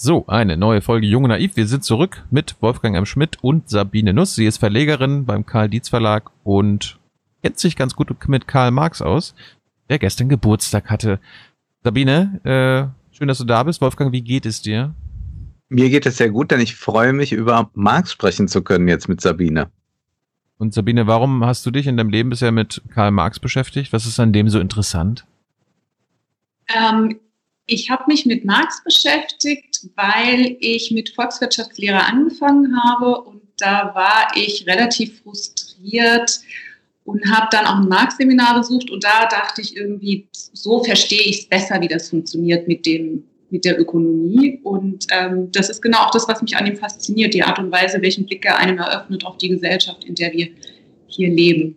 So, eine neue Folge Junge Naiv. Wir sind zurück mit Wolfgang M. Schmidt und Sabine Nuss. Sie ist Verlegerin beim Karl Dietz Verlag und kennt sich ganz gut mit Karl Marx aus, der gestern Geburtstag hatte. Sabine, äh, schön, dass du da bist. Wolfgang, wie geht es dir? Mir geht es sehr gut, denn ich freue mich, über Marx sprechen zu können jetzt mit Sabine. Und Sabine, warum hast du dich in deinem Leben bisher mit Karl Marx beschäftigt? Was ist an dem so interessant? Ähm, ich habe mich mit Marx beschäftigt, weil ich mit Volkswirtschaftslehre angefangen habe und da war ich relativ frustriert und habe dann auch ein Marx-Seminar besucht und da dachte ich irgendwie, so verstehe ich es besser, wie das funktioniert mit dem mit der Ökonomie. Und ähm, das ist genau auch das, was mich an ihm fasziniert, die Art und Weise, welchen Blick er einem eröffnet auf die Gesellschaft, in der wir hier leben.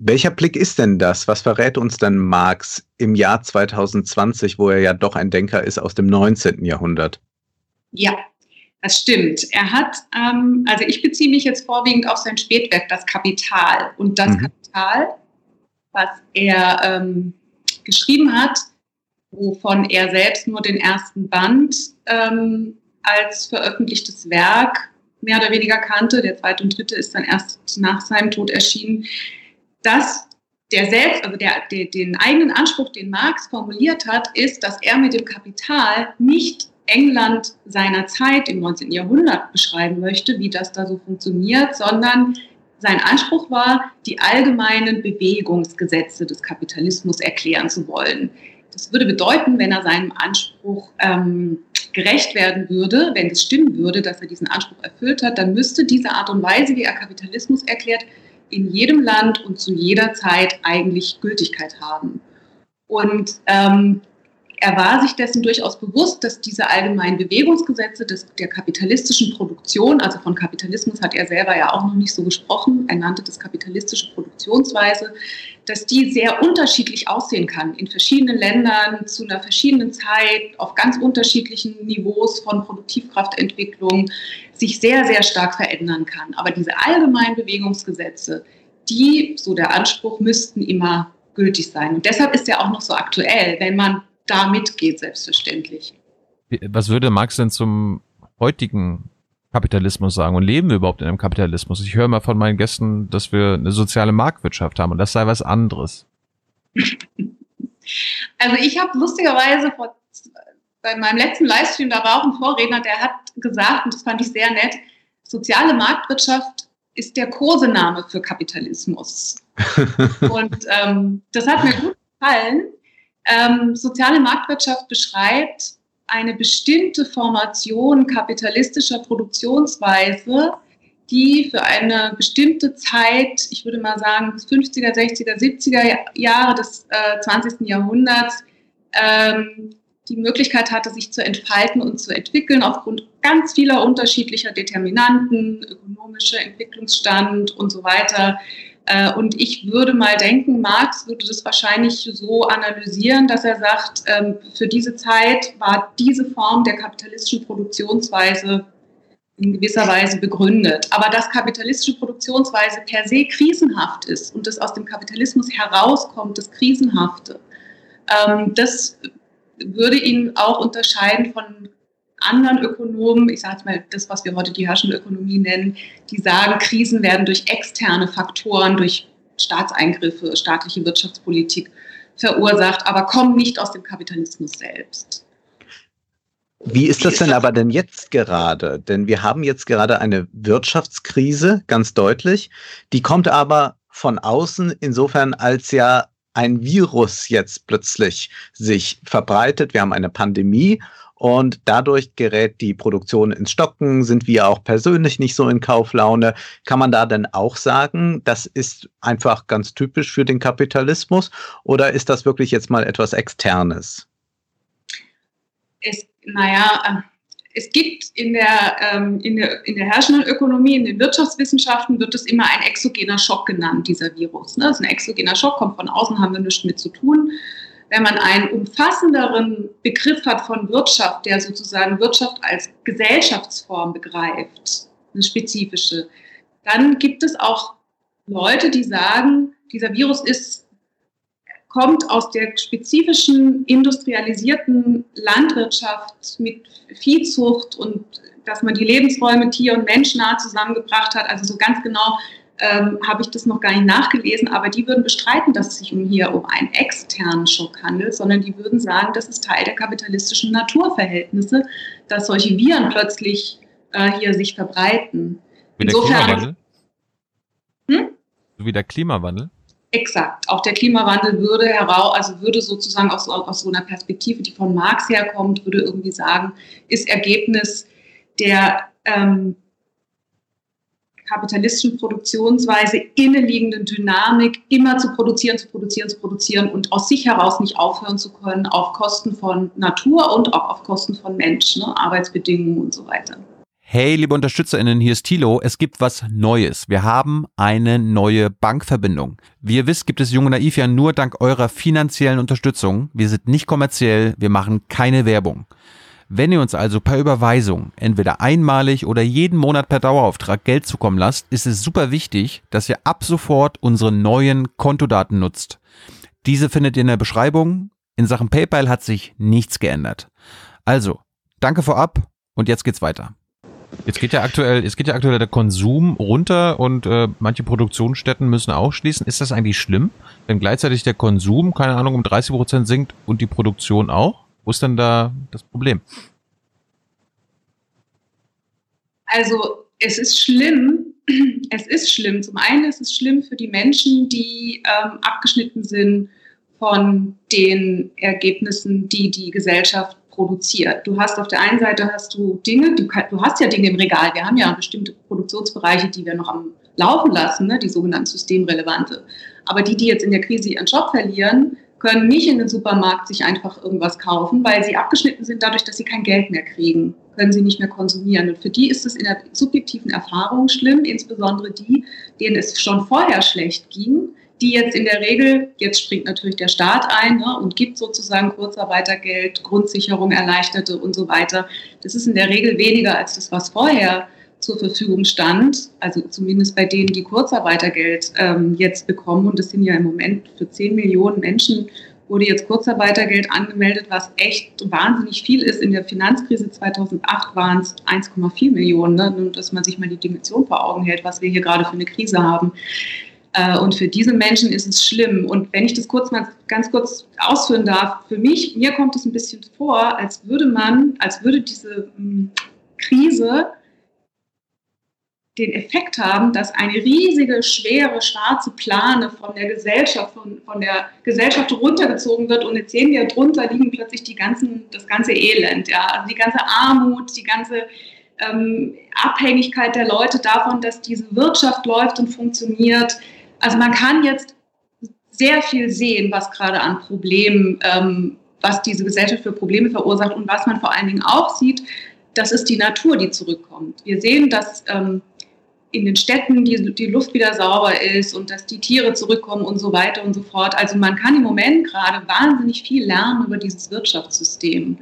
Welcher Blick ist denn das? Was verrät uns denn Marx im Jahr 2020, wo er ja doch ein Denker ist aus dem 19. Jahrhundert? Ja, das stimmt. Er hat, ähm, also ich beziehe mich jetzt vorwiegend auf sein Spätwerk, das Kapital. Und das mhm. Kapital, was er ähm, geschrieben hat, wovon er selbst nur den ersten Band ähm, als veröffentlichtes Werk mehr oder weniger kannte. Der zweite und dritte ist dann erst nach seinem Tod erschienen dass der selbst, also der, der, den eigenen Anspruch, den Marx formuliert hat, ist, dass er mit dem Kapital nicht England seiner Zeit im 19. Jahrhundert beschreiben möchte, wie das da so funktioniert, sondern sein Anspruch war, die allgemeinen Bewegungsgesetze des Kapitalismus erklären zu wollen. Das würde bedeuten, wenn er seinem Anspruch ähm, gerecht werden würde, wenn es stimmen würde, dass er diesen Anspruch erfüllt hat, dann müsste diese Art und Weise, wie er Kapitalismus erklärt, in jedem Land und zu jeder Zeit eigentlich Gültigkeit haben. Und ähm, er war sich dessen durchaus bewusst, dass diese allgemeinen Bewegungsgesetze des, der kapitalistischen Produktion, also von Kapitalismus hat er selber ja auch noch nicht so gesprochen, er nannte das kapitalistische Produktionsweise, dass die sehr unterschiedlich aussehen kann in verschiedenen Ländern zu einer verschiedenen Zeit, auf ganz unterschiedlichen Niveaus von Produktivkraftentwicklung, sich sehr, sehr stark verändern kann. Aber diese allgemeinen Bewegungsgesetze, die, so der Anspruch, müssten immer gültig sein. Und deshalb ist er auch noch so aktuell, wenn man da mitgeht, selbstverständlich. Was würde Marx denn zum heutigen Kapitalismus sagen und leben wir überhaupt in einem Kapitalismus? Ich höre mal von meinen Gästen, dass wir eine soziale Marktwirtschaft haben und das sei was anderes. Also ich habe lustigerweise vor, bei meinem letzten Livestream, da war auch ein Vorredner, der hat gesagt, und das fand ich sehr nett, soziale Marktwirtschaft ist der Kosename für Kapitalismus. und ähm, das hat mir gut gefallen, ähm, soziale Marktwirtschaft beschreibt eine bestimmte Formation kapitalistischer Produktionsweise, die für eine bestimmte Zeit, ich würde mal sagen bis 50er, 60er, 70er Jahre des äh, 20. Jahrhunderts, ähm, die Möglichkeit hatte, sich zu entfalten und zu entwickeln aufgrund ganz vieler unterschiedlicher Determinanten, ökonomischer Entwicklungsstand und so weiter, äh, und ich würde mal denken, Marx würde das wahrscheinlich so analysieren, dass er sagt, ähm, für diese Zeit war diese Form der kapitalistischen Produktionsweise in gewisser Weise begründet. Aber dass kapitalistische Produktionsweise per se krisenhaft ist und das aus dem Kapitalismus herauskommt, das Krisenhafte, ähm, das würde ihn auch unterscheiden von anderen Ökonomen, ich sage jetzt mal das, was wir heute die herrschende Ökonomie nennen, die sagen, Krisen werden durch externe Faktoren, durch Staatseingriffe, staatliche Wirtschaftspolitik verursacht, aber kommen nicht aus dem Kapitalismus selbst. Wie ist das denn aber denn jetzt gerade? Denn wir haben jetzt gerade eine Wirtschaftskrise, ganz deutlich. Die kommt aber von außen insofern als ja ein Virus jetzt plötzlich sich verbreitet. Wir haben eine Pandemie und dadurch gerät die Produktion ins Stocken, sind wir auch persönlich nicht so in Kauflaune. Kann man da denn auch sagen, das ist einfach ganz typisch für den Kapitalismus oder ist das wirklich jetzt mal etwas Externes? Es, naja, es gibt in der, ähm, in, der, in der herrschenden Ökonomie, in den Wirtschaftswissenschaften wird es immer ein exogener Schock genannt, dieser Virus. Ne? Das ist ein exogener Schock, kommt von außen, haben wir nichts mit zu tun wenn man einen umfassenderen Begriff hat von Wirtschaft, der sozusagen Wirtschaft als Gesellschaftsform begreift, eine spezifische, dann gibt es auch Leute, die sagen, dieser Virus ist kommt aus der spezifischen industrialisierten Landwirtschaft mit Viehzucht und dass man die Lebensräume Tier- und Menschnah zusammengebracht hat. Also so ganz genau ähm, habe ich das noch gar nicht nachgelesen, aber die würden bestreiten, dass es sich um hier um einen externen Schock handelt, sondern die würden sagen, das ist Teil der kapitalistischen Naturverhältnisse, dass solche Viren plötzlich äh, hier sich verbreiten. Wie der Insofern, Klimawandel? Hm? So wie der Klimawandel? Exakt. Auch der Klimawandel würde heraus, also würde sozusagen aus, aus so einer Perspektive, die von Marx herkommt, würde irgendwie sagen, ist Ergebnis der ähm, kapitalistischen Produktionsweise inneliegenden Dynamik immer zu produzieren, zu produzieren, zu produzieren und aus sich heraus nicht aufhören zu können auf Kosten von Natur und auch auf Kosten von Menschen, ne, Arbeitsbedingungen und so weiter. Hey, liebe UnterstützerInnen, hier ist Thilo. Es gibt was Neues. Wir haben eine neue Bankverbindung. Wie ihr wisst, gibt es Junge Naiv ja nur dank eurer finanziellen Unterstützung. Wir sind nicht kommerziell, wir machen keine Werbung. Wenn ihr uns also per Überweisung entweder einmalig oder jeden Monat per Dauerauftrag Geld zukommen lasst, ist es super wichtig, dass ihr ab sofort unsere neuen Kontodaten nutzt. Diese findet ihr in der Beschreibung. In Sachen PayPal hat sich nichts geändert. Also, danke vorab und jetzt geht's weiter. Jetzt geht ja aktuell, es geht ja aktuell der Konsum runter und äh, manche Produktionsstätten müssen auch schließen. Ist das eigentlich schlimm, wenn gleichzeitig der Konsum, keine Ahnung, um 30 Prozent sinkt und die Produktion auch? Wo ist denn da das Problem? Also es ist schlimm. Es ist schlimm. Zum einen ist es schlimm für die Menschen, die ähm, abgeschnitten sind von den Ergebnissen, die die Gesellschaft produziert. Du hast auf der einen Seite hast du Dinge, du, du, hast ja Dinge im Regal. Wir haben ja bestimmte Produktionsbereiche, die wir noch am Laufen lassen, ne, die sogenannten systemrelevante. Aber die, die jetzt in der Krise ihren Job verlieren, können nicht in den Supermarkt sich einfach irgendwas kaufen, weil sie abgeschnitten sind dadurch, dass sie kein Geld mehr kriegen, können sie nicht mehr konsumieren. Und für die ist es in der subjektiven Erfahrung schlimm, insbesondere die, denen es schon vorher schlecht ging, die jetzt in der Regel, jetzt springt natürlich der Staat ein ne, und gibt sozusagen Kurzarbeitergeld, Grundsicherung, Erleichterte und so weiter. Das ist in der Regel weniger als das, was vorher zur Verfügung stand, also zumindest bei denen, die Kurzarbeitergeld ähm, jetzt bekommen. Und das sind ja im Moment für 10 Millionen Menschen wurde jetzt Kurzarbeitergeld angemeldet, was echt wahnsinnig viel ist. In der Finanzkrise 2008 waren es 1,4 Millionen. Ne? Nur, dass man sich mal die Dimension vor Augen hält, was wir hier gerade für eine Krise haben. Äh, und für diese Menschen ist es schlimm. Und wenn ich das kurz mal ganz kurz ausführen darf, für mich, mir kommt es ein bisschen vor, als würde man, als würde diese hm, Krise den Effekt haben, dass eine riesige, schwere, schwarze Plane von der Gesellschaft, von, von der Gesellschaft runtergezogen wird und jetzt sehen wir, drunter liegen plötzlich die ganzen, das ganze Elend, ja, also die ganze Armut, die ganze ähm, Abhängigkeit der Leute davon, dass diese Wirtschaft läuft und funktioniert. Also man kann jetzt sehr viel sehen, was gerade an Problemen, ähm, was diese Gesellschaft für Probleme verursacht und was man vor allen Dingen auch sieht, das ist die Natur, die zurückkommt. Wir sehen, dass ähm, in den Städten die, die Luft wieder sauber ist und dass die Tiere zurückkommen und so weiter und so fort. Also man kann im Moment gerade wahnsinnig viel lernen über dieses Wirtschaftssystem.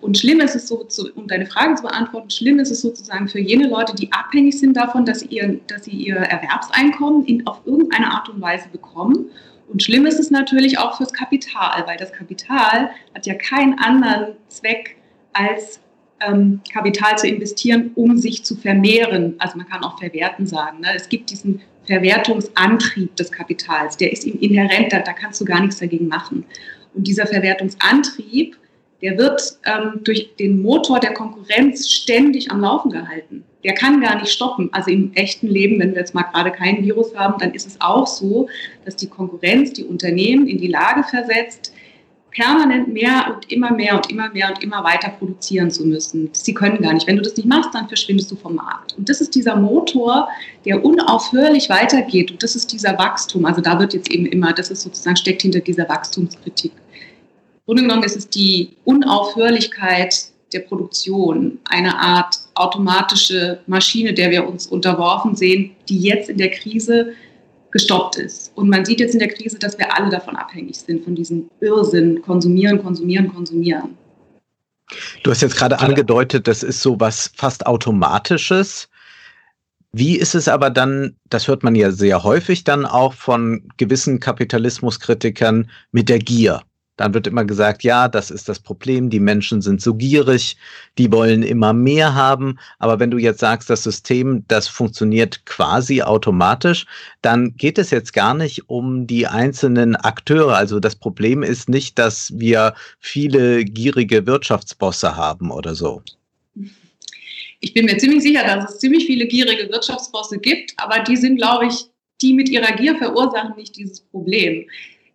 Und schlimm ist es so, um deine Frage zu beantworten, schlimm ist es sozusagen für jene Leute, die abhängig sind davon, dass sie ihr, dass sie ihr Erwerbseinkommen in, auf irgendeine Art und Weise bekommen. Und schlimm ist es natürlich auch fürs Kapital, weil das Kapital hat ja keinen anderen Zweck als ähm, Kapital zu investieren, um sich zu vermehren. Also man kann auch verwerten sagen. Ne? Es gibt diesen Verwertungsantrieb des Kapitals, der ist ihm inhärent, da, da kannst du gar nichts dagegen machen. Und dieser Verwertungsantrieb, der wird ähm, durch den Motor der Konkurrenz ständig am Laufen gehalten. Der kann gar nicht stoppen. Also im echten Leben, wenn wir jetzt mal gerade kein Virus haben, dann ist es auch so, dass die Konkurrenz die Unternehmen in die Lage versetzt, permanent mehr und immer mehr und immer mehr und immer weiter produzieren zu müssen. Sie können gar nicht. Wenn du das nicht machst, dann verschwindest du vom Markt. Und das ist dieser Motor, der unaufhörlich weitergeht. Und das ist dieser Wachstum. Also da wird jetzt eben immer, das ist sozusagen, steckt hinter dieser Wachstumskritik. Im Grunde genommen ist es die Unaufhörlichkeit der Produktion, eine Art automatische Maschine, der wir uns unterworfen sehen, die jetzt in der Krise gestoppt ist. Und man sieht jetzt in der Krise, dass wir alle davon abhängig sind, von diesem Irrsinn, konsumieren, konsumieren, konsumieren. Du hast jetzt gerade angedeutet, das ist so was fast Automatisches. Wie ist es aber dann, das hört man ja sehr häufig dann auch von gewissen Kapitalismuskritikern mit der Gier? Dann wird immer gesagt, ja, das ist das Problem, die Menschen sind so gierig, die wollen immer mehr haben. Aber wenn du jetzt sagst, das System, das funktioniert quasi automatisch, dann geht es jetzt gar nicht um die einzelnen Akteure. Also das Problem ist nicht, dass wir viele gierige Wirtschaftsbosse haben oder so. Ich bin mir ziemlich sicher, dass es ziemlich viele gierige Wirtschaftsbosse gibt, aber die sind, glaube ich, die mit ihrer Gier verursachen nicht dieses Problem.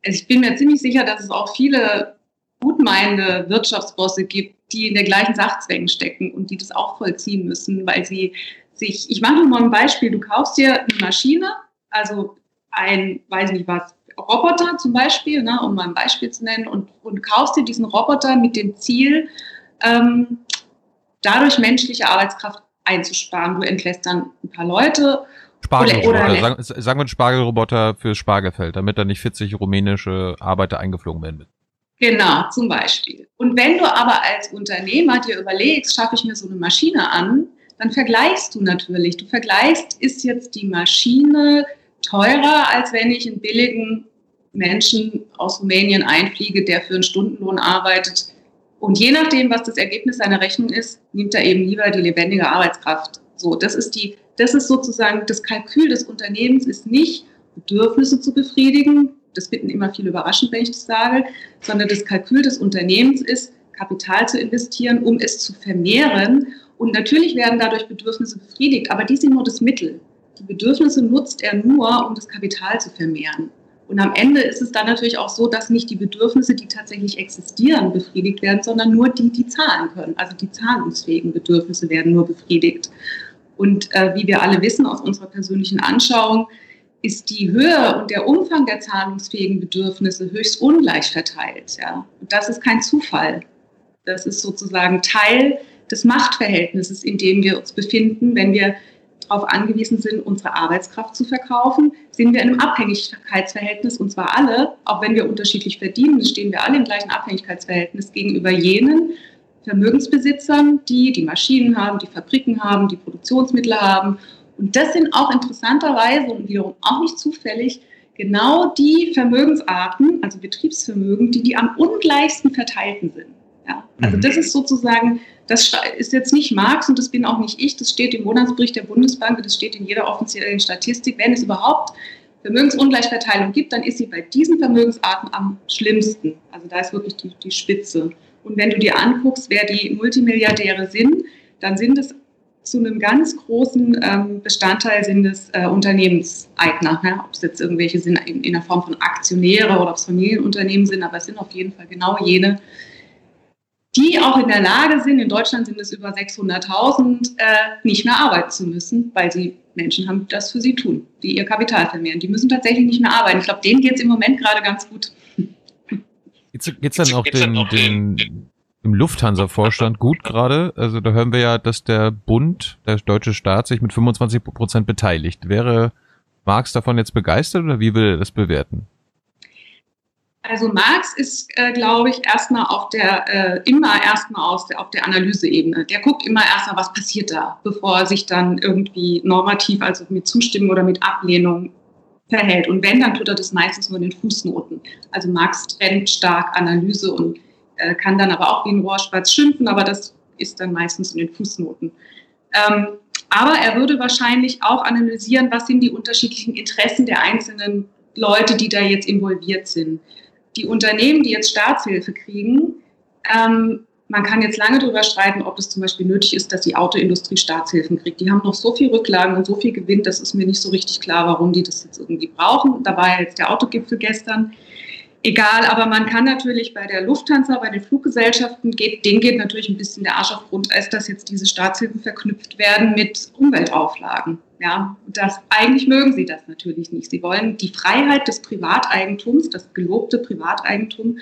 Also ich bin mir ziemlich sicher, dass es auch viele gutmeinende Wirtschaftsbosse gibt, die in der gleichen Sachzwängen stecken und die das auch vollziehen müssen, weil sie sich, ich mache mal ein Beispiel, du kaufst dir eine Maschine, also ein, weiß nicht was, Roboter zum Beispiel, ne, um mal ein Beispiel zu nennen, und, und kaufst dir diesen Roboter mit dem Ziel, ähm, dadurch menschliche Arbeitskraft einzusparen. Du entlässt dann ein paar Leute Spargelroboter, sagen, sagen wir Spargelroboter für Spargelfeld, damit da nicht 40 rumänische Arbeiter eingeflogen werden. Genau, zum Beispiel. Und wenn du aber als Unternehmer dir überlegst, schaffe ich mir so eine Maschine an, dann vergleichst du natürlich. Du vergleichst, ist jetzt die Maschine teurer, als wenn ich einen billigen Menschen aus Rumänien einfliege, der für einen Stundenlohn arbeitet. Und je nachdem, was das Ergebnis seiner Rechnung ist, nimmt er eben lieber die lebendige Arbeitskraft. So, das ist die das ist sozusagen das Kalkül des Unternehmens, ist nicht Bedürfnisse zu befriedigen. Das finden immer viele überraschend, wenn ich das sage, sondern das Kalkül des Unternehmens ist, Kapital zu investieren, um es zu vermehren. Und natürlich werden dadurch Bedürfnisse befriedigt, aber die sind nur das Mittel. Die Bedürfnisse nutzt er nur, um das Kapital zu vermehren. Und am Ende ist es dann natürlich auch so, dass nicht die Bedürfnisse, die tatsächlich existieren, befriedigt werden, sondern nur die, die zahlen können. Also die zahlungsfähigen Bedürfnisse werden nur befriedigt. Und äh, wie wir alle wissen aus unserer persönlichen Anschauung, ist die Höhe und der Umfang der zahlungsfähigen Bedürfnisse höchst ungleich verteilt. Ja. Und das ist kein Zufall. Das ist sozusagen Teil des Machtverhältnisses, in dem wir uns befinden. Wenn wir darauf angewiesen sind, unsere Arbeitskraft zu verkaufen, sind wir in einem Abhängigkeitsverhältnis, und zwar alle, auch wenn wir unterschiedlich verdienen, stehen wir alle im gleichen Abhängigkeitsverhältnis gegenüber jenen, Vermögensbesitzern, die die Maschinen haben, die Fabriken haben, die Produktionsmittel haben. Und das sind auch interessanterweise und wiederum auch nicht zufällig genau die Vermögensarten, also Betriebsvermögen, die die am ungleichsten verteilten sind. Ja? Also mhm. das ist sozusagen, das ist jetzt nicht Marx und das bin auch nicht ich, das steht im Monatsbericht der Bundesbank, das steht in jeder offiziellen Statistik. Wenn es überhaupt Vermögensungleichverteilung gibt, dann ist sie bei diesen Vermögensarten am schlimmsten. Also da ist wirklich die, die Spitze. Und wenn du dir anguckst, wer die Multimilliardäre sind, dann sind es zu einem ganz großen ähm, Bestandteil sind es äh, Unternehmenseigner. Ja? Ob es jetzt irgendwelche sind in, in der Form von Aktionäre oder ob es Familienunternehmen sind, aber es sind auf jeden Fall genau jene, die auch in der Lage sind, in Deutschland sind es über 600.000, äh, nicht mehr arbeiten zu müssen, weil sie Menschen haben, das für sie tun, die ihr Kapital vermehren. Die müssen tatsächlich nicht mehr arbeiten. Ich glaube, denen geht es im Moment gerade ganz gut. Geht es dann auch den, den im Lufthansa-Vorstand gut gerade? Also da hören wir ja, dass der Bund, der deutsche Staat, sich mit 25 Prozent beteiligt. Wäre Marx davon jetzt begeistert oder wie will er das bewerten? Also Marx ist, äh, glaube ich, erstmal auf der, äh, immer erstmal aus der, auf der Analyseebene. Der guckt immer erstmal, was passiert da, bevor er sich dann irgendwie normativ, also mit Zustimmung oder mit Ablehnung verhält. Und wenn, dann tut er das meistens nur in den Fußnoten. Also Marx trennt stark Analyse und äh, kann dann aber auch wie ein Rohrspatz schimpfen, aber das ist dann meistens in den Fußnoten. Ähm, aber er würde wahrscheinlich auch analysieren, was sind die unterschiedlichen Interessen der einzelnen Leute, die da jetzt involviert sind. Die Unternehmen, die jetzt Staatshilfe kriegen, ähm, man kann jetzt lange darüber streiten, ob es zum Beispiel nötig ist, dass die Autoindustrie Staatshilfen kriegt. Die haben noch so viel Rücklagen und so viel Gewinn, das ist mir nicht so richtig klar, warum die das jetzt irgendwie brauchen. Da war ja jetzt der Autogipfel gestern. Egal, aber man kann natürlich bei der Lufthansa, bei den Fluggesellschaften, geht, denen geht natürlich ein bisschen der Arsch auf Grundeis, dass jetzt diese Staatshilfen verknüpft werden mit Umweltauflagen. Ja, das, eigentlich mögen sie das natürlich nicht. Sie wollen die Freiheit des Privateigentums, das gelobte Privateigentum,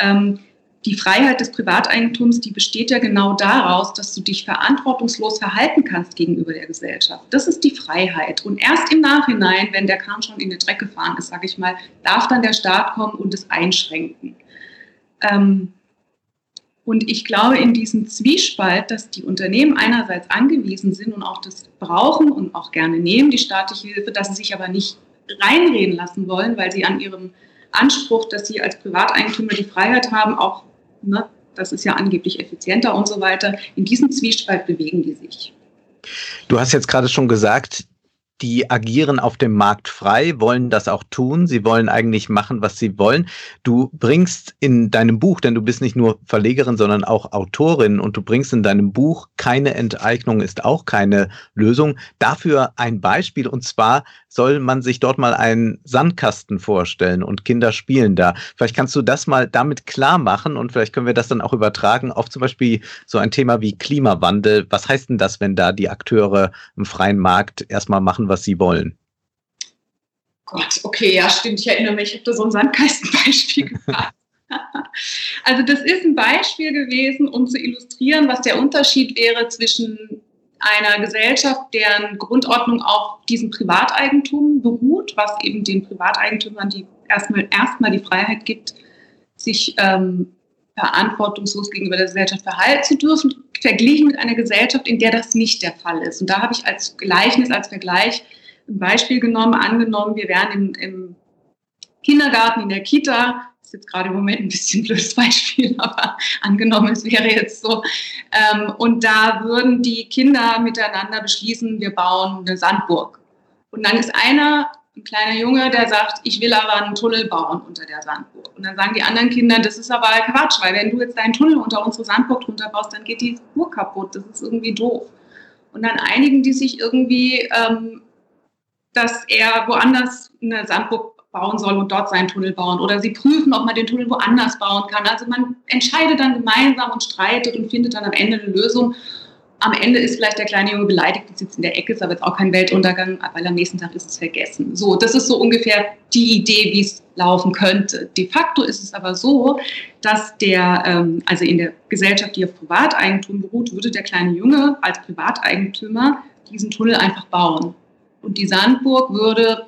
ähm, die Freiheit des Privateigentums, die besteht ja genau daraus, dass du dich verantwortungslos verhalten kannst gegenüber der Gesellschaft. Das ist die Freiheit. Und erst im Nachhinein, wenn der Kahn schon in den Dreck gefahren ist, sage ich mal, darf dann der Staat kommen und es einschränken. Ähm, Und ich glaube, in diesem Zwiespalt, dass die Unternehmen einerseits angewiesen sind und auch das brauchen und auch gerne nehmen, die staatliche Hilfe, dass sie sich aber nicht reinreden lassen wollen, weil sie an ihrem Anspruch, dass sie als Privateigentümer die Freiheit haben, auch, ne, das ist ja angeblich effizienter und so weiter, in diesem Zwiespalt bewegen die sich. Du hast jetzt gerade schon gesagt, die agieren auf dem Markt frei, wollen das auch tun. Sie wollen eigentlich machen, was sie wollen. Du bringst in deinem Buch, denn du bist nicht nur Verlegerin, sondern auch Autorin und du bringst in deinem Buch keine Enteignung ist auch keine Lösung. Dafür ein Beispiel und zwar soll man sich dort mal einen Sandkasten vorstellen und Kinder spielen da. Vielleicht kannst du das mal damit klar machen und vielleicht können wir das dann auch übertragen auf zum Beispiel so ein Thema wie Klimawandel. Was heißt denn das, wenn da die Akteure im freien Markt erstmal machen, was sie wollen. Gott, okay, ja, stimmt. Ich erinnere mich, ich habe da so ein Sandkastenbeispiel gemacht. also das ist ein Beispiel gewesen, um zu illustrieren, was der Unterschied wäre zwischen einer Gesellschaft, deren Grundordnung auf diesem Privateigentum beruht, was eben den Privateigentümern die erstmal erstmal die Freiheit gibt, sich ähm, verantwortungslos gegenüber der Gesellschaft verhalten zu dürfen, verglichen mit einer Gesellschaft, in der das nicht der Fall ist. Und da habe ich als Gleichnis, als Vergleich ein Beispiel genommen, angenommen, wir wären im, im Kindergarten, in der Kita, ist jetzt gerade im Moment ein bisschen ein blödes Beispiel, aber angenommen, es wäre jetzt so. Ähm, und da würden die Kinder miteinander beschließen, wir bauen eine Sandburg. Und dann ist einer ein kleiner Junge, der sagt, ich will aber einen Tunnel bauen unter der Sandburg. Und dann sagen die anderen Kinder, das ist aber Quatsch, weil wenn du jetzt deinen Tunnel unter unsere Sandburg drunter baust, dann geht die Burg kaputt. Das ist irgendwie doof. Und dann einigen die sich irgendwie, ähm, dass er woanders eine Sandburg bauen soll und dort seinen Tunnel bauen. Oder sie prüfen, ob man den Tunnel woanders bauen kann. Also man entscheidet dann gemeinsam und streitet und findet dann am Ende eine Lösung am Ende ist vielleicht der kleine Junge beleidigt sitzt in der Ecke, ist aber jetzt auch kein Weltuntergang, weil am nächsten Tag ist es vergessen. So, das ist so ungefähr die Idee, wie es laufen könnte. De facto ist es aber so, dass der, ähm, also in der Gesellschaft, die auf Privateigentum beruht, würde der kleine Junge als Privateigentümer diesen Tunnel einfach bauen. Und die Sandburg würde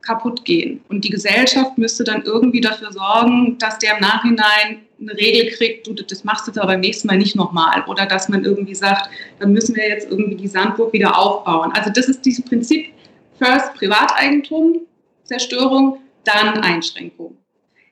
kaputt gehen. Und die Gesellschaft müsste dann irgendwie dafür sorgen, dass der im Nachhinein eine Regel kriegt, du, das machst du jetzt aber beim nächsten Mal nicht nochmal. Oder dass man irgendwie sagt, dann müssen wir jetzt irgendwie die Sandburg wieder aufbauen. Also das ist dieses Prinzip, first Privateigentum, Zerstörung, dann Einschränkung.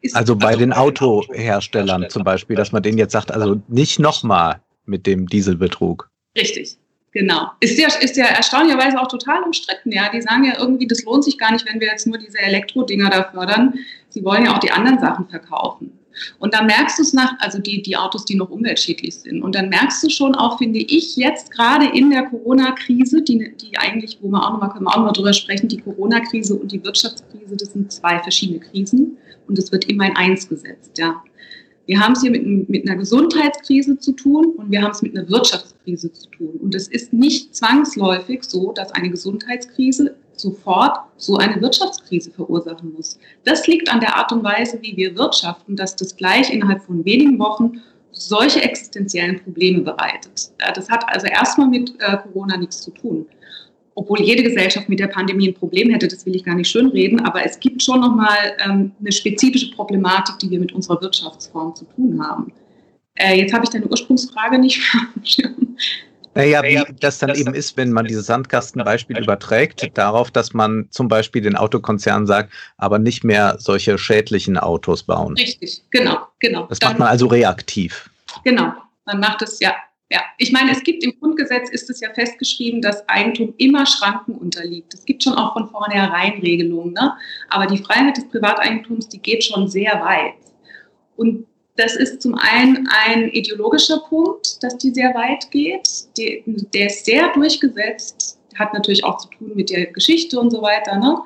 Ist also bei also den Autoherstellern zum Beispiel, dass man denen jetzt sagt, also nicht nochmal mit dem Dieselbetrug. Richtig. Genau. Ist ja, ist ja erstaunlicherweise auch total umstritten. Ja, die sagen ja irgendwie, das lohnt sich gar nicht, wenn wir jetzt nur diese Elektrodinger da fördern. Sie wollen ja auch die anderen Sachen verkaufen. Und dann merkst du es nach, also die, die Autos, die noch umweltschädlich sind. Und dann merkst du schon auch, finde ich, jetzt gerade in der Corona-Krise, die, die eigentlich, wo wir auch nochmal, können wir auch nochmal drüber sprechen, die Corona-Krise und die Wirtschaftskrise, das sind zwei verschiedene Krisen. Und es wird immer in eins gesetzt, ja. Wir haben es hier mit, mit, einer Gesundheitskrise zu tun und wir haben es mit einer Wirtschaftskrise zu tun. Und es ist nicht zwangsläufig so, dass eine Gesundheitskrise sofort so eine Wirtschaftskrise verursachen muss. Das liegt an der Art und Weise, wie wir wirtschaften, dass das gleich innerhalb von wenigen Wochen solche existenziellen Probleme bereitet. Das hat also erstmal mit äh, Corona nichts zu tun obwohl jede Gesellschaft mit der Pandemie ein Problem hätte, das will ich gar nicht schönreden, aber es gibt schon nochmal ähm, eine spezifische Problematik, die wir mit unserer Wirtschaftsform zu tun haben. Äh, jetzt habe ich deine Ursprungsfrage nicht verstanden. Naja, wie das dann eben ist, wenn man dieses Sandkastenbeispiel überträgt, darauf, dass man zum Beispiel den Autokonzernen sagt, aber nicht mehr solche schädlichen Autos bauen. Richtig, genau, genau. Das macht man also reaktiv. Genau, man macht es ja ja, ich meine, es gibt im Grundgesetz ist es ja festgeschrieben, dass Eigentum immer Schranken unterliegt. Es gibt schon auch von vornherein Regelungen, ne? aber die Freiheit des Privateigentums, die geht schon sehr weit. Und das ist zum einen ein ideologischer Punkt, dass die sehr weit geht. Die, der ist sehr durchgesetzt, hat natürlich auch zu tun mit der Geschichte und so weiter. Ne?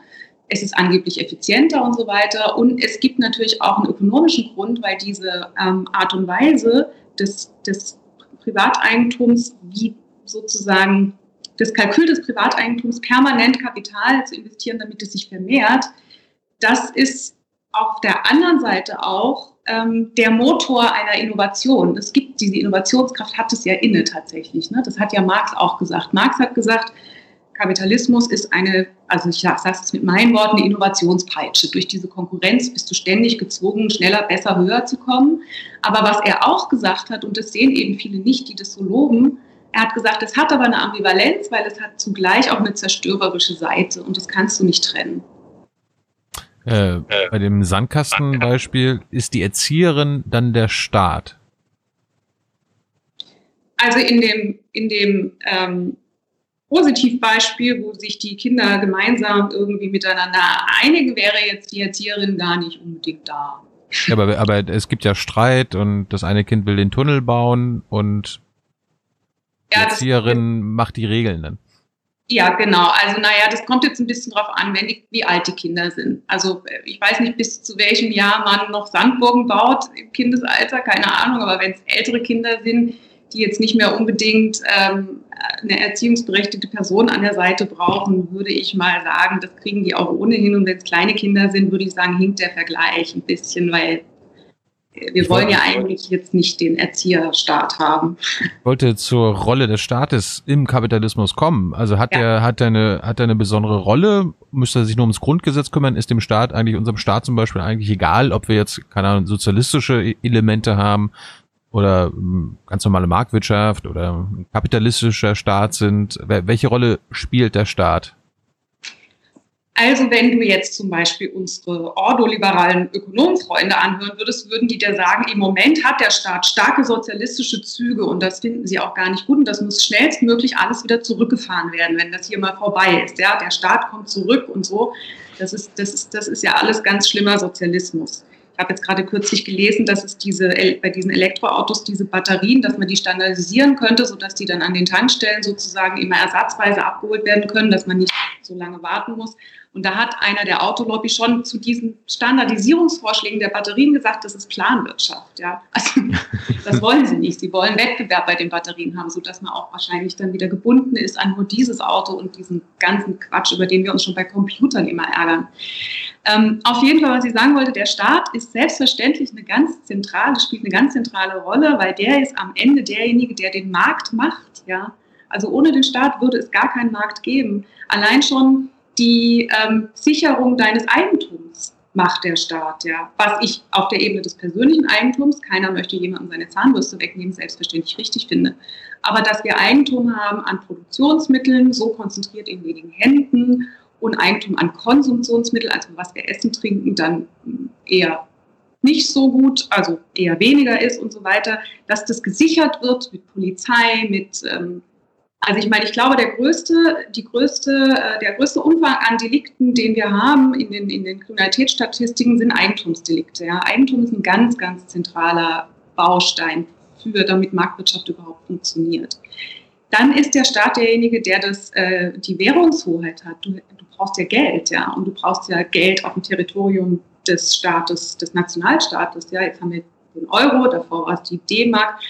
Es ist angeblich effizienter und so weiter. Und es gibt natürlich auch einen ökonomischen Grund, weil diese ähm, Art und Weise des, des Privateigentums, wie sozusagen das Kalkül des Privateigentums permanent Kapital zu investieren, damit es sich vermehrt, das ist auf der anderen Seite auch ähm, der Motor einer Innovation. Es gibt diese Innovationskraft, hat es ja inne tatsächlich. Ne? Das hat ja Marx auch gesagt. Marx hat gesagt, Kapitalismus ist eine, also ich sage es mit meinen Worten, eine Innovationspeitsche. Durch diese Konkurrenz bist du ständig gezwungen, schneller, besser, höher zu kommen. Aber was er auch gesagt hat, und das sehen eben viele nicht, die das so loben, er hat gesagt, es hat aber eine Ambivalenz, weil es hat zugleich auch eine zerstörerische Seite und das kannst du nicht trennen. Äh, bei dem Sandkastenbeispiel ist die Erzieherin dann der Staat. Also in dem, in dem ähm, Positivbeispiel, wo sich die Kinder gemeinsam irgendwie miteinander einigen, wäre jetzt die Erzieherin gar nicht unbedingt da. Ja, aber, aber es gibt ja Streit und das eine Kind will den Tunnel bauen und die ja, Erzieherin macht die Regeln dann. Ja, genau. Also naja, das kommt jetzt ein bisschen drauf an, wenn die, wie alt die Kinder sind. Also ich weiß nicht, bis zu welchem Jahr man noch Sandburgen baut im Kindesalter, keine Ahnung, aber wenn es ältere Kinder sind, die jetzt nicht mehr unbedingt ähm, eine erziehungsberechtigte Person an der Seite brauchen, würde ich mal sagen, das kriegen die auch ohnehin. Und wenn es kleine Kinder sind, würde ich sagen, hinkt der Vergleich ein bisschen, weil wir ich wollen ja eigentlich jetzt nicht den Erzieherstaat haben. Ich wollte zur Rolle des Staates im Kapitalismus kommen. Also hat ja. er hat eine hat eine besondere Rolle? Müsste er sich nur ums Grundgesetz kümmern? Ist dem Staat eigentlich unserem Staat zum Beispiel eigentlich egal, ob wir jetzt keine Ahnung sozialistische e-, Elemente haben oder hm, ganz normale Marktwirtschaft oder kapitalistischer Staat sind. Welche Rolle spielt der Staat? Also wenn du jetzt zum Beispiel unsere ordoliberalen Ökonomenfreunde anhören würdest, würden die dir sagen, im Moment hat der Staat starke sozialistische Züge und das finden sie auch gar nicht gut und das muss schnellstmöglich alles wieder zurückgefahren werden, wenn das hier mal vorbei ist. Ja, der Staat kommt zurück und so. Das ist, das ist, das ist ja alles ganz schlimmer Sozialismus. Ich habe jetzt gerade kürzlich gelesen, dass es diese, bei diesen Elektroautos diese Batterien, dass man die standardisieren könnte, sodass die dann an den Tankstellen sozusagen immer ersatzweise abgeholt werden können, dass man nicht so lange warten muss. Und da hat einer der Autolobby schon zu diesen Standardisierungsvorschlägen der Batterien gesagt, das ist Planwirtschaft. Ja. Also das wollen sie nicht. Sie wollen Wettbewerb bei den Batterien haben, sodass man auch wahrscheinlich dann wieder gebunden ist an nur dieses Auto und diesen ganzen Quatsch, über den wir uns schon bei Computern immer ärgern. Ähm, auf jeden Fall, was ich sagen wollte, der Staat ist selbstverständlich eine ganz zentrale, spielt eine ganz zentrale Rolle, weil der ist am Ende derjenige, der den Markt macht. Ja? Also ohne den Staat würde es gar keinen Markt geben. Allein schon die ähm, Sicherung deines Eigentums macht der Staat, ja. Was ich auf der Ebene des persönlichen Eigentums, keiner möchte jemandem seine Zahnbürste wegnehmen, selbstverständlich richtig finde. Aber dass wir Eigentum haben an Produktionsmitteln, so konzentriert in wenigen Händen und Eigentum an Konsumtionsmitteln, also was wir essen, trinken, dann eher nicht so gut, also eher weniger ist und so weiter, dass das gesichert wird mit Polizei, mit ähm, also ich meine, ich glaube, der größte, die größte, äh, der größte Umfang an Delikten, den wir haben in den, in den Kriminalitätsstatistiken, sind Eigentumsdelikte. Ja. Eigentum ist ein ganz, ganz zentraler Baustein für, damit Marktwirtschaft überhaupt funktioniert. Dann ist der Staat derjenige, der das, äh, die Währungshoheit hat. Du, du brauchst ja Geld, ja, und du brauchst ja Geld auf dem Territorium des Staates, des Nationalstaates. Ja, jetzt haben wir den Euro, davor war es die D-Mark.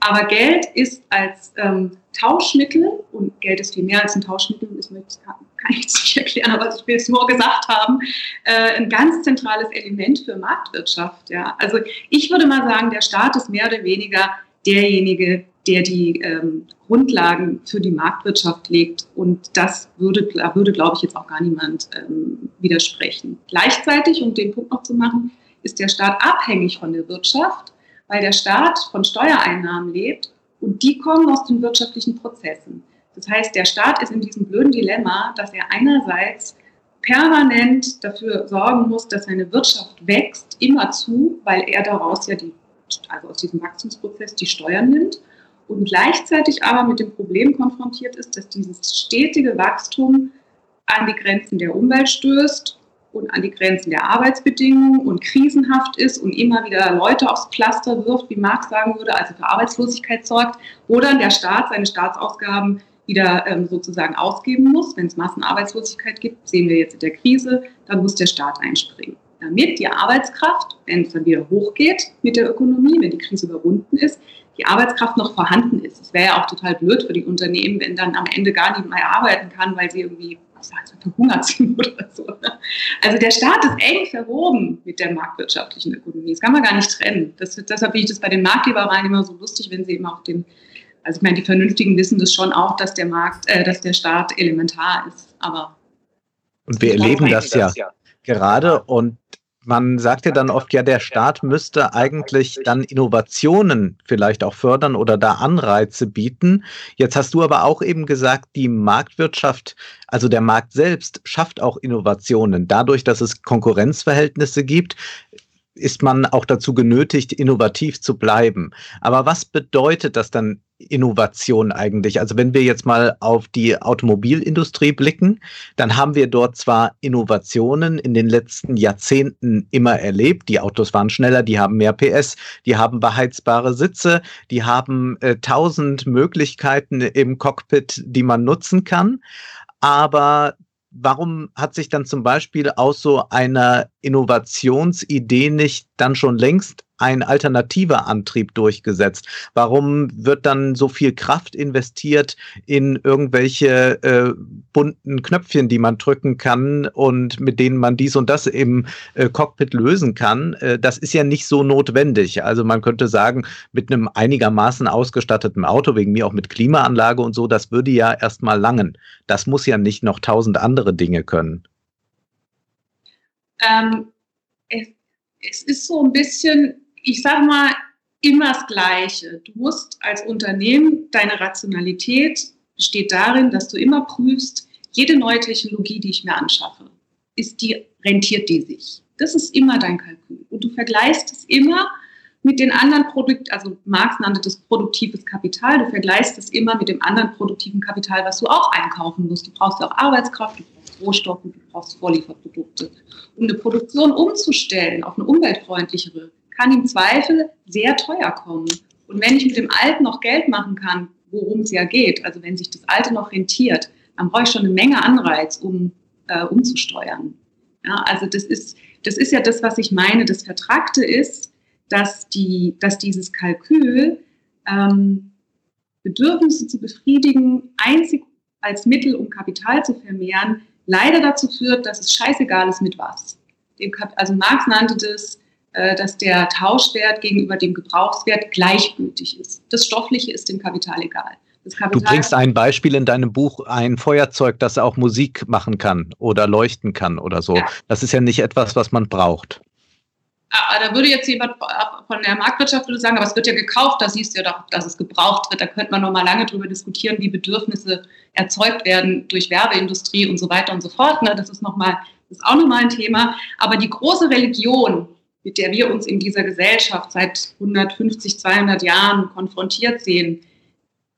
Aber Geld ist als ähm, Tauschmittel, und Geld ist viel mehr als ein Tauschmittel, das kann, ich jetzt nicht erklären, aber ich will es nur gesagt haben, äh, ein ganz zentrales Element für Marktwirtschaft. Ja. Also ich würde mal sagen, der Staat ist mehr oder weniger derjenige, der die ähm, Grundlagen für die Marktwirtschaft legt. Und das würde, würde glaube ich, jetzt auch gar niemand ähm, widersprechen. Gleichzeitig, um den Punkt noch zu machen, ist der Staat abhängig von der Wirtschaft, weil der Staat von Steuereinnahmen lebt und die kommen aus den wirtschaftlichen Prozessen. Das heißt, der Staat ist in diesem blöden Dilemma, dass er einerseits permanent dafür sorgen muss, dass seine Wirtschaft wächst, immer zu, weil er daraus ja die, also aus diesem Wachstumsprozess die Steuern nimmt und gleichzeitig aber mit dem Problem konfrontiert ist, dass dieses stetige Wachstum an die Grenzen der Umwelt stößt und an die Grenzen der Arbeitsbedingungen und krisenhaft ist und immer wieder Leute aufs Pflaster wirft, wie Marx sagen würde, also für Arbeitslosigkeit sorgt, wo dann der Staat seine Staatsausgaben wieder ähm, sozusagen ausgeben muss. Wenn es Massenarbeitslosigkeit gibt, sehen wir jetzt in der Krise, dann muss der Staat einspringen. Damit die Arbeitskraft, wenn es dann wieder hochgeht mit der Ökonomie, wenn die Krise überwunden ist, die Arbeitskraft noch vorhanden ist. Es wäre ja auch total blöd für die Unternehmen, wenn dann am Ende gar nicht mehr arbeiten kann, weil sie irgendwie was heißt, verhungert sind oder so. Also der Staat ist eng verwoben mit der marktwirtschaftlichen Ökonomie. Das kann man gar nicht trennen. Das, deshalb finde ich das bei den Marktliberalen immer so lustig, wenn sie immer auf den Also ich meine, die Vernünftigen wissen das schon auch, dass der Markt, äh, dass der Staat elementar ist. Aber und wir erleben das ja, ja gerade und man sagt ja dann oft, ja, der Staat müsste eigentlich dann Innovationen vielleicht auch fördern oder da Anreize bieten. Jetzt hast du aber auch eben gesagt, die Marktwirtschaft, also der Markt selbst schafft auch Innovationen. Dadurch, dass es Konkurrenzverhältnisse gibt, ist man auch dazu genötigt, innovativ zu bleiben. Aber was bedeutet das dann Innovation eigentlich? Also wenn wir jetzt mal auf die Automobilindustrie blicken, dann haben wir dort zwar Innovationen in den letzten Jahrzehnten immer erlebt. Die Autos waren schneller, die haben mehr PS, die haben beheizbare Sitze, die haben äh, tausend Möglichkeiten im Cockpit, die man nutzen kann. Aber warum hat sich dann zum Beispiel aus so einer Innovationsidee nicht dann schon längst ein alternativer Antrieb durchgesetzt? Warum wird dann so viel Kraft investiert in irgendwelche äh, bunten Knöpfchen, die man drücken kann und mit denen man dies und das im äh, Cockpit lösen kann? Äh, das ist ja nicht so notwendig. Also man könnte sagen, mit einem einigermaßen ausgestatteten Auto, wegen mir auch mit Klimaanlage und so, das würde ja erstmal langen. Das muss ja nicht noch tausend andere Dinge können. Ähm, es, es ist so ein bisschen ich sage mal, immer das Gleiche. Du musst als Unternehmen, deine Rationalität besteht darin, dass du immer prüfst, jede neue Technologie, die ich mir anschaffe, ist die, rentiert die sich? Das ist immer dein Kalkül. Und du vergleichst es immer mit den anderen Produkten, also Marx nannte das produktives Kapital, du vergleichst es immer mit dem anderen produktiven Kapital, was du auch einkaufen musst. Du brauchst auch Arbeitskraft, du brauchst Rohstoffe, du brauchst Vorlieferprodukte. Um eine Produktion umzustellen auf eine umweltfreundlichere, kann im Zweifel sehr teuer kommen. Und wenn ich mit dem Alten noch Geld machen kann, worum es ja geht, also wenn sich das Alte noch rentiert, dann brauche ich schon eine Menge Anreiz, um äh, umzusteuern. Ja, also das ist, das ist ja das, was ich meine. Das Vertragte ist, dass, die, dass dieses Kalkül ähm, Bedürfnisse zu befriedigen, einzig als Mittel, um Kapital zu vermehren, leider dazu führt, dass es scheißegal ist mit was. Also Marx nannte das dass der Tauschwert gegenüber dem Gebrauchswert gleichgültig ist. Das Stoffliche ist dem Kapital egal. Kapital du bringst ein Beispiel in deinem Buch, ein Feuerzeug, das auch Musik machen kann oder leuchten kann oder so. Ja. Das ist ja nicht etwas, was man braucht. Ah, da würde jetzt jemand von der Marktwirtschaft würde sagen, aber es wird ja gekauft, da siehst du ja doch, dass es gebraucht wird. Da könnte man noch mal lange drüber diskutieren, wie Bedürfnisse erzeugt werden durch Werbeindustrie und so weiter und so fort. Ne? Das ist noch mal, das ist auch nochmal ein Thema. Aber die große Religion mit der wir uns in dieser Gesellschaft seit 150, 200 Jahren konfrontiert sehen,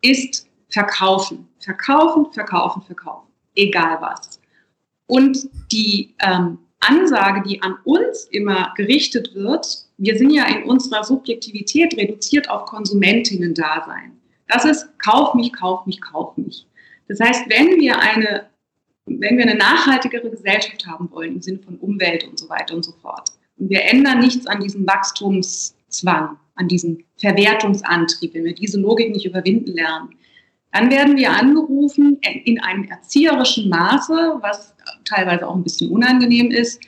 ist verkaufen. Verkaufen, verkaufen, verkaufen. Egal was. Und die ähm, Ansage, die an uns immer gerichtet wird, wir sind ja in unserer Subjektivität reduziert auf Konsumentinnen-Dasein. Das ist kauf mich, kauf mich, kauf mich. Das heißt, wenn wir eine, wenn wir eine nachhaltigere Gesellschaft haben wollen im Sinne von Umwelt und so weiter und so fort, wir ändern nichts an diesem Wachstumszwang, an diesem Verwertungsantrieb, wenn wir diese Logik nicht überwinden lernen. Dann werden wir angerufen in einem erzieherischen Maße, was teilweise auch ein bisschen unangenehm ist.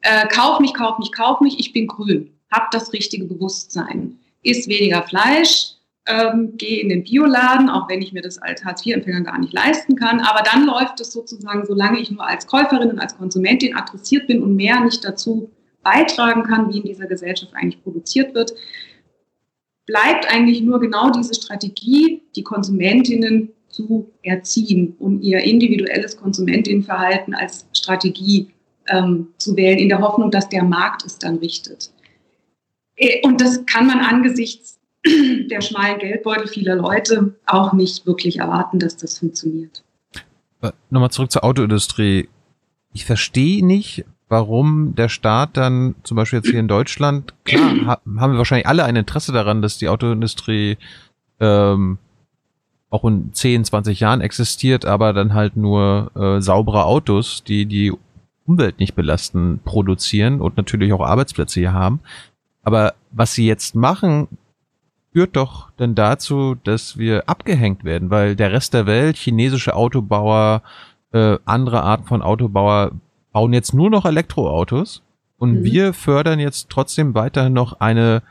Äh, kauf mich, kauf mich, kauf mich, ich bin grün, hab das richtige Bewusstsein, iss weniger Fleisch, ähm, gehe in den Bioladen, auch wenn ich mir das als Hartz-IV-Empfänger gar nicht leisten kann. Aber dann läuft es sozusagen, solange ich nur als Käuferin und als Konsumentin adressiert bin und mehr nicht dazu beitragen kann, wie in dieser Gesellschaft eigentlich produziert wird, bleibt eigentlich nur genau diese Strategie, die Konsumentinnen zu erziehen, um ihr individuelles Konsumentinnenverhalten als Strategie ähm, zu wählen, in der Hoffnung, dass der Markt es dann richtet. Äh, und das kann man angesichts der schmalen Geldbeutel vieler Leute auch nicht wirklich erwarten, dass das funktioniert. Nochmal zurück zur Autoindustrie. Ich verstehe nicht, warum der Staat dann zum Beispiel jetzt hier in Deutschland, klar, haben wir wahrscheinlich alle ein Interesse daran, dass die Autoindustrie ähm, auch in 10, 20 Jahren existiert, aber dann halt nur äh, saubere Autos, die die Umwelt nicht belasten, produzieren und natürlich auch Arbeitsplätze hier haben. Aber was sie jetzt machen, führt doch dann dazu, dass wir abgehängt werden, weil der Rest der Welt, chinesische Autobauer, äh, andere Arten von Autobauer bauen jetzt nur noch Elektroautos und mhm. wir fördern jetzt trotzdem weiterhin noch eine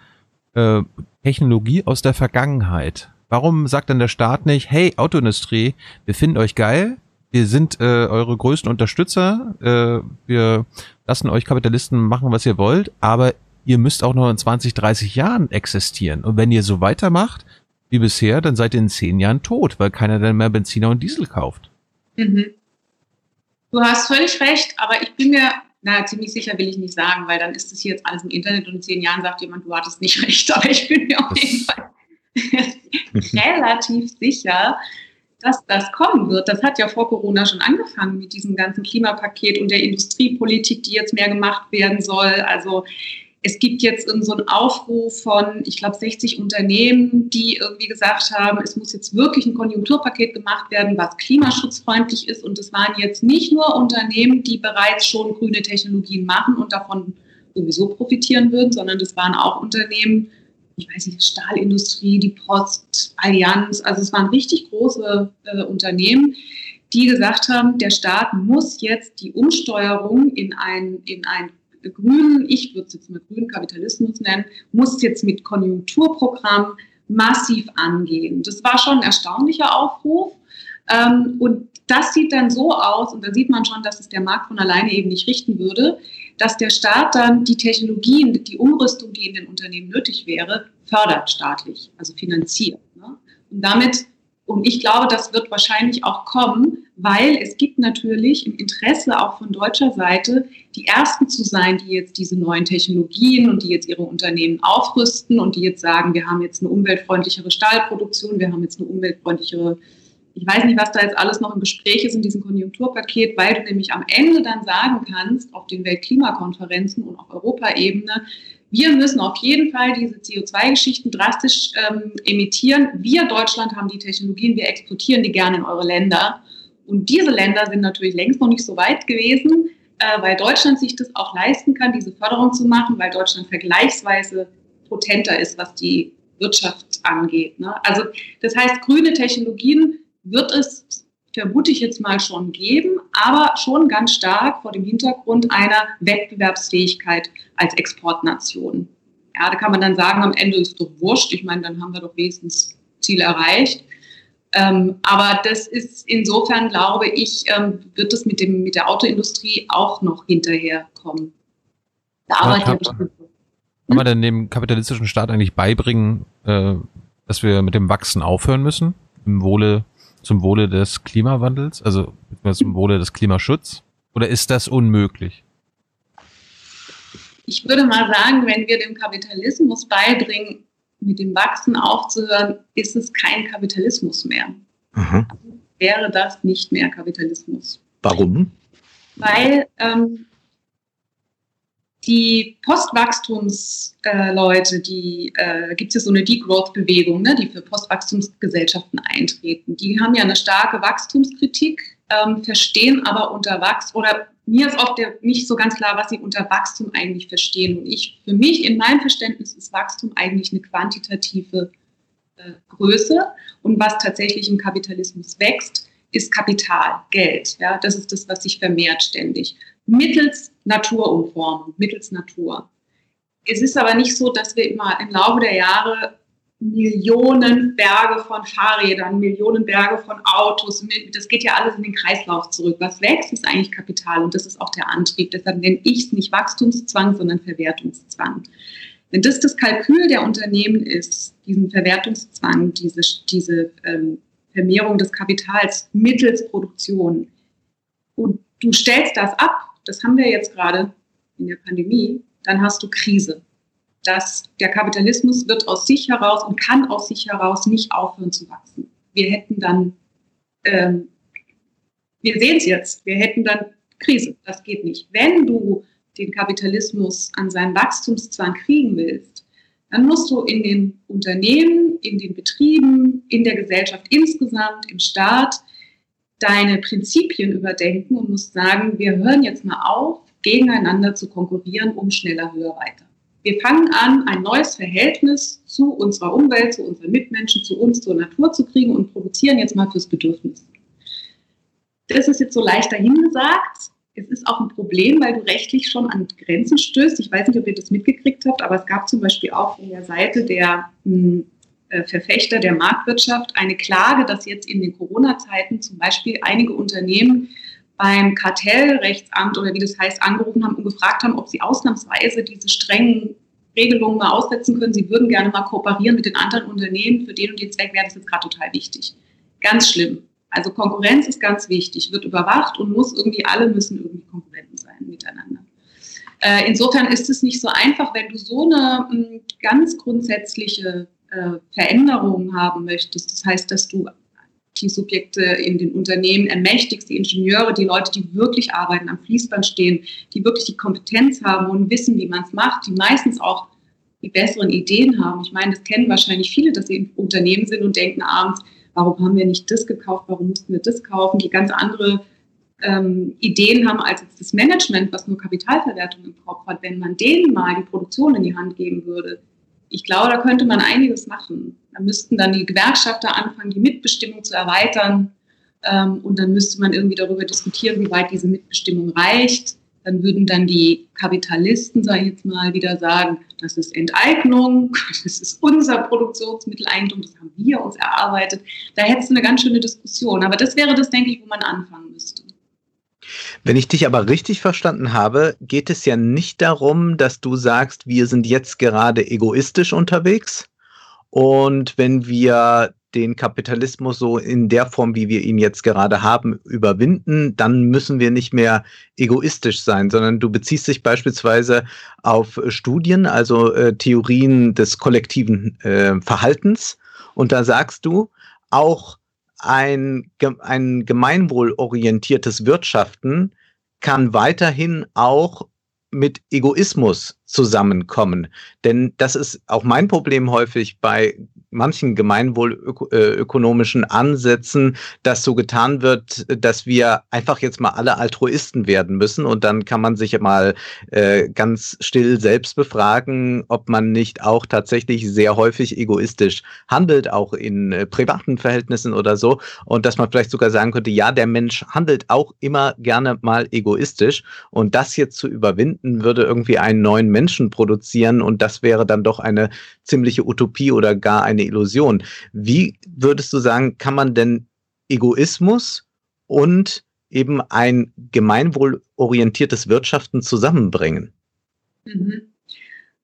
äh, Technologie aus der Vergangenheit. Warum sagt dann der Staat nicht, hey, Autoindustrie, wir finden euch geil, wir sind äh, eure größten Unterstützer, äh, wir lassen euch Kapitalisten machen, was ihr wollt, aber ihr müsst auch noch in 20, 30 Jahren existieren. Und wenn ihr so weitermacht wie bisher, dann seid ihr in zehn Jahren tot, weil keiner dann mehr Benziner und Diesel kauft. Mhm. Du hast völlig recht, aber ich bin mir, na, ziemlich sicher will ich nicht sagen, weil dann ist es hier jetzt alles im Internet und in zehn Jahren sagt jemand, du hattest nicht recht, aber ich bin mir auf jeden Fall relativ sicher, dass das kommen wird. Das hat ja vor Corona schon angefangen mit diesem ganzen Klimapaket und der Industriepolitik, die jetzt mehr gemacht werden soll. Also es gibt jetzt so einen Aufruf von, ich glaube, 60 Unternehmen, die irgendwie gesagt haben, es muss jetzt wirklich ein Konjunkturpaket gemacht werden, was klimaschutzfreundlich ist. Und es waren jetzt nicht nur Unternehmen, die bereits schon grüne Technologien machen und davon sowieso profitieren würden, sondern es waren auch Unternehmen, ich weiß nicht, Stahlindustrie, die Post, Allianz, also es waren richtig große äh, Unternehmen, die gesagt haben, der Staat muss jetzt die Umsteuerung in ein, in ein grünen, ich würde es jetzt mal grünen Kapitalismus nennen, muss jetzt mit Konjunkturprogramm massiv angehen. Das war schon ein erstaunlicher Aufruf. Ähm, und das sieht dann so aus, und da sieht man schon, dass es der Markt von alleine eben nicht richten würde, dass der Staat dann die Technologien, die Umrüstung, die in den Unternehmen nötig wäre, fördert staatlich, also finanziert. Ne? Und damit, und ich glaube, das wird wahrscheinlich auch kommen, weil es gibt natürlich im Interesse auch von deutscher Seite, die Ersten zu sein, die jetzt diese neuen Technologien und die jetzt ihre Unternehmen aufrüsten und die jetzt sagen, wir haben jetzt eine umweltfreundlichere Stahlproduktion, wir haben jetzt eine umweltfreundlichere ich weiß nicht, was da jetzt alles noch im Gespräch ist in diesem Konjunkturpaket, weil du nämlich am Ende dann sagen kannst, auf den Weltklimakonferenzen und auf Europaebene, wir müssen auf jeden Fall diese CO2-Geschichten drastisch ähm, emittieren. Wir, Deutschland, haben die Technologien, wir exportieren die gerne in eure Länder. Und diese Länder sind natürlich längst noch nicht so weit gewesen, äh, weil Deutschland sich das auch leisten kann, diese Förderung zu machen, weil Deutschland vergleichsweise potenter ist, was die Wirtschaft angeht. Ne? Also das heißt, grüne Technologien wird es, vermute ich jetzt mal schon geben, aber schon ganz stark vor dem Hintergrund einer Wettbewerbsfähigkeit als Exportnation. Ja, da kann man dann sagen, am Ende ist doch wurscht. Ich meine, dann haben wir doch wenigstens Ziel erreicht. Ähm, aber das ist insofern, glaube ich, ähm, wird es mit, dem, mit der Autoindustrie auch noch hinterherkommen. Da arbeitet kann, kann man denn dem kapitalistischen Staat eigentlich beibringen, äh, dass wir mit dem Wachsen aufhören müssen? Im Wohle zum Wohle des Klimawandels, also zum Wohle des Klimaschutzes? Oder ist das unmöglich? Ich würde mal sagen, wenn wir dem Kapitalismus beibringen, mit dem Wachsen aufzuhören, ist es kein Kapitalismus mehr. Mhm. Wäre das nicht mehr Kapitalismus. Warum? Weil ähm, die Postwachstumsleute, äh, die äh, gibt es ja so eine Degrowth-Bewegung, ne, die für Postwachstumsgesellschaften eintreten. Die haben ja eine starke Wachstumskritik, ähm, verstehen aber unter Wachstum oder mir ist oft der, nicht so ganz klar, was sie unter Wachstum eigentlich verstehen. Und ich, für mich, in meinem Verständnis, ist Wachstum eigentlich eine quantitative äh, Größe. Und was tatsächlich im Kapitalismus wächst, ist Kapital, Geld. Ja, das ist das, was sich vermehrt ständig mittels Naturumformung, mittels Natur. Es ist aber nicht so, dass wir immer im Laufe der Jahre Millionen Berge von Fahrrädern, Millionen Berge von Autos, das geht ja alles in den Kreislauf zurück. Was wächst, ist eigentlich Kapital und das ist auch der Antrieb. Deshalb nenne ich es nicht Wachstumszwang, sondern Verwertungszwang. Wenn das das Kalkül der Unternehmen ist, diesen Verwertungszwang, diese, diese ähm, Vermehrung des Kapitals mittels Produktion, und du stellst das ab das haben wir jetzt gerade in der Pandemie, dann hast du Krise. Das, der Kapitalismus wird aus sich heraus und kann aus sich heraus nicht aufhören zu wachsen. Wir hätten dann, ähm, wir sehen es jetzt, wir hätten dann Krise. Das geht nicht. Wenn du den Kapitalismus an seinen Wachstumszwang kriegen willst, dann musst du in den Unternehmen, in den Betrieben, in der Gesellschaft insgesamt, im Staat deine Prinzipien überdenken und musst sagen, wir hören jetzt mal auf, gegeneinander zu konkurrieren, um schneller, höher, weiter. Wir fangen an, ein neues Verhältnis zu unserer Umwelt, zu unseren Mitmenschen, zu uns, zur Natur zu kriegen und produzieren jetzt mal fürs Bedürfnis. Das ist jetzt so leicht dahingesagt. Es ist auch ein Problem, weil du rechtlich schon an Grenzen stößt. Ich weiß nicht, ob ihr das mitgekriegt habt, aber es gab zum Beispiel auch von der Seite der hm, äh, Verfechter der Marktwirtschaft eine Klage, dass jetzt in den Corona-Zeiten zum Beispiel einige Unternehmen beim Kartellrechtsamt oder wie das heißt angerufen haben und gefragt haben, ob sie ausnahmsweise diese strengen Regelungen mal aussetzen können. Sie würden gerne mal kooperieren mit den anderen Unternehmen. Für den und den Zweck wäre das jetzt gerade total wichtig. Ganz schlimm. Also Konkurrenz ist ganz wichtig, wird überwacht und muss irgendwie, alle müssen irgendwie Konkurrenten sein miteinander. Äh, insofern ist es nicht so einfach, wenn du so eine hm, ganz grundsätzliche äh, Veränderung haben möchtest. Das heißt, dass du die Subjekte in den Unternehmen ermächtigst, die Ingenieure, die Leute, die wirklich arbeiten, am Fließband stehen, die wirklich die Kompetenz haben und wissen, wie man es macht, die meistens auch die besseren Ideen haben. Ich meine, das kennen wahrscheinlich viele, dass sie im Unternehmen sind und denken abends, warum haben wir nicht das gekauft, warum mussten wir das kaufen, die ganz andere ähm, Ideen haben als jetzt das Management, was nur Kapitalverwertung im Kopf hat. Wenn man denen mal die Produktion in die Hand geben würde, ich glaube, da könnte man einiges machen. Da müssten dann die Gewerkschafter anfangen, die Mitbestimmung zu erweitern. Ähm, und dann müsste man irgendwie darüber diskutieren, wie weit diese Mitbestimmung reicht. Dann würden dann die Kapitalisten, sage ich jetzt mal, wieder sagen, das ist Enteignung, das ist unser Produktionsmitteleigentum, das haben wir uns erarbeitet. Da hättest du eine ganz schöne Diskussion. Aber das wäre das, denke ich, wo man anfangen müsste. Wenn ich dich aber richtig verstanden habe, geht es ja nicht darum, dass du sagst, wir sind jetzt gerade egoistisch unterwegs. Und wenn wir den Kapitalismus so in der Form, wie wir ihn jetzt gerade haben, überwinden, dann müssen wir nicht mehr egoistisch sein, sondern du beziehst dich beispielsweise auf Studien, also äh, Theorien des kollektiven äh, Verhaltens. Und da sagst du, auch ein, ein gemeinwohlorientiertes Wirtschaften kann weiterhin auch mit Egoismus zusammenkommen. Denn das ist auch mein Problem häufig bei manchen gemeinwohlökonomischen Ansätzen, dass so getan wird, dass wir einfach jetzt mal alle Altruisten werden müssen. Und dann kann man sich mal äh, ganz still selbst befragen, ob man nicht auch tatsächlich sehr häufig egoistisch handelt, auch in äh, privaten Verhältnissen oder so. Und dass man vielleicht sogar sagen könnte, ja, der Mensch handelt auch immer gerne mal egoistisch. Und das jetzt zu überwinden würde irgendwie einen neuen Menschen produzieren. Und das wäre dann doch eine ziemliche Utopie oder gar eine Illusion. Wie würdest du sagen, kann man denn Egoismus und eben ein gemeinwohlorientiertes Wirtschaften zusammenbringen? Mhm.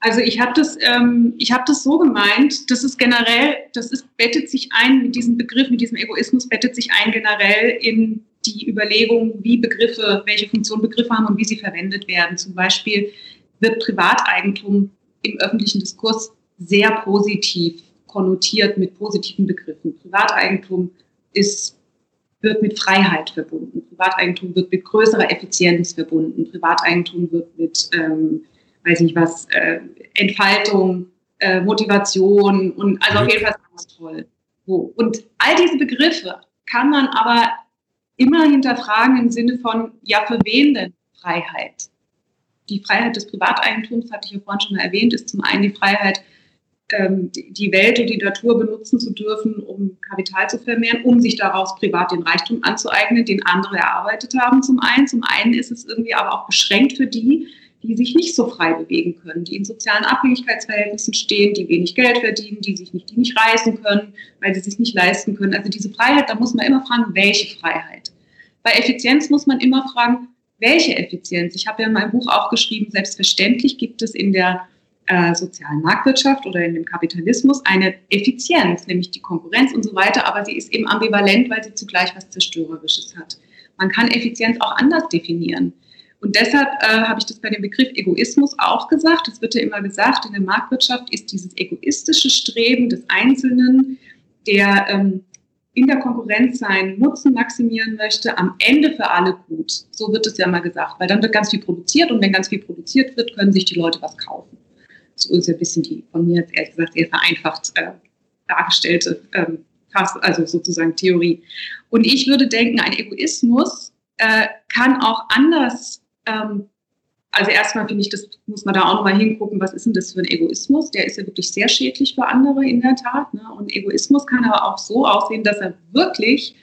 Also ich habe das, ähm, habe das so gemeint, das ist generell, das ist bettet sich ein mit diesem Begriff, mit diesem Egoismus bettet sich ein generell in die Überlegung, wie Begriffe, welche Funktion Begriffe haben und wie sie verwendet werden. Zum Beispiel wird Privateigentum im öffentlichen Diskurs sehr positiv konnotiert mit positiven Begriffen. Privateigentum ist, wird mit Freiheit verbunden. Privateigentum wird mit größerer Effizienz verbunden. Privateigentum wird mit, ähm, weiß nicht was, äh, Entfaltung, äh, Motivation und also auf mhm. jeden Fall ganz toll. So. Und all diese Begriffe kann man aber immer hinterfragen im Sinne von, ja, für wen denn Freiheit? Die Freiheit des Privateigentums, hatte ich ja vorhin schon mal erwähnt, ist zum einen die Freiheit, die Welt und die Natur benutzen zu dürfen, um Kapital zu vermehren, um sich daraus privat den Reichtum anzueignen, den andere erarbeitet haben zum einen. Zum einen ist es irgendwie aber auch beschränkt für die, die sich nicht so frei bewegen können, die in sozialen Abhängigkeitsverhältnissen stehen, die wenig Geld verdienen, die sich nicht, die nicht reisen können, weil sie sich nicht leisten können. Also diese Freiheit, da muss man immer fragen, welche Freiheit. Bei Effizienz muss man immer fragen, welche Effizienz. Ich habe ja in meinem Buch auch geschrieben, selbstverständlich gibt es in der äh, sozialen Marktwirtschaft oder in dem Kapitalismus eine Effizienz, nämlich die Konkurrenz und so weiter, aber sie ist eben ambivalent, weil sie zugleich was Zerstörerisches hat. Man kann Effizienz auch anders definieren. Und deshalb äh, habe ich das bei dem Begriff Egoismus auch gesagt. Es wird ja immer gesagt, in der Marktwirtschaft ist dieses egoistische Streben des Einzelnen, der ähm, in der Konkurrenz seinen Nutzen maximieren möchte, am Ende für alle gut. So wird es ja mal gesagt, weil dann wird ganz viel produziert und wenn ganz viel produziert wird, können sich die Leute was kaufen. Ist ja ein bisschen die von mir ehrlich gesagt sehr vereinfacht äh, dargestellte, ähm, also sozusagen Theorie. Und ich würde denken, ein Egoismus äh, kann auch anders ähm, also erstmal finde ich, das muss man da auch nochmal hingucken, was ist denn das für ein Egoismus? Der ist ja wirklich sehr schädlich für andere in der Tat. Ne? Und Egoismus kann aber auch so aussehen, dass er wirklich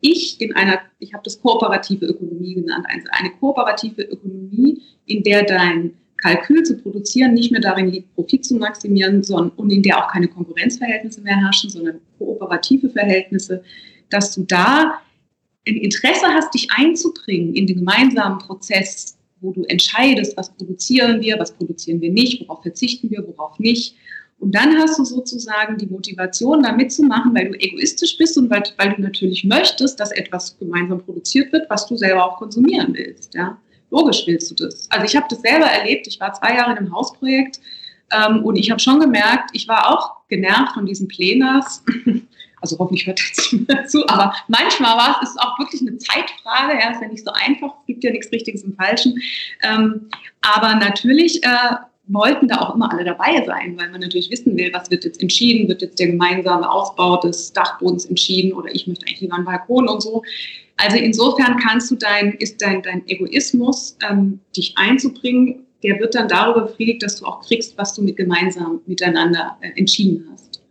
ich in einer, ich habe das kooperative Ökonomie genannt, also eine kooperative Ökonomie, in der dein Kalkül zu produzieren nicht mehr darin liegt, Profit zu maximieren, sondern und in der auch keine Konkurrenzverhältnisse mehr herrschen, sondern kooperative Verhältnisse, dass du da ein Interesse hast, dich einzubringen in den gemeinsamen Prozess, wo du entscheidest, was produzieren wir, was produzieren wir nicht, worauf verzichten wir, worauf nicht. Und dann hast du sozusagen die Motivation, da mitzumachen, weil du egoistisch bist und weil, weil, du natürlich möchtest, dass etwas gemeinsam produziert wird, was du selber auch konsumieren willst. Ja? Logisch willst du das. Also ich habe das selber erlebt. Ich war zwei Jahre in einem Hausprojekt ähm, und ich habe schon gemerkt, ich war auch genervt von diesen Plenars. Also hoffentlich hört jetzt niemand zu, aber manchmal war es ist auch wirklich eine Zeitfrage. Ja, ist ja nicht so einfach. Es gibt ja nichts Richtiges und Falschen. Ähm, aber natürlich äh, wollten da auch immer alle dabei sein, weil man natürlich wissen will, was wird jetzt entschieden, wird jetzt der gemeinsame Ausbau des Dachbodens entschieden oder ich möchte eigentlich lieber einen Balkon und so. Also insofern kannst du dein, ist dein, dein Egoismus, ähm, dich einzubringen, der wird dann darüber befriedigt, dass du auch kriegst, was du mit gemeinsam miteinander äh, entschieden hast.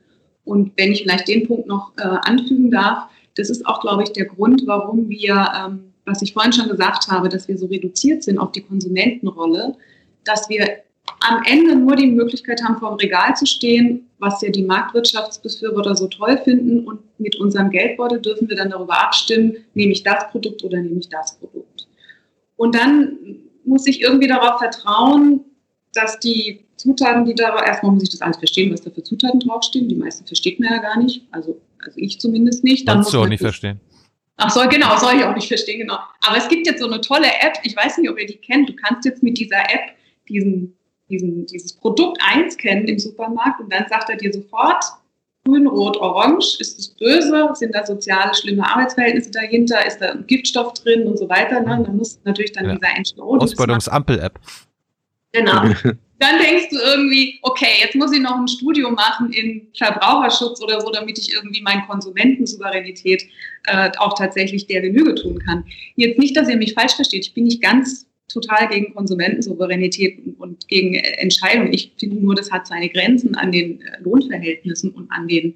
Und wenn ich vielleicht den Punkt noch äh, anfügen darf, das ist auch, glaube ich, der Grund, warum wir, ähm, was ich vorhin schon gesagt habe, dass wir so reduziert sind auf die Konsumentenrolle, dass wir am Ende nur die Möglichkeit haben, vor dem Regal zu stehen, was ja die Marktwirtschaftsbefürworter so toll finden. Und mit unserem Geldbeutel dürfen wir dann darüber abstimmen, nehme ich das Produkt oder nehme ich das Produkt. Und dann muss ich irgendwie darauf vertrauen, dass die Zutaten, die da, erstmal muss ich das alles verstehen, was da für Zutaten draufstehen. Die meisten versteht man ja gar nicht. Also, also ich zumindest nicht. Dann Kannst du auch nicht verstehen. Ach so, genau, soll ich auch nicht verstehen, genau. Aber es gibt jetzt so eine tolle App, ich weiß nicht, ob ihr die kennt. Du kannst jetzt mit dieser App diesen diesen, dieses Produkt einscannen im Supermarkt und dann sagt er dir sofort, grün, rot, orange, ist es böse, sind da soziale, schlimme Arbeitsverhältnisse dahinter, ist da ein Giftstoff drin und so weiter. Ne? Dann muss natürlich dann ja. dieser NGO... Ausbeutungsampel-App. Genau. dann denkst du irgendwie, okay, jetzt muss ich noch ein Studium machen in Verbraucherschutz oder so, damit ich irgendwie meine Konsumentensouveränität äh, auch tatsächlich der Genüge tun kann. Jetzt nicht, dass ihr mich falsch versteht, ich bin nicht ganz total gegen Konsumentensouveränität und gegen Entscheidungen. Ich finde nur, das hat seine Grenzen an den äh, Lohnverhältnissen und an den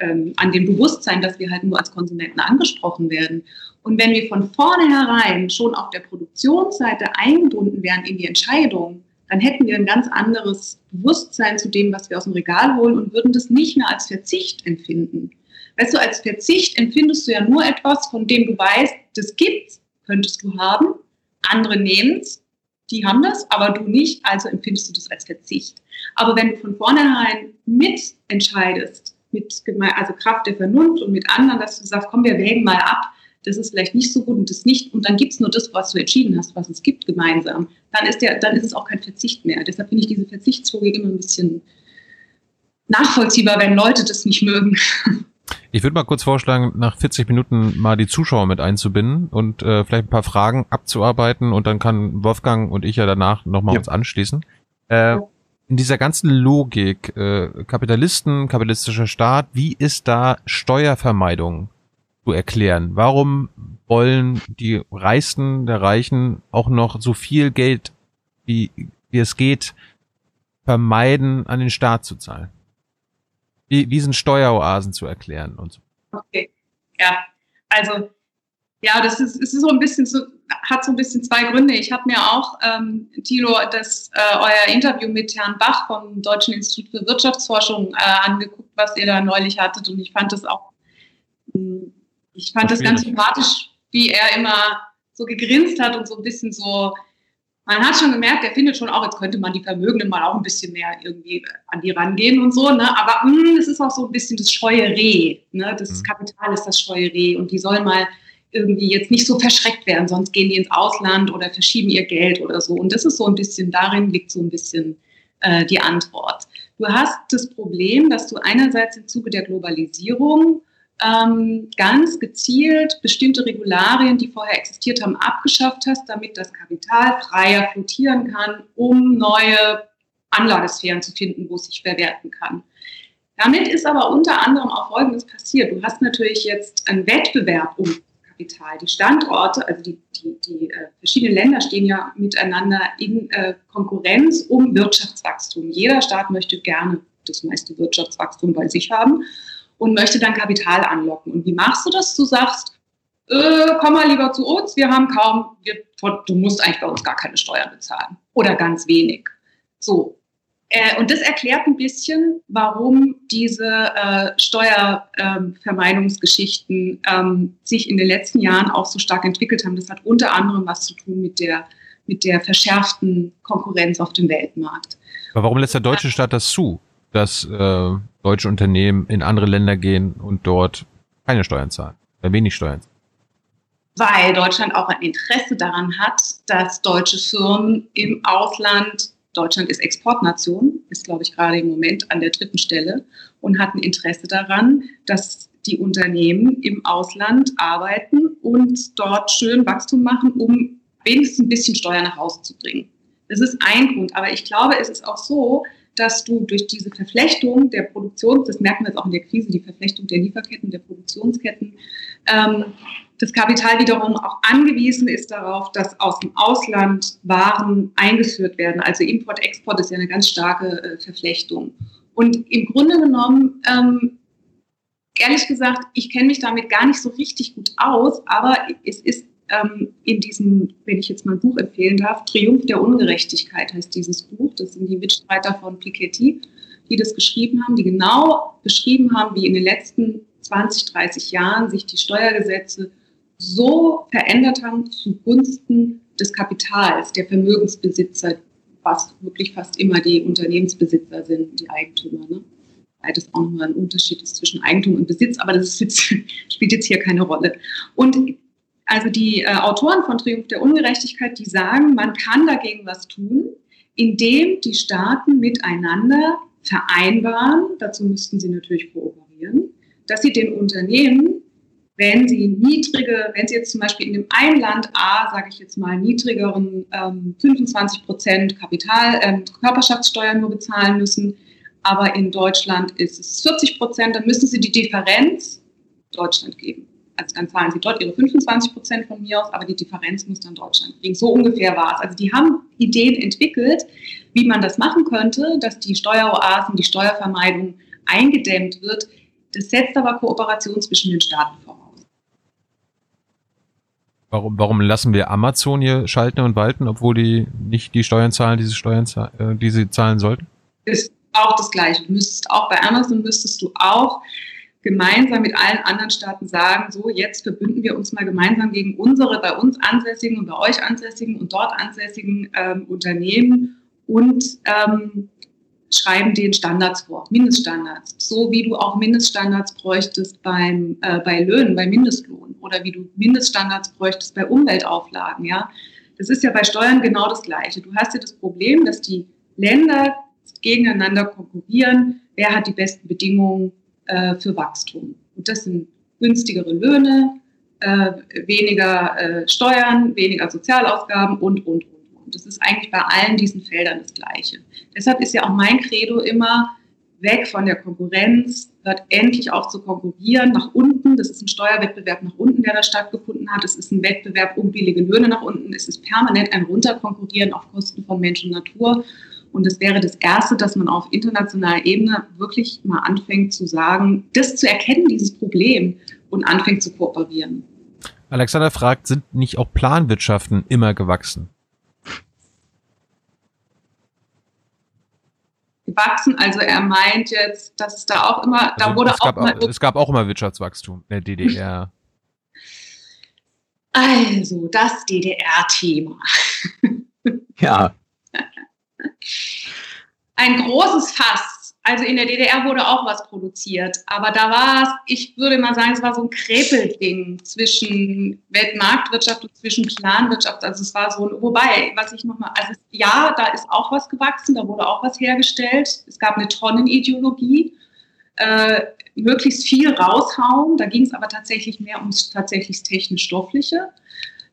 ähm, an dem Bewusstsein, dass wir halt nur als Konsumenten angesprochen werden. Und wenn wir von vornherein schon auf der Produktionsseite eingebunden wären in die Entscheidung, dann hätten wir ein ganz anderes Bewusstsein zu dem, was wir aus dem Regal holen und würden das nicht mehr als Verzicht empfinden. Weißt du, als Verzicht empfindest du ja nur etwas, von dem du weißt, das gibt's, könntest du haben, andere nehmen es, die haben das, aber du nicht, also empfindest du das als Verzicht. Aber wenn du von vornherein mitentscheidest, mit also Kraft der Vernunft und mit anderen, dass du sagst, komm, wir wägen mal ab, das ist vielleicht nicht so gut und das nicht, und dann gibt es nur das, was du entschieden hast, was es gibt gemeinsam, dann ist, der, dann ist es auch kein Verzicht mehr. Deshalb finde ich diese Verzichtslogik immer ein bisschen nachvollziehbar, wenn Leute das nicht mögen. Ich würde mal kurz vorschlagen, nach 40 Minuten mal die Zuschauer mit einzubinden und äh, vielleicht ein paar Fragen abzuarbeiten und dann kann Wolfgang und ich ja danach nochmal ja. uns anschließen. Äh, in dieser ganzen Logik, äh, Kapitalisten, kapitalistischer Staat, wie ist da Steuervermeidung zu erklären? Warum wollen die Reichsten der Reichen auch noch so viel Geld, wie, wie es geht, vermeiden, an den Staat zu zahlen? Sind Steueroasen zu erklären und so. Okay, ja, also ja, das ist, es ist so ein bisschen so, hat so ein bisschen zwei Gründe. Ich habe mir auch, ähm, Thilo, das äh, euer Interview mit Herrn Bach vom Deutschen Institut für Wirtschaftsforschung äh, angeguckt, was ihr da neulich hattet. Und ich fand das auch, hm, ich fand das ganz sympathisch, wie er immer so gegrinst hat und so ein bisschen so man hat schon gemerkt, er findet schon auch, jetzt könnte man die Vermögenden mal auch ein bisschen mehr irgendwie an die rangehen und so, ne? Aber hm, es ist auch so ein bisschen das scheue Reh, ne? Das mhm. Kapital ist das scheue Reh und die sollen mal irgendwie jetzt nicht so verschreckt werden, sonst gehen die ins Ausland oder verschieben ihr Geld oder so. Und das ist so ein bisschen, darin liegt so ein bisschen äh, die Antwort. Du hast das Problem, dass du einerseits im Zuge der Globalisierung ähm, ganz gezielt bestimmte Regularien, die vorher existiert haben, abgeschafft hast, damit das Kapital freier flottieren kann, um neue Anlagesphären zu finden, wo es sich verwerten kann. Damit ist aber unter anderem auch Folgendes passiert. Du hast natürlich jetzt einen Wettbewerb um Kapital. Die Standorte, also die, die, die äh, verschiedenen Länder stehen ja miteinander in äh, Konkurrenz um Wirtschaftswachstum. Jeder Staat möchte gerne das meiste Wirtschaftswachstum bei sich haben und möchte dann Kapital anlocken. Und wie machst du das? Du sagst, äh, komm mal lieber zu uns, wir haben kaum, wir, du musst eigentlich bei uns gar keine Steuern bezahlen oder ganz wenig. So. Äh, und das erklärt ein bisschen, warum diese äh, Steuervermeidungsgeschichten ähm, sich in den letzten Jahren auch so stark entwickelt haben. Das hat unter anderem was zu tun mit der, mit der verschärften Konkurrenz auf dem Weltmarkt. Aber warum lässt der deutsche Staat das zu, dass äh, deutsche Unternehmen in andere Länder gehen und dort keine Steuern zahlen, oder wenig Steuern zahlen? Weil Deutschland auch ein Interesse daran hat, dass deutsche Firmen im Ausland, Deutschland ist Exportnation, ist glaube ich gerade im Moment an der dritten Stelle und hat ein Interesse daran, dass die Unternehmen im Ausland arbeiten und dort schön Wachstum machen, um wenigstens ein bisschen Steuer nach Hause zu bringen. Das ist ein Grund. Aber ich glaube, es ist auch so, dass du durch diese Verflechtung der Produktion, das merken wir jetzt auch in der Krise, die Verflechtung der Lieferketten, der Produktionsketten, ähm, das Kapital wiederum auch angewiesen ist darauf, dass aus dem Ausland Waren eingeführt werden. Also Import, Export ist ja eine ganz starke äh, Verflechtung. Und im Grunde genommen, ähm, ehrlich gesagt, ich kenne mich damit gar nicht so richtig gut aus, aber es ist ähm, in diesem, wenn ich jetzt mal ein Buch empfehlen darf, Triumph der Ungerechtigkeit heißt dieses Buch. Das sind die Mitstreiter von Piketty, die das geschrieben haben, die genau beschrieben haben, wie in den letzten 20, 30 Jahren sich die Steuergesetze so verändert haben zugunsten des Kapitals, der Vermögensbesitzer, was wirklich fast immer die Unternehmensbesitzer sind, die Eigentümer. Ne? Weil das auch nochmal ein Unterschied ist zwischen Eigentum und Besitz, aber das jetzt, spielt jetzt hier keine Rolle. Und also die äh, Autoren von Triumph der Ungerechtigkeit, die sagen, man kann dagegen was tun, indem die Staaten miteinander vereinbaren, dazu müssten sie natürlich kooperieren, dass sie den Unternehmen, wenn sie niedrige, wenn sie jetzt zum Beispiel in dem einen Land A, sage ich jetzt mal, niedrigeren ähm, 25 Prozent Kapital, ähm, Körperschaftssteuern nur bezahlen müssen, aber in Deutschland ist es 40 Prozent, dann müssen sie die Differenz Deutschland geben. Also dann zahlen sie dort ihre 25 Prozent von mir aus, aber die Differenz muss dann Deutschland kriegen. So ungefähr war es. Also die haben Ideen entwickelt, wie man das machen könnte, dass die Steueroasen, die Steuervermeidung eingedämmt wird. Das setzt aber Kooperation zwischen den Staaten voraus. Warum, warum lassen wir Amazon hier schalten und walten, obwohl die nicht die Steuern zahlen, diese Steuern, äh, die sie zahlen sollten? Ist auch das Gleiche. Du müsstest auch bei Amazon müsstest du auch gemeinsam mit allen anderen Staaten sagen, so jetzt verbünden wir uns mal gemeinsam gegen unsere bei uns ansässigen und bei euch ansässigen und dort ansässigen ähm, Unternehmen und ähm, schreiben den Standards vor, Mindeststandards, so wie du auch Mindeststandards bräuchtest beim, äh, bei Löhnen, bei Mindestlohn oder wie du Mindeststandards bräuchtest bei Umweltauflagen. Ja, das ist ja bei Steuern genau das Gleiche. Du hast ja das Problem, dass die Länder gegeneinander konkurrieren. Wer hat die besten Bedingungen äh, für Wachstum. Und das sind günstigere Löhne, äh, weniger äh, Steuern, weniger Sozialausgaben und, und, und, und. Das ist eigentlich bei allen diesen Feldern das Gleiche. Deshalb ist ja auch mein Credo immer, weg von der Konkurrenz, hört endlich auf zu konkurrieren nach unten. Das ist ein Steuerwettbewerb nach unten, der da stattgefunden hat. Es ist ein Wettbewerb um billige Löhne nach unten. Es ist permanent ein Runterkonkurrieren auf Kosten von Mensch und Natur. Und es wäre das Erste, dass man auf internationaler Ebene wirklich mal anfängt zu sagen, das zu erkennen, dieses Problem, und anfängt zu kooperieren. Alexander fragt, sind nicht auch Planwirtschaften immer gewachsen? Gewachsen, also er meint jetzt, dass es da auch immer, also da wurde es gab auch, auch es gab auch immer Wirtschaftswachstum in der DDR. Also, das DDR-Thema. Ja, ein großes Fass. Also in der DDR wurde auch was produziert, aber da war es, ich würde mal sagen, es war so ein Kräpelding zwischen Weltmarktwirtschaft und zwischen Planwirtschaft. Also es war so, wobei, was ich nochmal, also ja, da ist auch was gewachsen, da wurde auch was hergestellt. Es gab eine Tonnenideologie, äh, möglichst viel raushauen. Da ging es aber tatsächlich mehr ums tatsächlich technisch-stoffliche.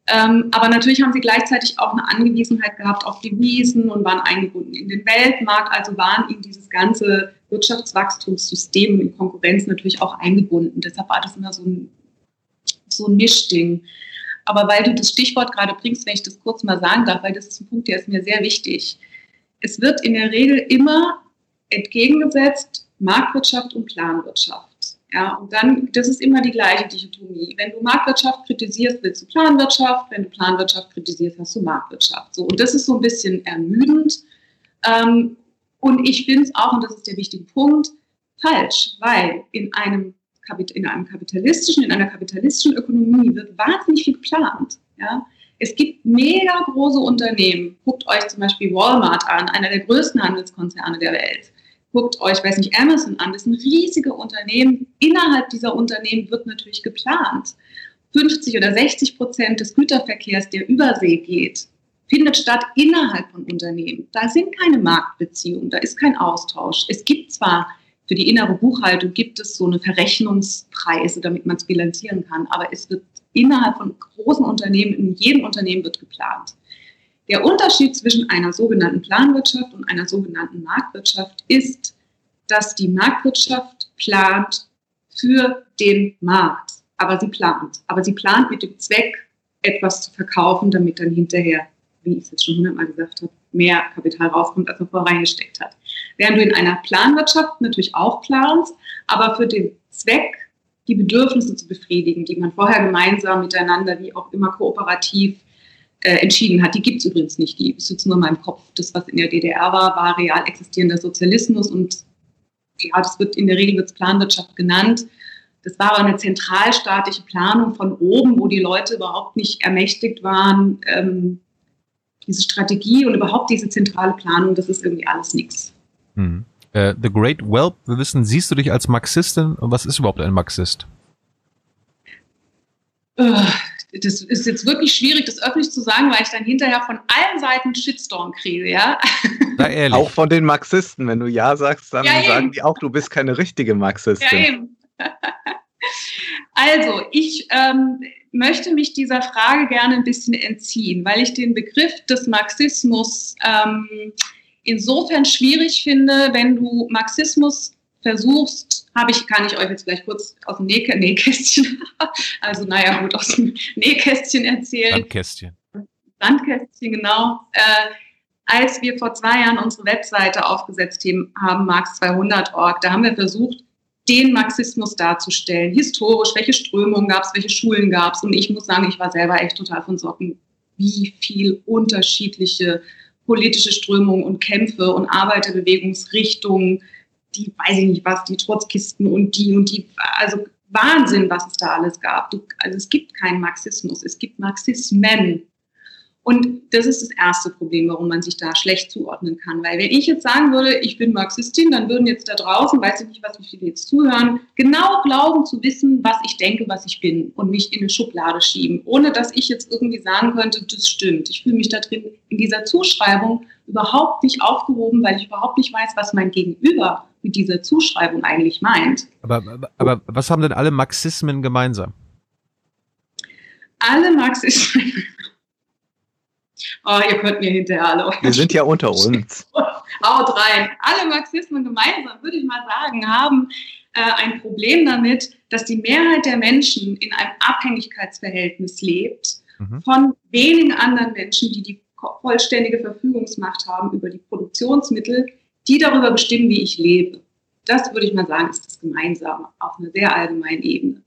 Ähm, aber natürlich haben sie gleichzeitig auch eine Angewiesenheit gehabt auf die Wiesen und waren eingebunden in den Weltmarkt, also waren in dieses ganze Wirtschaftswachstumssystem in Konkurrenz natürlich auch eingebunden. Deshalb war das immer so ein, so ein Mischding. Aber weil du das Stichwort gerade bringst, wenn ich das kurz mal sagen darf, weil das ist ein Punkt, der ist mir sehr wichtig. Es wird in der Regel immer entgegengesetzt Marktwirtschaft und Planwirtschaft. Ja, und dann, das ist immer die gleiche Dichotomie. Wenn du Marktwirtschaft kritisierst, willst du Planwirtschaft. Wenn du Planwirtschaft kritisierst, hast du Marktwirtschaft. So, und das ist so ein bisschen ermüdend. Ähm, und ich finde es auch, und das ist der wichtige Punkt, falsch, weil in einem, in einem kapitalistischen, in einer kapitalistischen Ökonomie wird wahnsinnig viel geplant. Ja? Es gibt mega große Unternehmen. Guckt euch zum Beispiel Walmart an, einer der größten Handelskonzerne der Welt guckt euch, weiß nicht, Amazon an. Das sind riesige Unternehmen. Innerhalb dieser Unternehmen wird natürlich geplant. 50 oder 60 Prozent des Güterverkehrs, der über See geht, findet statt innerhalb von Unternehmen. Da sind keine Marktbeziehungen, da ist kein Austausch. Es gibt zwar für die innere Buchhaltung gibt es so eine Verrechnungspreise, damit man es bilanzieren kann, aber es wird innerhalb von großen Unternehmen, in jedem Unternehmen wird geplant. Der Unterschied zwischen einer sogenannten Planwirtschaft und einer sogenannten Marktwirtschaft ist, dass die Marktwirtschaft plant für den Markt. Aber sie plant. Aber sie plant mit dem Zweck, etwas zu verkaufen, damit dann hinterher, wie ich es jetzt schon hundertmal gesagt habe, mehr Kapital rauskommt, als man vorher reingesteckt hat. Während du in einer Planwirtschaft natürlich auch planst, aber für den Zweck, die Bedürfnisse zu befriedigen, die man vorher gemeinsam miteinander, wie auch immer kooperativ äh, entschieden hat. Die gibt es übrigens nicht, die sitzen nur in meinem Kopf. Das, was in der DDR war, war real existierender Sozialismus und ja, das wird in der Regel wird's Planwirtschaft genannt. Das war aber eine zentralstaatliche Planung von oben, wo die Leute überhaupt nicht ermächtigt waren. Ähm, diese Strategie und überhaupt diese zentrale Planung, das ist irgendwie alles nichts. Hm. Uh, The Great Whelp, wir wissen, siehst du dich als Marxistin? Was ist überhaupt ein Marxist? Das ist jetzt wirklich schwierig, das öffentlich zu sagen, weil ich dann hinterher von allen Seiten Shitstorm kriege, ja. Na, ehrlich. Auch von den Marxisten. Wenn du Ja sagst, dann ja, sagen die auch, du bist keine richtige Marxistin. Ja, eben. Also, ich ähm, möchte mich dieser Frage gerne ein bisschen entziehen, weil ich den Begriff des Marxismus ähm, insofern schwierig finde, wenn du Marxismus versuchst, habe ich, kann ich euch jetzt gleich kurz aus dem Näh Nähkästchen, also naja, gut, aus dem Nähkästchen erzählen. Sandkästchen. Sandkästchen, genau. Äh, als wir vor zwei Jahren unsere Webseite aufgesetzt haben, Marx 200.org, da haben wir versucht, den Marxismus darzustellen, historisch, welche Strömungen gab es, welche Schulen gab es. Und ich muss sagen, ich war selber echt total von Socken, wie viel unterschiedliche politische Strömungen und Kämpfe und Arbeiterbewegungsrichtungen die, weiß ich nicht was, die Trotzkisten und die und die, also Wahnsinn, was es da alles gab. Du, also es gibt keinen Marxismus, es gibt Marxismen. Und das ist das erste Problem, warum man sich da schlecht zuordnen kann. Weil wenn ich jetzt sagen würde, ich bin Marxistin, dann würden jetzt da draußen, weiß ich nicht, was wie viele jetzt zuhören, genau glauben zu wissen, was ich denke, was ich bin und mich in eine Schublade schieben, ohne dass ich jetzt irgendwie sagen könnte, das stimmt. Ich fühle mich da drin in dieser Zuschreibung überhaupt nicht aufgehoben, weil ich überhaupt nicht weiß, was mein Gegenüber mit dieser Zuschreibung eigentlich meint. Aber, aber, aber was haben denn alle Marxismen gemeinsam? Alle Marxismen. Oh, ihr könnt mir hinterher alle. Wir sind ja unter uns. Haut rein. Alle Marxismen gemeinsam, würde ich mal sagen, haben äh, ein Problem damit, dass die Mehrheit der Menschen in einem Abhängigkeitsverhältnis lebt mhm. von wenigen anderen Menschen, die die vollständige Verfügungsmacht haben über die Produktionsmittel, die darüber bestimmen, wie ich lebe. Das würde ich mal sagen, ist das Gemeinsame auf einer sehr allgemeinen Ebene.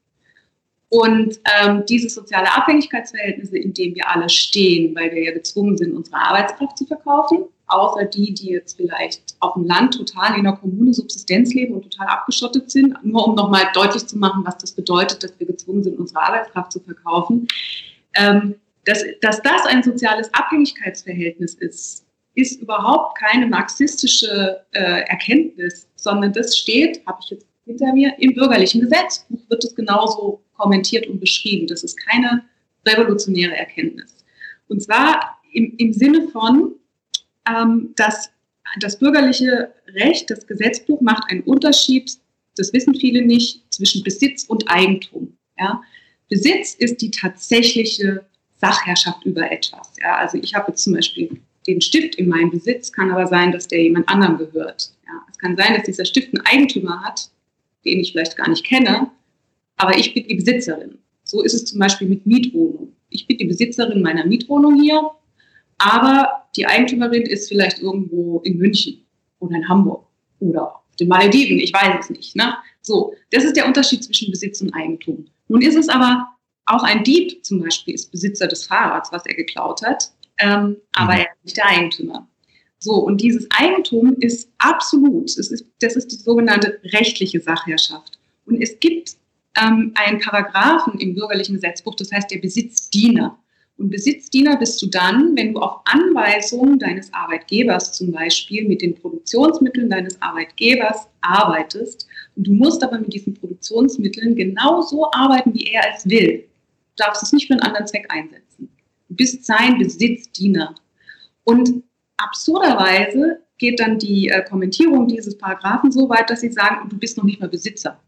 Und ähm, diese soziale Abhängigkeitsverhältnisse, in denen wir alle stehen, weil wir ja gezwungen sind, unsere Arbeitskraft zu verkaufen, außer die, die jetzt vielleicht auf dem Land total in der Kommune Subsistenz leben und total abgeschottet sind, nur um nochmal deutlich zu machen, was das bedeutet, dass wir gezwungen sind, unsere Arbeitskraft zu verkaufen. Ähm, dass, dass das ein soziales Abhängigkeitsverhältnis ist, ist überhaupt keine marxistische äh, Erkenntnis, sondern das steht, habe ich jetzt hinter mir, im bürgerlichen Gesetzbuch wird es genauso kommentiert und beschrieben. Das ist keine revolutionäre Erkenntnis. Und zwar im, im Sinne von, ähm, dass das bürgerliche Recht, das Gesetzbuch macht einen Unterschied, das wissen viele nicht, zwischen Besitz und Eigentum. Ja? Besitz ist die tatsächliche Sachherrschaft über etwas. Ja? Also ich habe jetzt zum Beispiel den Stift in meinem Besitz, kann aber sein, dass der jemand anderem gehört. Ja, es kann sein, dass dieser Stift einen Eigentümer hat, den ich vielleicht gar nicht kenne, aber ich bin die Besitzerin. So ist es zum Beispiel mit Mietwohnung. Ich bin die Besitzerin meiner Mietwohnung hier, aber die Eigentümerin ist vielleicht irgendwo in München oder in Hamburg oder auf den Malediven, ich weiß es nicht. Ne? So, das ist der Unterschied zwischen Besitz und Eigentum. Nun ist es aber auch ein Dieb zum Beispiel ist Besitzer des Fahrrads, was er geklaut hat, ähm, aber mhm. er ist nicht der Eigentümer. So, und dieses Eigentum ist absolut, es ist, das ist die sogenannte rechtliche Sachherrschaft. Und es gibt ähm, einen Paragraphen im bürgerlichen Gesetzbuch, das heißt der Besitzdiener. Und Besitzdiener bist du dann, wenn du auf Anweisung deines Arbeitgebers zum Beispiel mit den Produktionsmitteln deines Arbeitgebers arbeitest. Und du musst aber mit diesen Produktionsmitteln genauso arbeiten, wie er es will. Du darfst es nicht für einen anderen Zweck einsetzen. Du bist sein Besitzdiener. Und absurderweise geht dann die äh, Kommentierung dieses Paragraphen so weit, dass sie sagen, du bist noch nicht mal Besitzer.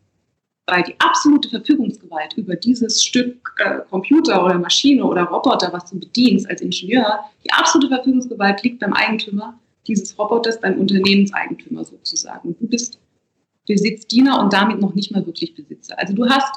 Weil die absolute Verfügungsgewalt über dieses Stück äh, Computer oder Maschine oder Roboter, was du bedienst als Ingenieur, die absolute Verfügungsgewalt liegt beim Eigentümer dieses Roboters, beim Unternehmenseigentümer sozusagen. Du bist Besitzdiener und damit noch nicht mal wirklich Besitzer. Also du hast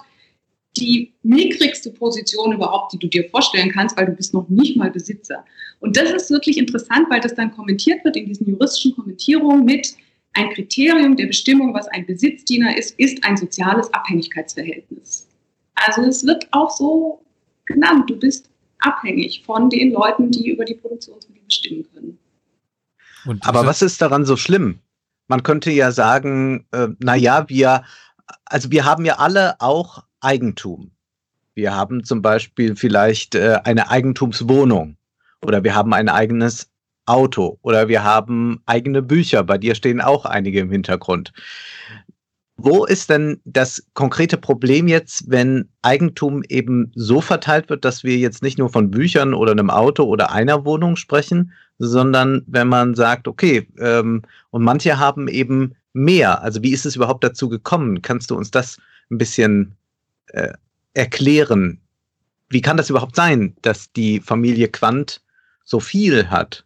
die mickrigste Position überhaupt, die du dir vorstellen kannst, weil du bist noch nicht mal Besitzer. Und das ist wirklich interessant, weil das dann kommentiert wird in diesen juristischen Kommentierungen mit ein Kriterium der Bestimmung, was ein Besitzdiener ist, ist ein soziales Abhängigkeitsverhältnis. Also es wird auch so genannt, du bist abhängig von den Leuten, die über die Produktionsmittel bestimmen können. Aber was ist daran so schlimm? Man könnte ja sagen, äh, na ja, wir, also wir haben ja alle auch Eigentum. Wir haben zum Beispiel vielleicht äh, eine Eigentumswohnung oder wir haben ein eigenes Auto oder wir haben eigene Bücher. Bei dir stehen auch einige im Hintergrund. Wo ist denn das konkrete Problem jetzt, wenn Eigentum eben so verteilt wird, dass wir jetzt nicht nur von Büchern oder einem Auto oder einer Wohnung sprechen, sondern wenn man sagt, okay, ähm, und manche haben eben mehr. Also wie ist es überhaupt dazu gekommen? Kannst du uns das ein bisschen äh, erklären, wie kann das überhaupt sein, dass die Familie Quandt so viel hat?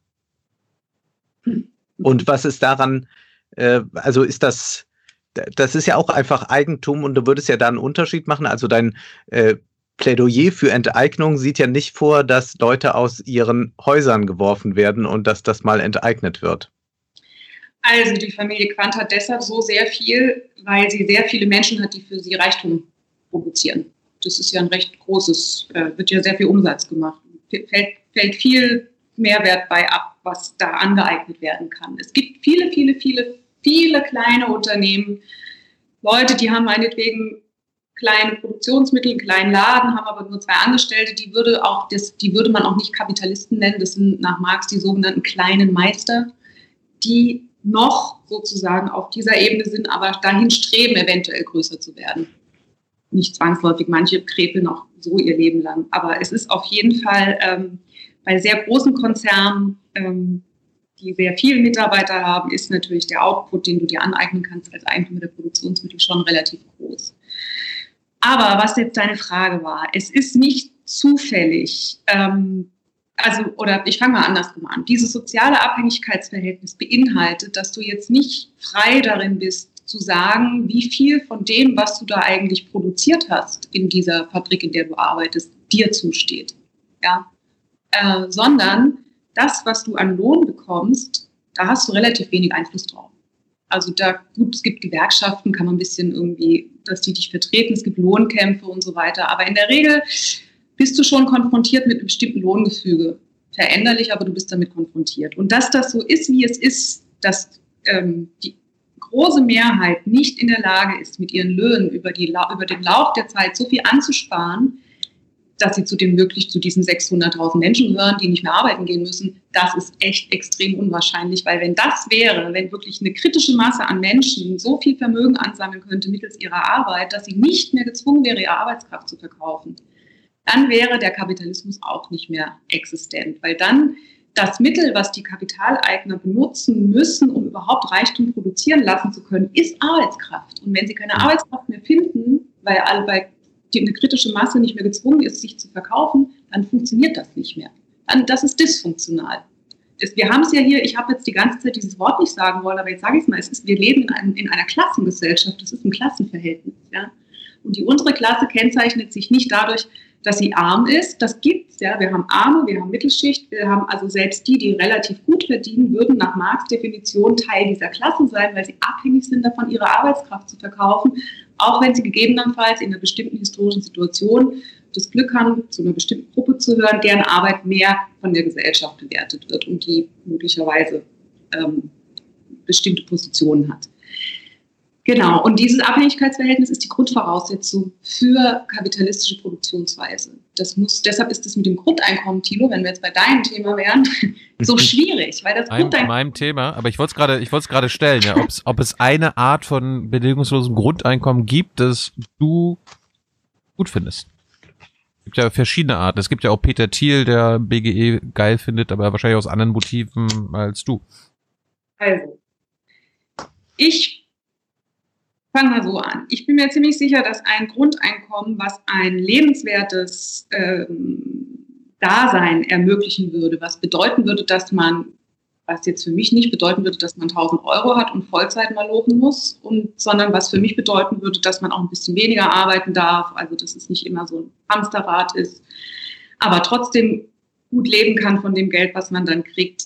Und was ist daran, äh, also ist das, das ist ja auch einfach Eigentum und du würdest ja da einen Unterschied machen. Also dein äh, Plädoyer für Enteignung sieht ja nicht vor, dass Leute aus ihren Häusern geworfen werden und dass das mal enteignet wird. Also die Familie Quandt hat deshalb so sehr viel, weil sie sehr viele Menschen hat, die für sie Reichtum produzieren. Das ist ja ein recht großes, äh, wird ja sehr viel Umsatz gemacht. Fällt, fällt viel Mehrwert bei ab, was da angeeignet werden kann. Es gibt viele, viele, viele, viele kleine Unternehmen, Leute, die haben meinetwegen kleine Produktionsmittel, einen kleinen Laden, haben aber nur zwei Angestellte, die würde auch das, die würde man auch nicht Kapitalisten nennen, das sind nach Marx die sogenannten kleinen Meister, die noch sozusagen auf dieser Ebene sind, aber dahin streben, eventuell größer zu werden. Nicht zwangsläufig, manche krepeln auch so ihr Leben lang. Aber es ist auf jeden Fall ähm, bei sehr großen Konzernen, ähm, die sehr viele Mitarbeiter haben, ist natürlich der Output, den du dir aneignen kannst als Eigentümer der Produktionsmittel, schon relativ groß. Aber was jetzt deine Frage war, es ist nicht zufällig, ähm, also, oder ich fange mal andersrum an. Dieses soziale Abhängigkeitsverhältnis beinhaltet, dass du jetzt nicht frei darin bist, zu sagen, wie viel von dem, was du da eigentlich produziert hast in dieser Fabrik, in der du arbeitest, dir zusteht. Ja? Äh, sondern das, was du an Lohn bekommst, da hast du relativ wenig Einfluss drauf. Also da, gut, es gibt Gewerkschaften, kann man ein bisschen irgendwie, dass die dich vertreten, es gibt Lohnkämpfe und so weiter. Aber in der Regel bist du schon konfrontiert mit einem bestimmten Lohngefüge. Veränderlich, aber du bist damit konfrontiert. Und dass das so ist, wie es ist, dass ähm, die, große Mehrheit nicht in der Lage ist, mit ihren Löhnen über, die, über den Lauf der Zeit so viel anzusparen, dass sie zu dem wirklich zu diesen 600.000 Menschen gehören, die nicht mehr arbeiten gehen müssen, das ist echt extrem unwahrscheinlich, weil wenn das wäre, wenn wirklich eine kritische Masse an Menschen so viel Vermögen ansammeln könnte mittels ihrer Arbeit, dass sie nicht mehr gezwungen wäre, ihre Arbeitskraft zu verkaufen, dann wäre der Kapitalismus auch nicht mehr existent, weil dann das Mittel, was die Kapitaleigner benutzen müssen, um überhaupt Reichtum produzieren lassen zu können, ist Arbeitskraft. Und wenn sie keine Arbeitskraft mehr finden, weil, alle, weil eine kritische Masse nicht mehr gezwungen ist, sich zu verkaufen, dann funktioniert das nicht mehr. Dann, das ist dysfunktional. Wir haben es ja hier, ich habe jetzt die ganze Zeit dieses Wort nicht sagen wollen, aber jetzt sage ich es mal, es ist, wir leben in, einem, in einer Klassengesellschaft, das ist ein Klassenverhältnis. Ja? Und die untere Klasse kennzeichnet sich nicht dadurch, dass sie arm ist. Das gibt's, ja. Wir haben Arme, wir haben Mittelschicht, wir haben also selbst die, die relativ gut verdienen, würden nach Marx Definition Teil dieser Klasse sein, weil sie abhängig sind davon, ihre Arbeitskraft zu verkaufen, auch wenn sie gegebenenfalls in einer bestimmten historischen Situation das Glück haben, zu einer bestimmten Gruppe zu hören, deren Arbeit mehr von der Gesellschaft bewertet wird und die möglicherweise ähm, bestimmte Positionen hat. Genau, und dieses Abhängigkeitsverhältnis ist die Grundvoraussetzung für kapitalistische Produktionsweise. Das muss, deshalb ist es mit dem Grundeinkommen, Tilo, wenn wir jetzt bei deinem Thema wären, so schwierig, weil das Ein, Grundeinkommen. meinem Thema, aber ich wollte es gerade, ich wollte es gerade stellen, ja, ob es eine Art von bedingungslosem Grundeinkommen gibt, das du gut findest. Es gibt ja verschiedene Arten. Es gibt ja auch Peter Thiel, der BGE geil findet, aber wahrscheinlich aus anderen Motiven als du. Also, ich fange mal so an. Ich bin mir ziemlich sicher, dass ein Grundeinkommen, was ein lebenswertes ähm, Dasein ermöglichen würde, was bedeuten würde, dass man, was jetzt für mich nicht bedeuten würde, dass man 1000 Euro hat und Vollzeit mal loben muss, und, sondern was für mich bedeuten würde, dass man auch ein bisschen weniger arbeiten darf, also dass es nicht immer so ein Hamsterrad ist, aber trotzdem gut leben kann von dem Geld, was man dann kriegt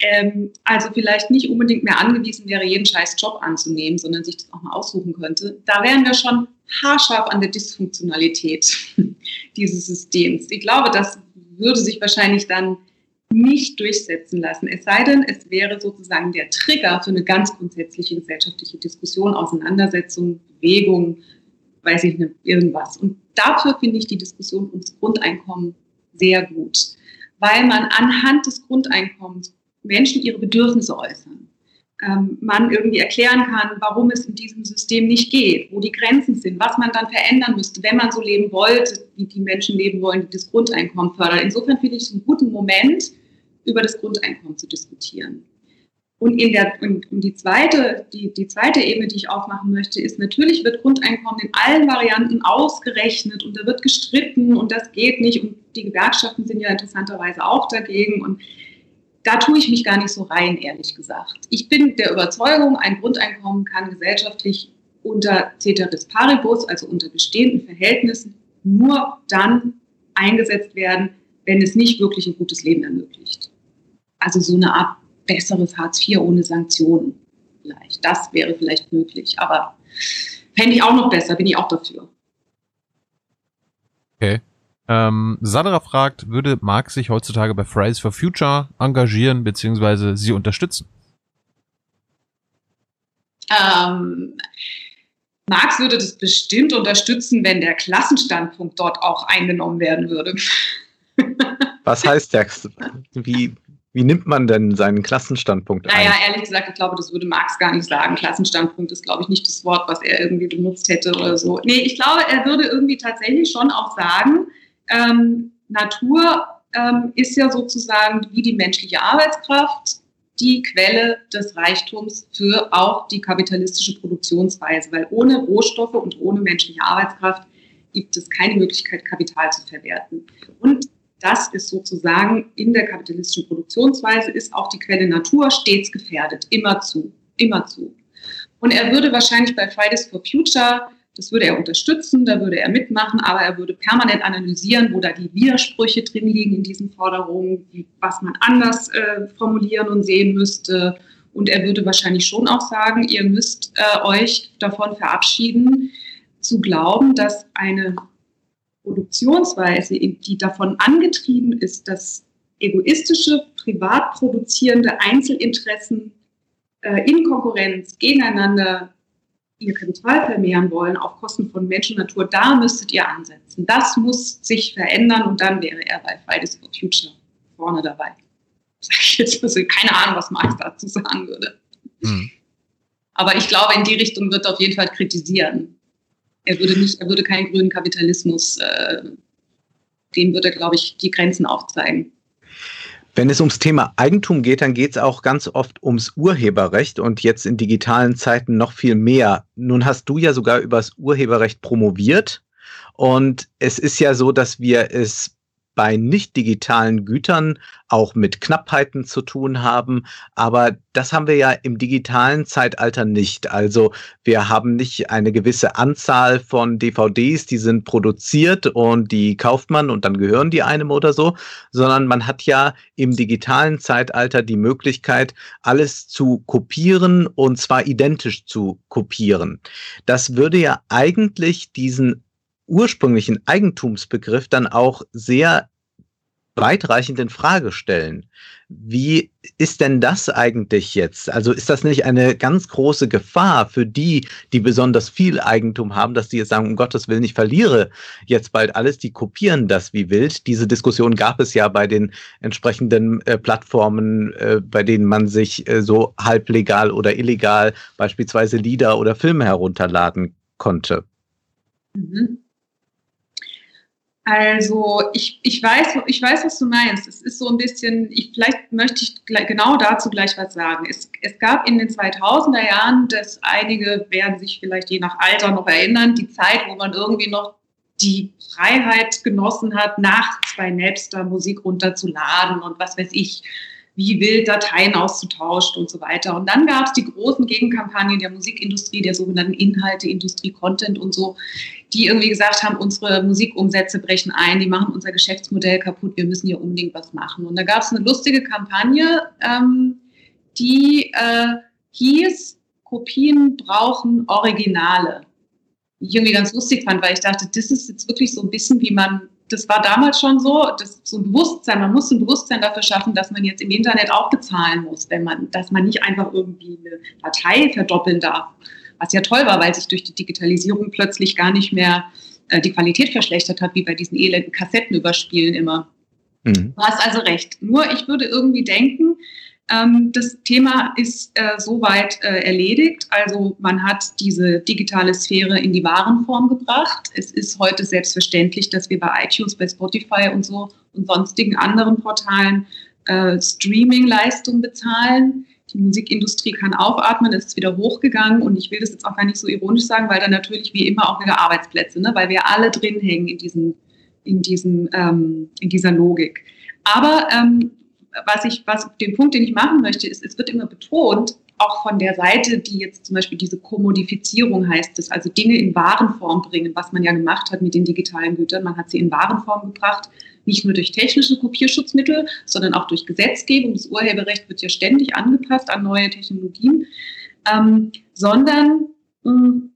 ähm, also vielleicht nicht unbedingt mehr angewiesen wäre, jeden scheiß Job anzunehmen, sondern sich das auch mal aussuchen könnte, da wären wir schon haarscharf an der Dysfunktionalität dieses Systems. Ich glaube, das würde sich wahrscheinlich dann nicht durchsetzen lassen, es sei denn, es wäre sozusagen der Trigger für eine ganz grundsätzliche gesellschaftliche Diskussion, Auseinandersetzung, Bewegung, weiß ich nicht, irgendwas. Und dafür finde ich die Diskussion ums Grundeinkommen sehr gut, weil man anhand des Grundeinkommens Menschen ihre Bedürfnisse äußern. Ähm, man irgendwie erklären kann, warum es in diesem System nicht geht, wo die Grenzen sind, was man dann verändern müsste, wenn man so leben wollte, wie die Menschen leben wollen, die das Grundeinkommen fördern. Insofern finde ich es einen guten Moment, über das Grundeinkommen zu diskutieren. Und in der, und, und die zweite, die, die zweite Ebene, die ich aufmachen möchte, ist, natürlich wird Grundeinkommen in allen Varianten ausgerechnet und da wird gestritten und das geht nicht und die Gewerkschaften sind ja interessanterweise auch dagegen und da tue ich mich gar nicht so rein, ehrlich gesagt. Ich bin der Überzeugung, ein Grundeinkommen kann gesellschaftlich unter Ceteris Paribus, also unter bestehenden Verhältnissen, nur dann eingesetzt werden, wenn es nicht wirklich ein gutes Leben ermöglicht. Also so eine Art besseres Hartz IV ohne Sanktionen vielleicht. Das wäre vielleicht möglich, aber fände ich auch noch besser, bin ich auch dafür. Okay. Ähm, Sandra fragt, würde Marx sich heutzutage bei Fridays for Future engagieren bzw. sie unterstützen? Ähm, Marx würde das bestimmt unterstützen, wenn der Klassenstandpunkt dort auch eingenommen werden würde. Was heißt das? Wie, wie nimmt man denn seinen Klassenstandpunkt ein? Naja, ehrlich gesagt, ich glaube, das würde Marx gar nicht sagen. Klassenstandpunkt ist, glaube ich, nicht das Wort, was er irgendwie benutzt hätte oder so. Nee, ich glaube, er würde irgendwie tatsächlich schon auch sagen, ähm, Natur ähm, ist ja sozusagen wie die menschliche Arbeitskraft die Quelle des Reichtums für auch die kapitalistische Produktionsweise, weil ohne Rohstoffe und ohne menschliche Arbeitskraft gibt es keine Möglichkeit, Kapital zu verwerten. Und das ist sozusagen in der kapitalistischen Produktionsweise ist auch die Quelle Natur stets gefährdet, immerzu, immerzu. Und er würde wahrscheinlich bei Fridays for Future das würde er unterstützen, da würde er mitmachen, aber er würde permanent analysieren, wo da die Widersprüche drin liegen in diesen Forderungen, was man anders äh, formulieren und sehen müsste. Und er würde wahrscheinlich schon auch sagen, ihr müsst äh, euch davon verabschieden, zu glauben, dass eine Produktionsweise, die davon angetrieben ist, dass egoistische, privat produzierende Einzelinteressen äh, in Konkurrenz gegeneinander ihr Kapital vermehren wollen auf Kosten von Mensch und Natur, da müsstet ihr ansetzen. Das muss sich verändern und dann wäre er bei Fridays for Future vorne dabei. Sag ich jetzt also keine Ahnung, was Marx dazu sagen würde. Hm. Aber ich glaube, in die Richtung wird er auf jeden Fall kritisieren. Er würde nicht, er würde keinen grünen Kapitalismus, äh, dem würde er, glaube ich, die Grenzen aufzeigen. Wenn es ums Thema Eigentum geht, dann geht es auch ganz oft ums Urheberrecht und jetzt in digitalen Zeiten noch viel mehr. Nun hast du ja sogar übers Urheberrecht promoviert und es ist ja so, dass wir es bei nicht digitalen Gütern auch mit Knappheiten zu tun haben. Aber das haben wir ja im digitalen Zeitalter nicht. Also wir haben nicht eine gewisse Anzahl von DVDs, die sind produziert und die kauft man und dann gehören die einem oder so, sondern man hat ja im digitalen Zeitalter die Möglichkeit, alles zu kopieren und zwar identisch zu kopieren. Das würde ja eigentlich diesen ursprünglichen Eigentumsbegriff dann auch sehr weitreichend in Frage stellen. Wie ist denn das eigentlich jetzt? Also ist das nicht eine ganz große Gefahr für die, die besonders viel Eigentum haben, dass die jetzt sagen, um Gottes Willen, ich verliere jetzt bald alles, die kopieren das wie wild. Diese Diskussion gab es ja bei den entsprechenden äh, Plattformen, äh, bei denen man sich äh, so halblegal oder illegal beispielsweise Lieder oder Filme herunterladen konnte. Mhm. Also ich, ich, weiß, ich weiß, was du meinst. Es ist so ein bisschen, ich, vielleicht möchte ich genau dazu gleich was sagen. Es, es gab in den 2000er Jahren, das einige werden sich vielleicht je nach Alter noch erinnern, die Zeit, wo man irgendwie noch die Freiheit genossen hat, nachts bei Napster Musik runterzuladen und was weiß ich, wie wild Dateien auszutauschen und so weiter. Und dann gab es die großen Gegenkampagnen der Musikindustrie, der sogenannten Inhalteindustrie, Content und so, die irgendwie gesagt haben, unsere Musikumsätze brechen ein, die machen unser Geschäftsmodell kaputt, wir müssen hier unbedingt was machen. Und da gab es eine lustige Kampagne, ähm, die äh, hieß, Kopien brauchen Originale. Die ich irgendwie ganz lustig fand, weil ich dachte, das ist jetzt wirklich so ein bisschen, wie man das war damals schon so, das so ein Bewusstsein, man muss ein Bewusstsein dafür schaffen, dass man jetzt im Internet auch bezahlen muss, wenn man, dass man nicht einfach irgendwie eine Datei verdoppeln darf. Was ja toll war, weil sich durch die Digitalisierung plötzlich gar nicht mehr äh, die Qualität verschlechtert hat, wie bei diesen elenden Kassettenüberspielen immer. Mhm. Du hast also recht. Nur ich würde irgendwie denken, ähm, das Thema ist äh, soweit äh, erledigt. Also man hat diese digitale Sphäre in die Warenform gebracht. Es ist heute selbstverständlich, dass wir bei iTunes, bei Spotify und so und sonstigen anderen Portalen äh, Streaming-Leistungen bezahlen. Die Musikindustrie kann aufatmen, es ist wieder hochgegangen und ich will das jetzt auch gar nicht so ironisch sagen, weil da natürlich wie immer auch wieder Arbeitsplätze, ne? weil wir alle drin hängen in, diesem, in, diesem, ähm, in dieser Logik. Aber ähm, was ich, was den Punkt, den ich machen möchte, ist, es wird immer betont, auch von der Seite, die jetzt zum Beispiel diese Kommodifizierung heißt es, also Dinge in Warenform bringen, was man ja gemacht hat mit den digitalen Gütern. Man hat sie in Warenform gebracht, nicht nur durch technische Kopierschutzmittel, sondern auch durch Gesetzgebung. Das Urheberrecht wird ja ständig angepasst an neue Technologien, ähm, sondern ähm,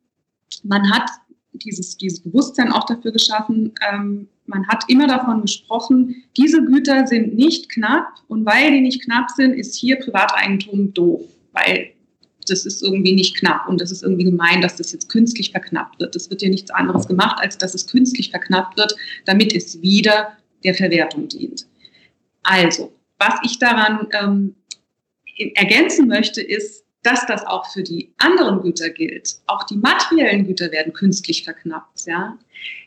man hat dieses, dieses Bewusstsein auch dafür geschaffen, ähm, man hat immer davon gesprochen, diese Güter sind nicht knapp und weil die nicht knapp sind, ist hier Privateigentum doof, weil das ist irgendwie nicht knapp und das ist irgendwie gemein, dass das jetzt künstlich verknappt wird. Es wird ja nichts anderes gemacht, als dass es künstlich verknappt wird, damit es wieder der Verwertung dient. Also, was ich daran ähm, ergänzen möchte, ist, dass das auch für die anderen Güter gilt. Auch die materiellen Güter werden künstlich verknappt. Ja?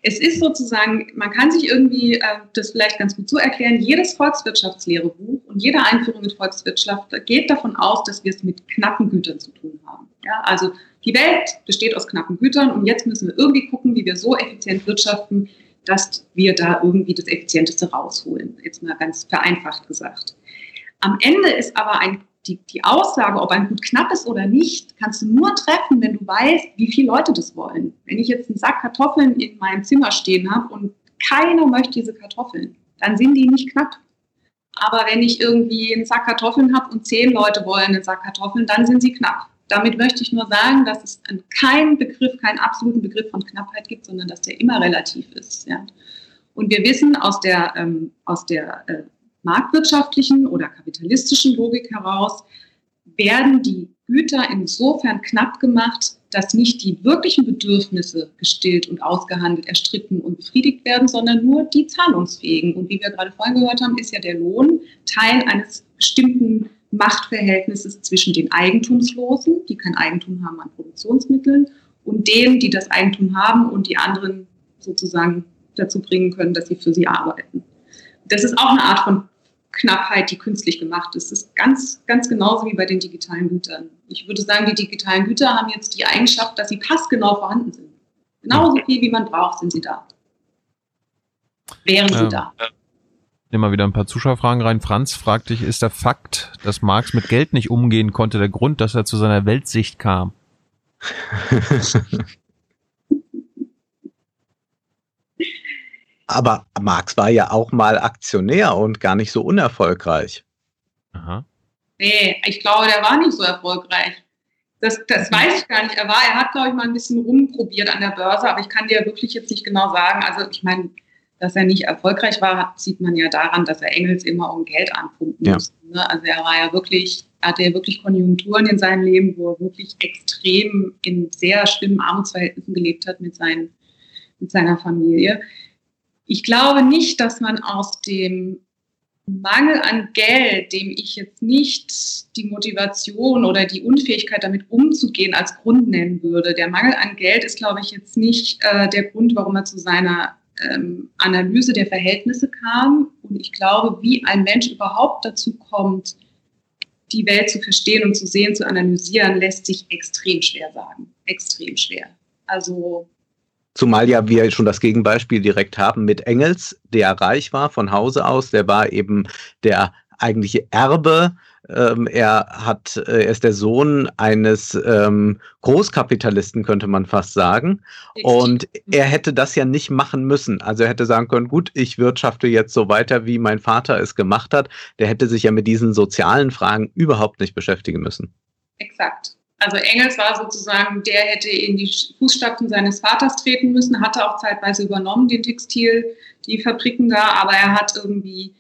Es ist sozusagen, man kann sich irgendwie äh, das vielleicht ganz gut so erklären, jedes Volkswirtschaftslehrebuch und jede Einführung in Volkswirtschaft geht davon aus, dass wir es mit knappen Gütern zu tun haben. Ja? Also die Welt besteht aus knappen Gütern und jetzt müssen wir irgendwie gucken, wie wir so effizient wirtschaften, dass wir da irgendwie das Effizienteste rausholen. Jetzt mal ganz vereinfacht gesagt. Am Ende ist aber ein die, die Aussage, ob ein Gut knapp ist oder nicht, kannst du nur treffen, wenn du weißt, wie viele Leute das wollen. Wenn ich jetzt einen Sack Kartoffeln in meinem Zimmer stehen habe und keiner möchte diese Kartoffeln, dann sind die nicht knapp. Aber wenn ich irgendwie einen Sack Kartoffeln habe und zehn Leute wollen einen Sack Kartoffeln, dann sind sie knapp. Damit möchte ich nur sagen, dass es keinen Begriff, keinen absoluten Begriff von Knappheit gibt, sondern dass der immer relativ ist. Ja. Und wir wissen aus der, ähm, aus der äh, marktwirtschaftlichen oder kapitalistischen Logik heraus werden die Güter insofern knapp gemacht, dass nicht die wirklichen Bedürfnisse gestillt und ausgehandelt, erstritten und befriedigt werden, sondern nur die zahlungsfähigen. Und wie wir gerade vorhin gehört haben, ist ja der Lohn Teil eines bestimmten Machtverhältnisses zwischen den Eigentumslosen, die kein Eigentum haben an Produktionsmitteln, und denen, die das Eigentum haben und die anderen sozusagen dazu bringen können, dass sie für sie arbeiten. Das ist auch eine Art von Knappheit, die künstlich gemacht ist. Das ist ganz, ganz genauso wie bei den digitalen Gütern. Ich würde sagen, die digitalen Güter haben jetzt die Eigenschaft, dass sie passgenau vorhanden sind. Genauso viel, wie man braucht, sind sie da. Wären sie ja. da. Nehmen wir wieder ein paar Zuschauerfragen rein. Franz fragt dich, ist der Fakt, dass Marx mit Geld nicht umgehen konnte, der Grund, dass er zu seiner Weltsicht kam? Aber Marx war ja auch mal Aktionär und gar nicht so unerfolgreich. Aha. Nee, ich glaube, der war nicht so erfolgreich. Das, das weiß ich gar nicht. Er war, er hat, glaube ich, mal ein bisschen rumprobiert an der Börse, aber ich kann dir wirklich jetzt nicht genau sagen. Also ich meine, dass er nicht erfolgreich war, sieht man ja daran, dass er Engels immer um Geld anpumpen ja. musste. Ne? Also er war ja wirklich, hatte ja wirklich Konjunkturen in seinem Leben, wo er wirklich extrem in sehr schlimmen Armutsverhältnissen gelebt hat mit, seinen, mit seiner Familie. Ich glaube nicht, dass man aus dem Mangel an Geld, dem ich jetzt nicht die Motivation oder die Unfähigkeit damit umzugehen als Grund nennen würde. Der Mangel an Geld ist, glaube ich, jetzt nicht äh, der Grund, warum er zu seiner ähm, Analyse der Verhältnisse kam. Und ich glaube, wie ein Mensch überhaupt dazu kommt, die Welt zu verstehen und zu sehen, zu analysieren, lässt sich extrem schwer sagen. Extrem schwer. Also Zumal ja wir schon das Gegenbeispiel direkt haben mit Engels, der reich war von Hause aus, der war eben der eigentliche Erbe. Ähm, er hat, äh, er ist der Sohn eines ähm, Großkapitalisten, könnte man fast sagen. Und er hätte das ja nicht machen müssen. Also er hätte sagen können, gut, ich wirtschafte jetzt so weiter, wie mein Vater es gemacht hat. Der hätte sich ja mit diesen sozialen Fragen überhaupt nicht beschäftigen müssen. Exakt. Also Engels war sozusagen, der hätte in die Fußstapfen seines Vaters treten müssen, hatte auch zeitweise übernommen, den Textil, die Fabriken da, aber er hat irgendwie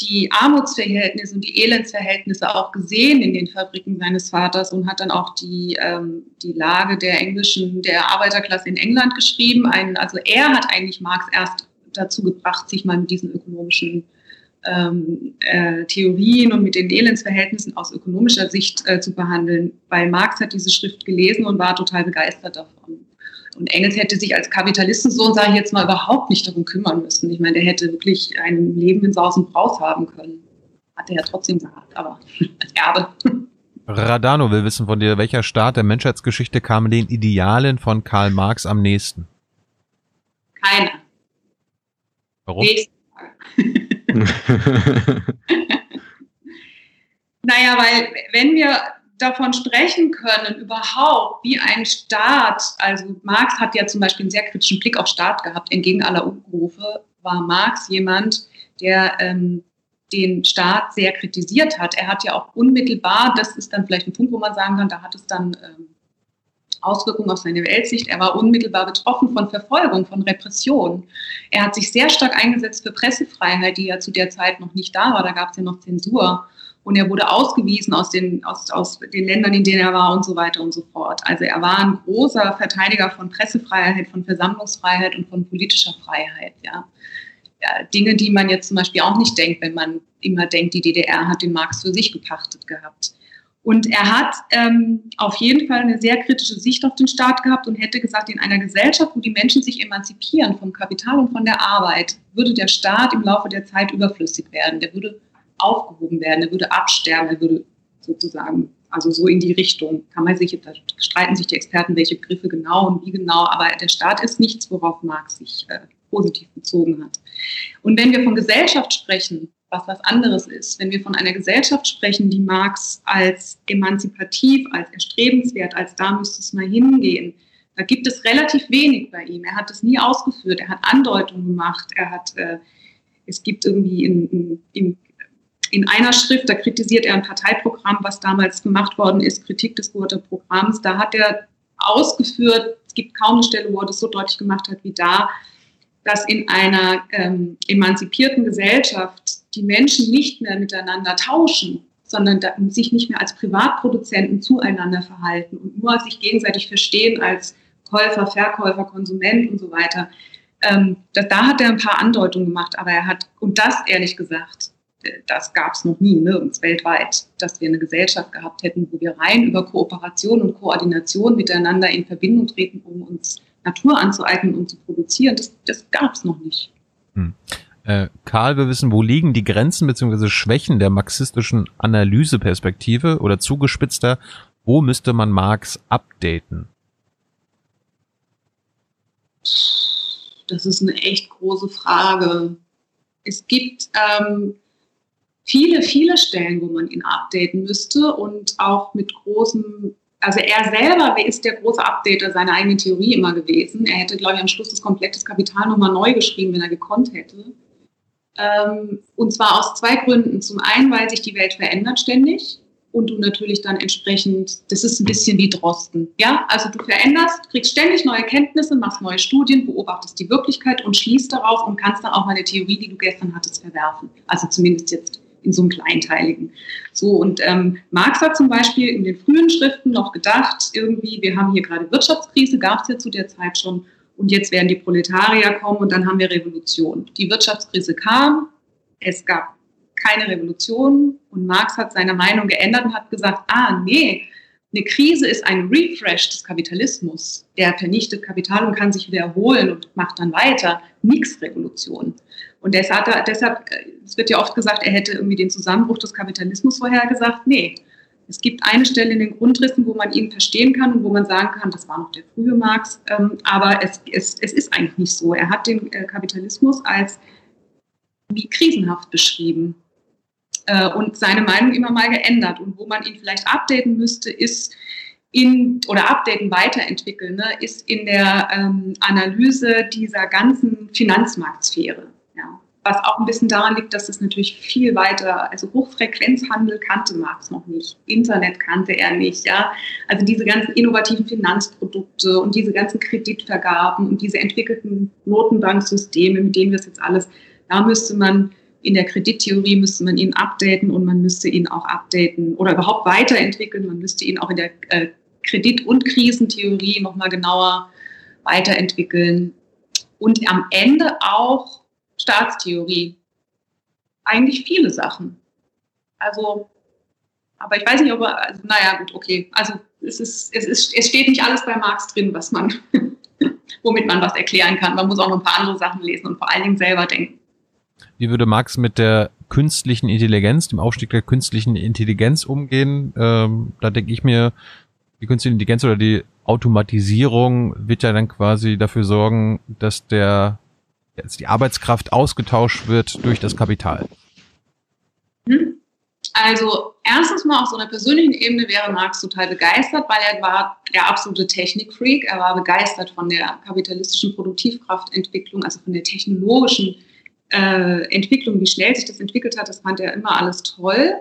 die Armutsverhältnisse und die Elendsverhältnisse auch gesehen in den Fabriken seines Vaters und hat dann auch die, ähm, die Lage der englischen, der Arbeiterklasse in England geschrieben. Ein, also er hat eigentlich Marx erst dazu gebracht, sich mal mit diesen ökonomischen ähm, äh, Theorien und mit den Elendsverhältnissen aus ökonomischer Sicht äh, zu behandeln, weil Marx hat diese Schrift gelesen und war total begeistert davon. Und Engels hätte sich als Kapitalistensohn, sage ich jetzt mal, überhaupt nicht darum kümmern müssen. Ich meine, der hätte wirklich ein Leben in Saus und Braus haben können. Hat er ja trotzdem gehabt, aber als Erbe. Radano will wissen von dir, welcher Staat der Menschheitsgeschichte kam den Idealen von Karl Marx am nächsten? Keiner. Warum? Nächste naja, weil wenn wir davon sprechen können, überhaupt, wie ein Staat, also Marx hat ja zum Beispiel einen sehr kritischen Blick auf Staat gehabt, entgegen aller Umrufe, war Marx jemand, der ähm, den Staat sehr kritisiert hat. Er hat ja auch unmittelbar, das ist dann vielleicht ein Punkt, wo man sagen kann, da hat es dann ähm, Auswirkungen auf seine Weltsicht. Er war unmittelbar betroffen von Verfolgung, von Repression. Er hat sich sehr stark eingesetzt für Pressefreiheit, die ja zu der Zeit noch nicht da war. Da gab es ja noch Zensur. Und er wurde ausgewiesen aus den, aus, aus den Ländern, in denen er war und so weiter und so fort. Also er war ein großer Verteidiger von Pressefreiheit, von Versammlungsfreiheit und von politischer Freiheit. Ja. ja. Dinge, die man jetzt zum Beispiel auch nicht denkt, wenn man immer denkt, die DDR hat den Marx für sich gepachtet gehabt. Und er hat ähm, auf jeden Fall eine sehr kritische Sicht auf den Staat gehabt und hätte gesagt, in einer Gesellschaft, wo die Menschen sich emanzipieren vom Kapital und von der Arbeit, würde der Staat im Laufe der Zeit überflüssig werden. Der würde aufgehoben werden, der würde absterben, er würde sozusagen, also so in die Richtung, kann man sich, da streiten sich die Experten, welche Begriffe genau und wie genau, aber der Staat ist nichts, worauf Marx sich äh, positiv bezogen hat. Und wenn wir von Gesellschaft sprechen, was was anderes ist. Wenn wir von einer Gesellschaft sprechen, die Marx als emanzipativ, als erstrebenswert, als da müsste es mal hingehen, da gibt es relativ wenig bei ihm. Er hat das nie ausgeführt, er hat Andeutungen gemacht, er hat, äh, es gibt irgendwie in, in, in einer Schrift, da kritisiert er ein Parteiprogramm, was damals gemacht worden ist, Kritik des Gurter Programms, da hat er ausgeführt, es gibt kaum eine Stelle, wo er das so deutlich gemacht hat wie da, dass in einer ähm, emanzipierten Gesellschaft die Menschen nicht mehr miteinander tauschen, sondern sich nicht mehr als Privatproduzenten zueinander verhalten und nur sich gegenseitig verstehen als Käufer, Verkäufer, Konsument und so weiter. Ähm, da, da, hat er ein paar Andeutungen gemacht, aber er hat, und das ehrlich gesagt, äh, das gab es noch nie, nirgends weltweit, dass wir eine Gesellschaft gehabt hätten, wo wir rein über Kooperation und Koordination miteinander in Verbindung treten, um uns Natur anzueignen und zu produzieren. Das, das gab es noch nicht. Hm. Äh, Karl wir wissen, wo liegen die Grenzen bzw. Schwächen der marxistischen Analyseperspektive oder zugespitzter, wo müsste man Marx updaten? Das ist eine echt große Frage. Es gibt ähm, viele, viele Stellen, wo man ihn updaten müsste und auch mit großem, also er selber ist der große Updater seiner eigenen Theorie immer gewesen. Er hätte, glaube ich, am Schluss das komplette Kapital nochmal neu geschrieben, wenn er gekonnt hätte. Ähm, und zwar aus zwei Gründen. Zum einen, weil sich die Welt verändert ständig und du natürlich dann entsprechend, das ist ein bisschen wie Drosten. Ja, also du veränderst, kriegst ständig neue Kenntnisse, machst neue Studien, beobachtest die Wirklichkeit und schließt darauf und kannst dann auch mal eine Theorie, die du gestern hattest, verwerfen. Also zumindest jetzt in so einem kleinteiligen. So, und ähm, Marx hat zum Beispiel in den frühen Schriften noch gedacht, irgendwie, wir haben hier gerade Wirtschaftskrise, gab es ja zu der Zeit schon, und jetzt werden die Proletarier kommen und dann haben wir Revolution. Die Wirtschaftskrise kam, es gab keine Revolution und Marx hat seine Meinung geändert und hat gesagt, ah nee, eine Krise ist ein Refresh des Kapitalismus. Der vernichtet Kapital und kann sich wieder erholen und macht dann weiter. Nix Revolution. Und deshalb, deshalb, es wird ja oft gesagt, er hätte irgendwie den Zusammenbruch des Kapitalismus vorhergesagt. Nee, es gibt eine Stelle in den Grundrissen, wo man ihn verstehen kann und wo man sagen kann, das war noch der frühe Marx, ähm, aber es, es, es ist eigentlich nicht so. Er hat den äh, Kapitalismus als wie krisenhaft beschrieben äh, und seine Meinung immer mal geändert. Und wo man ihn vielleicht updaten müsste, ist in, oder updaten, weiterentwickeln, ne, ist in der ähm, Analyse dieser ganzen Finanzmarktsphäre. Was auch ein bisschen daran liegt, dass es natürlich viel weiter, also Hochfrequenzhandel kannte Marx noch nicht, Internet kannte er nicht, ja. Also diese ganzen innovativen Finanzprodukte und diese ganzen Kreditvergaben und diese entwickelten Notenbanksysteme, mit denen wir es jetzt alles, da müsste man in der Kredittheorie müsste man ihn updaten und man müsste ihn auch updaten oder überhaupt weiterentwickeln. Man müsste ihn auch in der äh, Kredit- und Krisentheorie nochmal genauer weiterentwickeln. Und am Ende auch Staatstheorie. Eigentlich viele Sachen. Also, aber ich weiß nicht, ob er, also, naja, gut, okay. Also, es, ist, es, ist, es steht nicht alles bei Marx drin, was man, womit man was erklären kann. Man muss auch noch ein paar andere Sachen lesen und vor allen Dingen selber denken. Wie würde Marx mit der künstlichen Intelligenz, dem Aufstieg der künstlichen Intelligenz umgehen? Ähm, da denke ich mir, die künstliche Intelligenz oder die Automatisierung wird ja dann quasi dafür sorgen, dass der jetzt die Arbeitskraft ausgetauscht wird durch das Kapital. Hm? Also erstens mal auf so einer persönlichen Ebene wäre Marx total begeistert, weil er war der absolute Technikfreak. Er war begeistert von der kapitalistischen Produktivkraftentwicklung, also von der technologischen äh, Entwicklung, wie schnell sich das entwickelt hat, das fand er immer alles toll.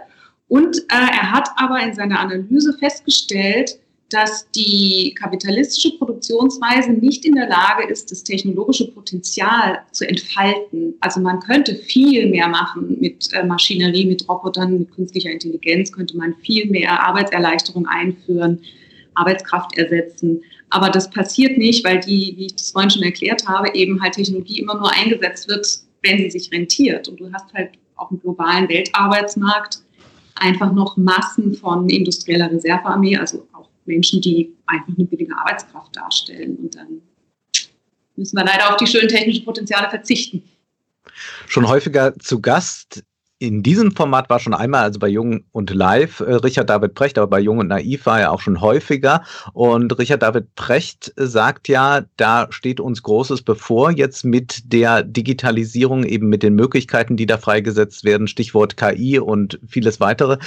Und äh, er hat aber in seiner Analyse festgestellt, dass die kapitalistische Produktionsweise nicht in der Lage ist, das technologische Potenzial zu entfalten. Also man könnte viel mehr machen mit äh, Maschinerie, mit Robotern, mit künstlicher Intelligenz, könnte man viel mehr Arbeitserleichterung einführen, Arbeitskraft ersetzen. Aber das passiert nicht, weil die, wie ich das vorhin schon erklärt habe, eben halt Technologie immer nur eingesetzt wird, wenn sie sich rentiert. Und du hast halt auf dem globalen Weltarbeitsmarkt einfach noch Massen von industrieller Reservearmee, also Menschen, die einfach eine billige Arbeitskraft darstellen. Und dann müssen wir leider auf die schönen technischen Potenziale verzichten. Schon häufiger zu Gast in diesem Format war schon einmal, also bei Jung und Live, äh, Richard David Precht, aber bei Jung und Naiv war er auch schon häufiger. Und Richard David Precht sagt ja, da steht uns Großes bevor, jetzt mit der Digitalisierung, eben mit den Möglichkeiten, die da freigesetzt werden, Stichwort KI und vieles weitere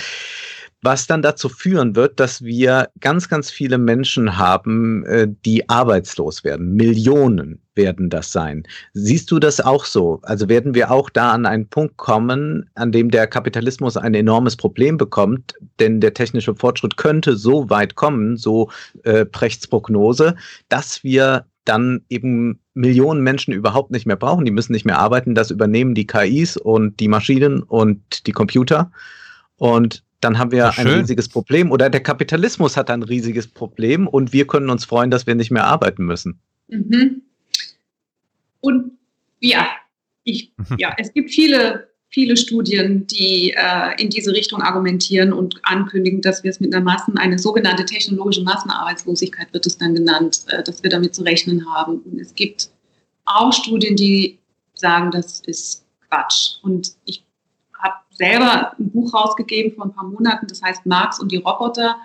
was dann dazu führen wird, dass wir ganz, ganz viele Menschen haben, äh, die arbeitslos werden. Millionen werden das sein. Siehst du das auch so? Also werden wir auch da an einen Punkt kommen, an dem der Kapitalismus ein enormes Problem bekommt, denn der technische Fortschritt könnte so weit kommen, so äh, Prechts Prognose, dass wir dann eben Millionen Menschen überhaupt nicht mehr brauchen. Die müssen nicht mehr arbeiten. Das übernehmen die KIs und die Maschinen und die Computer. Und dann haben wir ein riesiges Problem. Oder der Kapitalismus hat ein riesiges Problem und wir können uns freuen, dass wir nicht mehr arbeiten müssen. Mhm. Und ja, ich, mhm. ja, es gibt viele, viele Studien, die äh, in diese Richtung argumentieren und ankündigen, dass wir es mit einer Massen, eine sogenannte technologische Massenarbeitslosigkeit wird es dann genannt, äh, dass wir damit zu rechnen haben. Und es gibt auch Studien, die sagen, das ist Quatsch. Und ich selber ein Buch rausgegeben vor ein paar Monaten, das heißt Marx und die Roboter,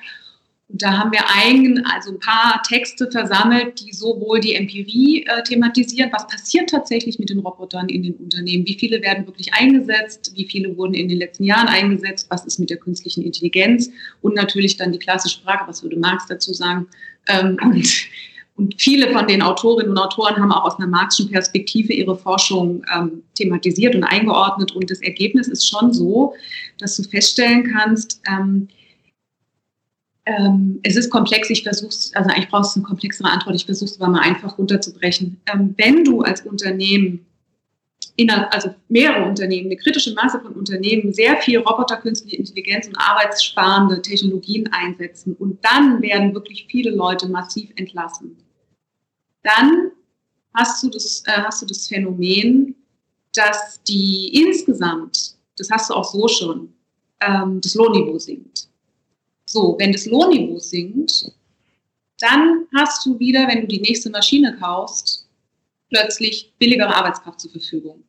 Und da haben wir ein, also ein paar Texte versammelt, die sowohl die Empirie äh, thematisieren, was passiert tatsächlich mit den Robotern in den Unternehmen, wie viele werden wirklich eingesetzt, wie viele wurden in den letzten Jahren eingesetzt, was ist mit der künstlichen Intelligenz und natürlich dann die klassische Frage, was würde Marx dazu sagen. Ähm, und, und viele von den Autorinnen und Autoren haben auch aus einer marxischen Perspektive ihre Forschung ähm, thematisiert und eingeordnet. Und das Ergebnis ist schon so, dass du feststellen kannst, ähm, ähm, es ist komplex, ich versuche also eigentlich brauchst du eine komplexere Antwort, ich versuche es aber mal einfach runterzubrechen. Ähm, wenn du als Unternehmen, also mehrere Unternehmen, eine kritische Masse von Unternehmen sehr viel Roboter, künstliche Intelligenz und arbeitssparende Technologien einsetzen und dann werden wirklich viele Leute massiv entlassen, dann hast du das, äh, hast du das Phänomen, dass die insgesamt, das hast du auch so schon, ähm, das Lohnniveau sinkt. So, wenn das Lohnniveau sinkt, dann hast du wieder, wenn du die nächste Maschine kaufst, plötzlich billigere Arbeitskraft zur Verfügung.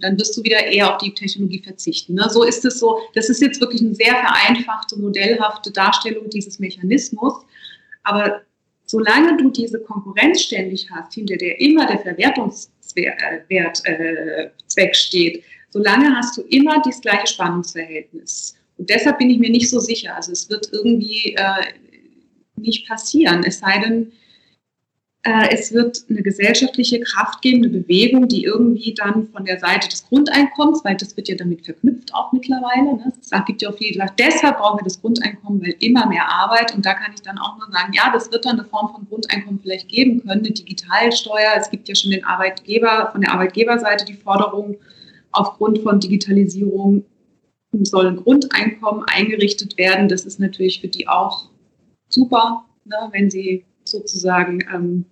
Dann wirst du wieder eher auf die Technologie verzichten. Ne? So ist es so. Das ist jetzt wirklich eine sehr vereinfachte, modellhafte Darstellung dieses Mechanismus. Aber solange du diese Konkurrenz ständig hast, hinter der immer der Verwertungszweck äh, steht, solange hast du immer das gleiche Spannungsverhältnis. Und deshalb bin ich mir nicht so sicher. Also es wird irgendwie äh, nicht passieren, es sei denn, äh, es wird eine gesellschaftliche kraftgebende Bewegung, die irgendwie dann von der Seite des Grundeinkommens, weil das wird ja damit verknüpft auch mittlerweile, ne? es gibt ja auch viele, gesagt, deshalb brauchen wir das Grundeinkommen, weil immer mehr Arbeit und da kann ich dann auch nur sagen, ja, das wird dann eine Form von Grundeinkommen vielleicht geben können, eine Digitalsteuer, es gibt ja schon den Arbeitgeber, von der Arbeitgeberseite die Forderung, aufgrund von Digitalisierung soll ein Grundeinkommen eingerichtet werden. Das ist natürlich für die auch super, ne, wenn sie sozusagen ähm,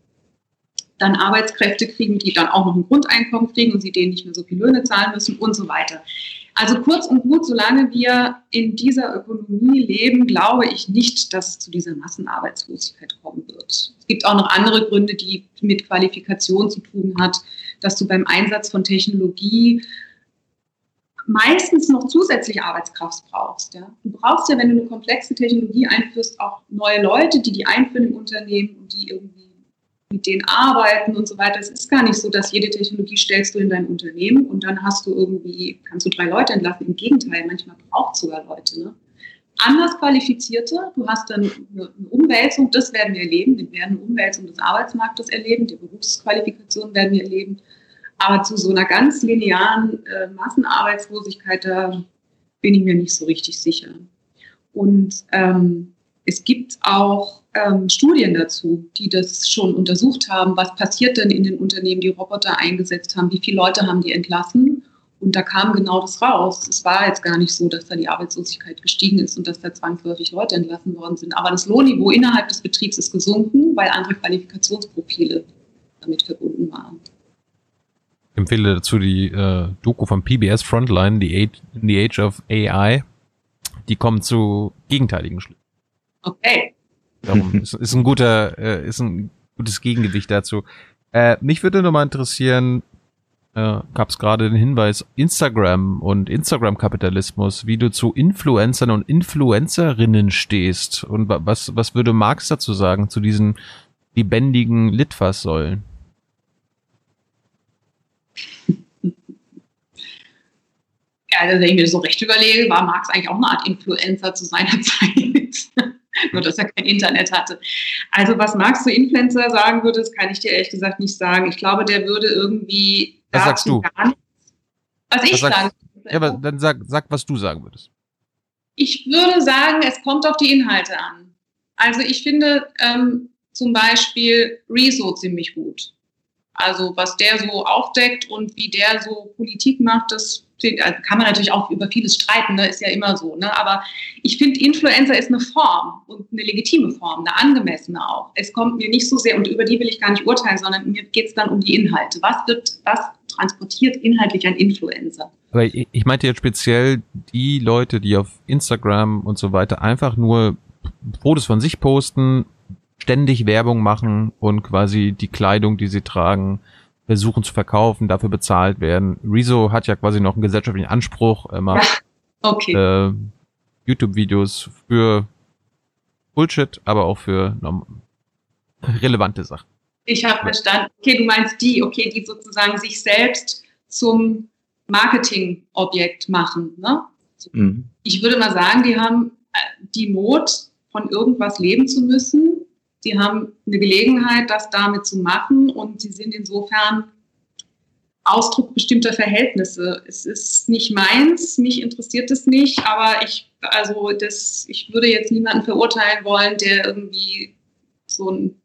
dann Arbeitskräfte kriegen, die dann auch noch ein Grundeinkommen kriegen und sie denen nicht mehr so viel Löhne zahlen müssen und so weiter. Also kurz und gut, solange wir in dieser Ökonomie leben, glaube ich nicht, dass es zu dieser Massenarbeitslosigkeit kommen wird. Es gibt auch noch andere Gründe, die mit Qualifikation zu tun hat, dass du beim Einsatz von Technologie meistens noch zusätzliche Arbeitskraft brauchst. Ja. Du brauchst ja, wenn du eine komplexe Technologie einführst, auch neue Leute, die die einführen im Unternehmen und die irgendwie mit denen arbeiten und so weiter. Es ist gar nicht so, dass jede Technologie stellst du in dein Unternehmen und dann hast du irgendwie, kannst du drei Leute entlassen. Im Gegenteil, manchmal braucht es sogar Leute. Ne? Anders qualifizierte, du hast dann eine, Umwälzung, das werden wir erleben, wir werden eine Umwälzung des Arbeitsmarktes erleben, die Berufsqualifikation werden wir erleben. Aber zu so einer ganz linearen äh, Massenarbeitslosigkeit, da bin ich mir nicht so richtig sicher. Und ähm, es gibt auch ähm, Studien dazu, die das schon untersucht haben, was passiert denn in den Unternehmen, die Roboter eingesetzt haben, wie viele Leute haben die entlassen. Und da kam genau das raus. Es war jetzt gar nicht so, dass da die Arbeitslosigkeit gestiegen ist und dass da zwangsläufig Leute entlassen worden sind. Aber das Lohnniveau innerhalb des Betriebs ist gesunken, weil andere Qualifikationsprofile damit verbunden waren empfehle dazu die äh, Doku von PBS Frontline, The Age, The Age of AI. Die kommt zu gegenteiligen Schlüssen. Okay. Darum ist, ist ein guter, äh, ist ein gutes Gegengewicht dazu. Äh, mich würde nur mal interessieren, äh, gab es gerade den Hinweis, Instagram und Instagram-Kapitalismus, wie du zu Influencern und Influencerinnen stehst und was, was würde Marx dazu sagen, zu diesen lebendigen Litfaßsäulen? Ja, also wenn ich mir das so recht überlege, war Marx eigentlich auch eine Art Influencer zu seiner Zeit. Nur, dass er kein Internet hatte. Also, was Marx zu Influencer sagen würde, das kann ich dir ehrlich gesagt nicht sagen. Ich glaube, der würde irgendwie. Was sagst du? Gar nichts, was ich was sage. Ja, aber dann sag, sag, was du sagen würdest. Ich würde sagen, es kommt auf die Inhalte an. Also, ich finde ähm, zum Beispiel Rezo ziemlich gut. Also was der so aufdeckt und wie der so Politik macht, das also kann man natürlich auch über vieles streiten, ne? ist ja immer so. Ne? Aber ich finde, Influencer ist eine Form und eine legitime Form, eine angemessene auch. Es kommt mir nicht so sehr, und über die will ich gar nicht urteilen, sondern mir geht es dann um die Inhalte. Was wird, was transportiert inhaltlich ein Influencer? Aber ich, ich meinte jetzt speziell die Leute, die auf Instagram und so weiter einfach nur Fotos von sich posten, ständig Werbung machen und quasi die Kleidung, die sie tragen, versuchen zu verkaufen, dafür bezahlt werden. Rezo hat ja quasi noch einen gesellschaftlichen Anspruch, er macht okay. äh, YouTube-Videos für Bullshit, aber auch für relevante Sachen. Ich habe verstanden. Okay, du meinst die, okay, die sozusagen sich selbst zum Marketingobjekt machen. Ne? Mhm. Ich würde mal sagen, die haben äh, die Not, von irgendwas leben zu müssen. Sie haben eine Gelegenheit, das damit zu machen und sie sind insofern Ausdruck bestimmter Verhältnisse. Es ist nicht meins, mich interessiert es nicht, aber ich, also das, ich würde jetzt niemanden verurteilen wollen, der irgendwie so ein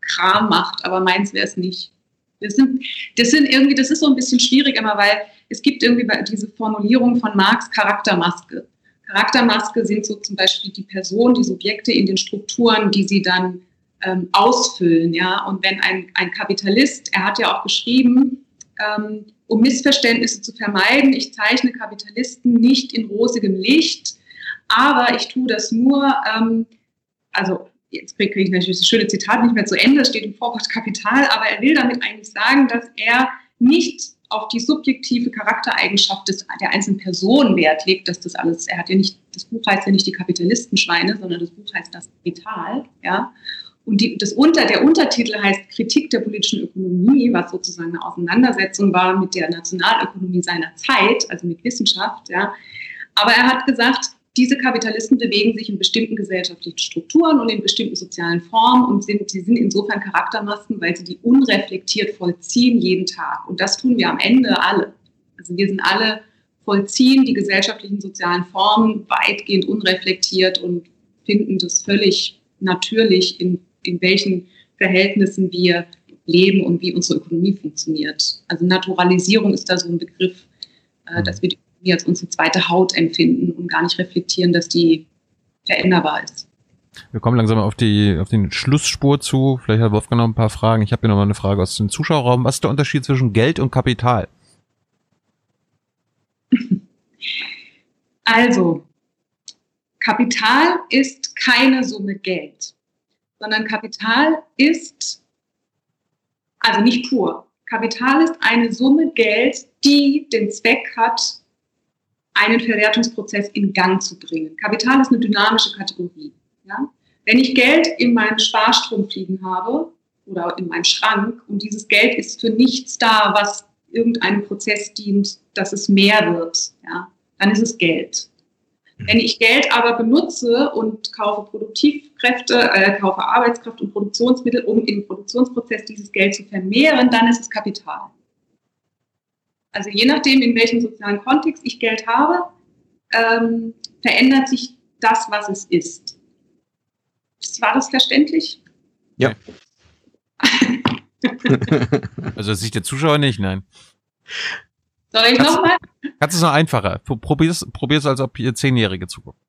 Kram macht, aber meins wäre es nicht. Das sind, das sind irgendwie, das ist so ein bisschen schwierig immer, weil es gibt irgendwie diese Formulierung von Marx Charaktermaske. Charaktermaske sind so zum Beispiel die Person, die Subjekte in den Strukturen, die sie dann ähm, ausfüllen. Ja? Und wenn ein, ein Kapitalist, er hat ja auch geschrieben, ähm, um Missverständnisse zu vermeiden, ich zeichne Kapitalisten nicht in rosigem Licht, aber ich tue das nur, ähm, also jetzt kriege ich natürlich das schöne Zitat nicht mehr zu Ende, steht im Vorwort Kapital, aber er will damit eigentlich sagen, dass er nicht auf die subjektive Charaktereigenschaft des, der einzelnen Person Wert legt, dass das alles, er hat ja nicht, das Buch heißt ja nicht die Kapitalistenschweine, sondern das Buch heißt das Kapital, ja. Und die, das unter, der Untertitel heißt Kritik der politischen Ökonomie, was sozusagen eine Auseinandersetzung war mit der Nationalökonomie seiner Zeit, also mit Wissenschaft, ja. Aber er hat gesagt, diese Kapitalisten bewegen sich in bestimmten gesellschaftlichen Strukturen und in bestimmten sozialen Formen und sind, sie sind insofern Charaktermasken, weil sie die unreflektiert vollziehen jeden Tag. Und das tun wir am Ende alle. Also wir sind alle vollziehen die gesellschaftlichen sozialen Formen weitgehend unreflektiert und finden das völlig natürlich, in, in welchen Verhältnissen wir leben und wie unsere Ökonomie funktioniert. Also Naturalisierung ist da so ein Begriff, äh, dass wir die die als unsere zweite Haut empfinden und gar nicht reflektieren, dass die veränderbar ist. Wir kommen langsam auf die auf den Schlussspur zu. Vielleicht hat Wolfgang noch ein paar Fragen. Ich habe hier noch mal eine Frage aus dem Zuschauerraum. Was ist der Unterschied zwischen Geld und Kapital? Also, Kapital ist keine Summe Geld, sondern Kapital ist, also nicht pur, Kapital ist eine Summe Geld, die den Zweck hat, einen Verwertungsprozess in Gang zu bringen. Kapital ist eine dynamische Kategorie. Ja? Wenn ich Geld in meinem Sparstrom fliegen habe oder in meinem Schrank und dieses Geld ist für nichts da, was irgendeinem Prozess dient, dass es mehr wird, ja, dann ist es Geld. Mhm. Wenn ich Geld aber benutze und kaufe Produktivkräfte, äh, kaufe Arbeitskraft und Produktionsmittel, um im Produktionsprozess dieses Geld zu vermehren, dann ist es Kapital. Also je nachdem, in welchem sozialen Kontext ich Geld habe, ähm, verändert sich das, was es ist. War das verständlich? Ja. also das sieht der Zuschauer nicht, nein. Soll ich nochmal? Kannst du es noch einfacher? Probier es, als ob hier Zehnjährige zugucken.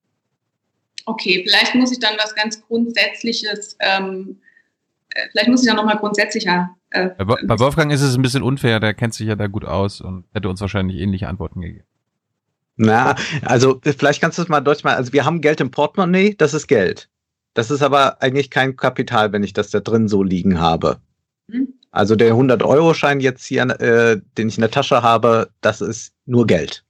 Okay, vielleicht muss ich dann was ganz Grundsätzliches, ähm, äh, vielleicht muss ich dann nochmal grundsätzlicher äh, bei, bei Wolfgang ist es ein bisschen unfair, der kennt sich ja da gut aus und hätte uns wahrscheinlich ähnliche Antworten gegeben. Na, also vielleicht kannst du es mal deutlich machen. Also wir haben Geld im Portemonnaie, das ist Geld. Das ist aber eigentlich kein Kapital, wenn ich das da drin so liegen habe. Mhm. Also der 100-Euro-Schein jetzt hier, äh, den ich in der Tasche habe, das ist nur Geld.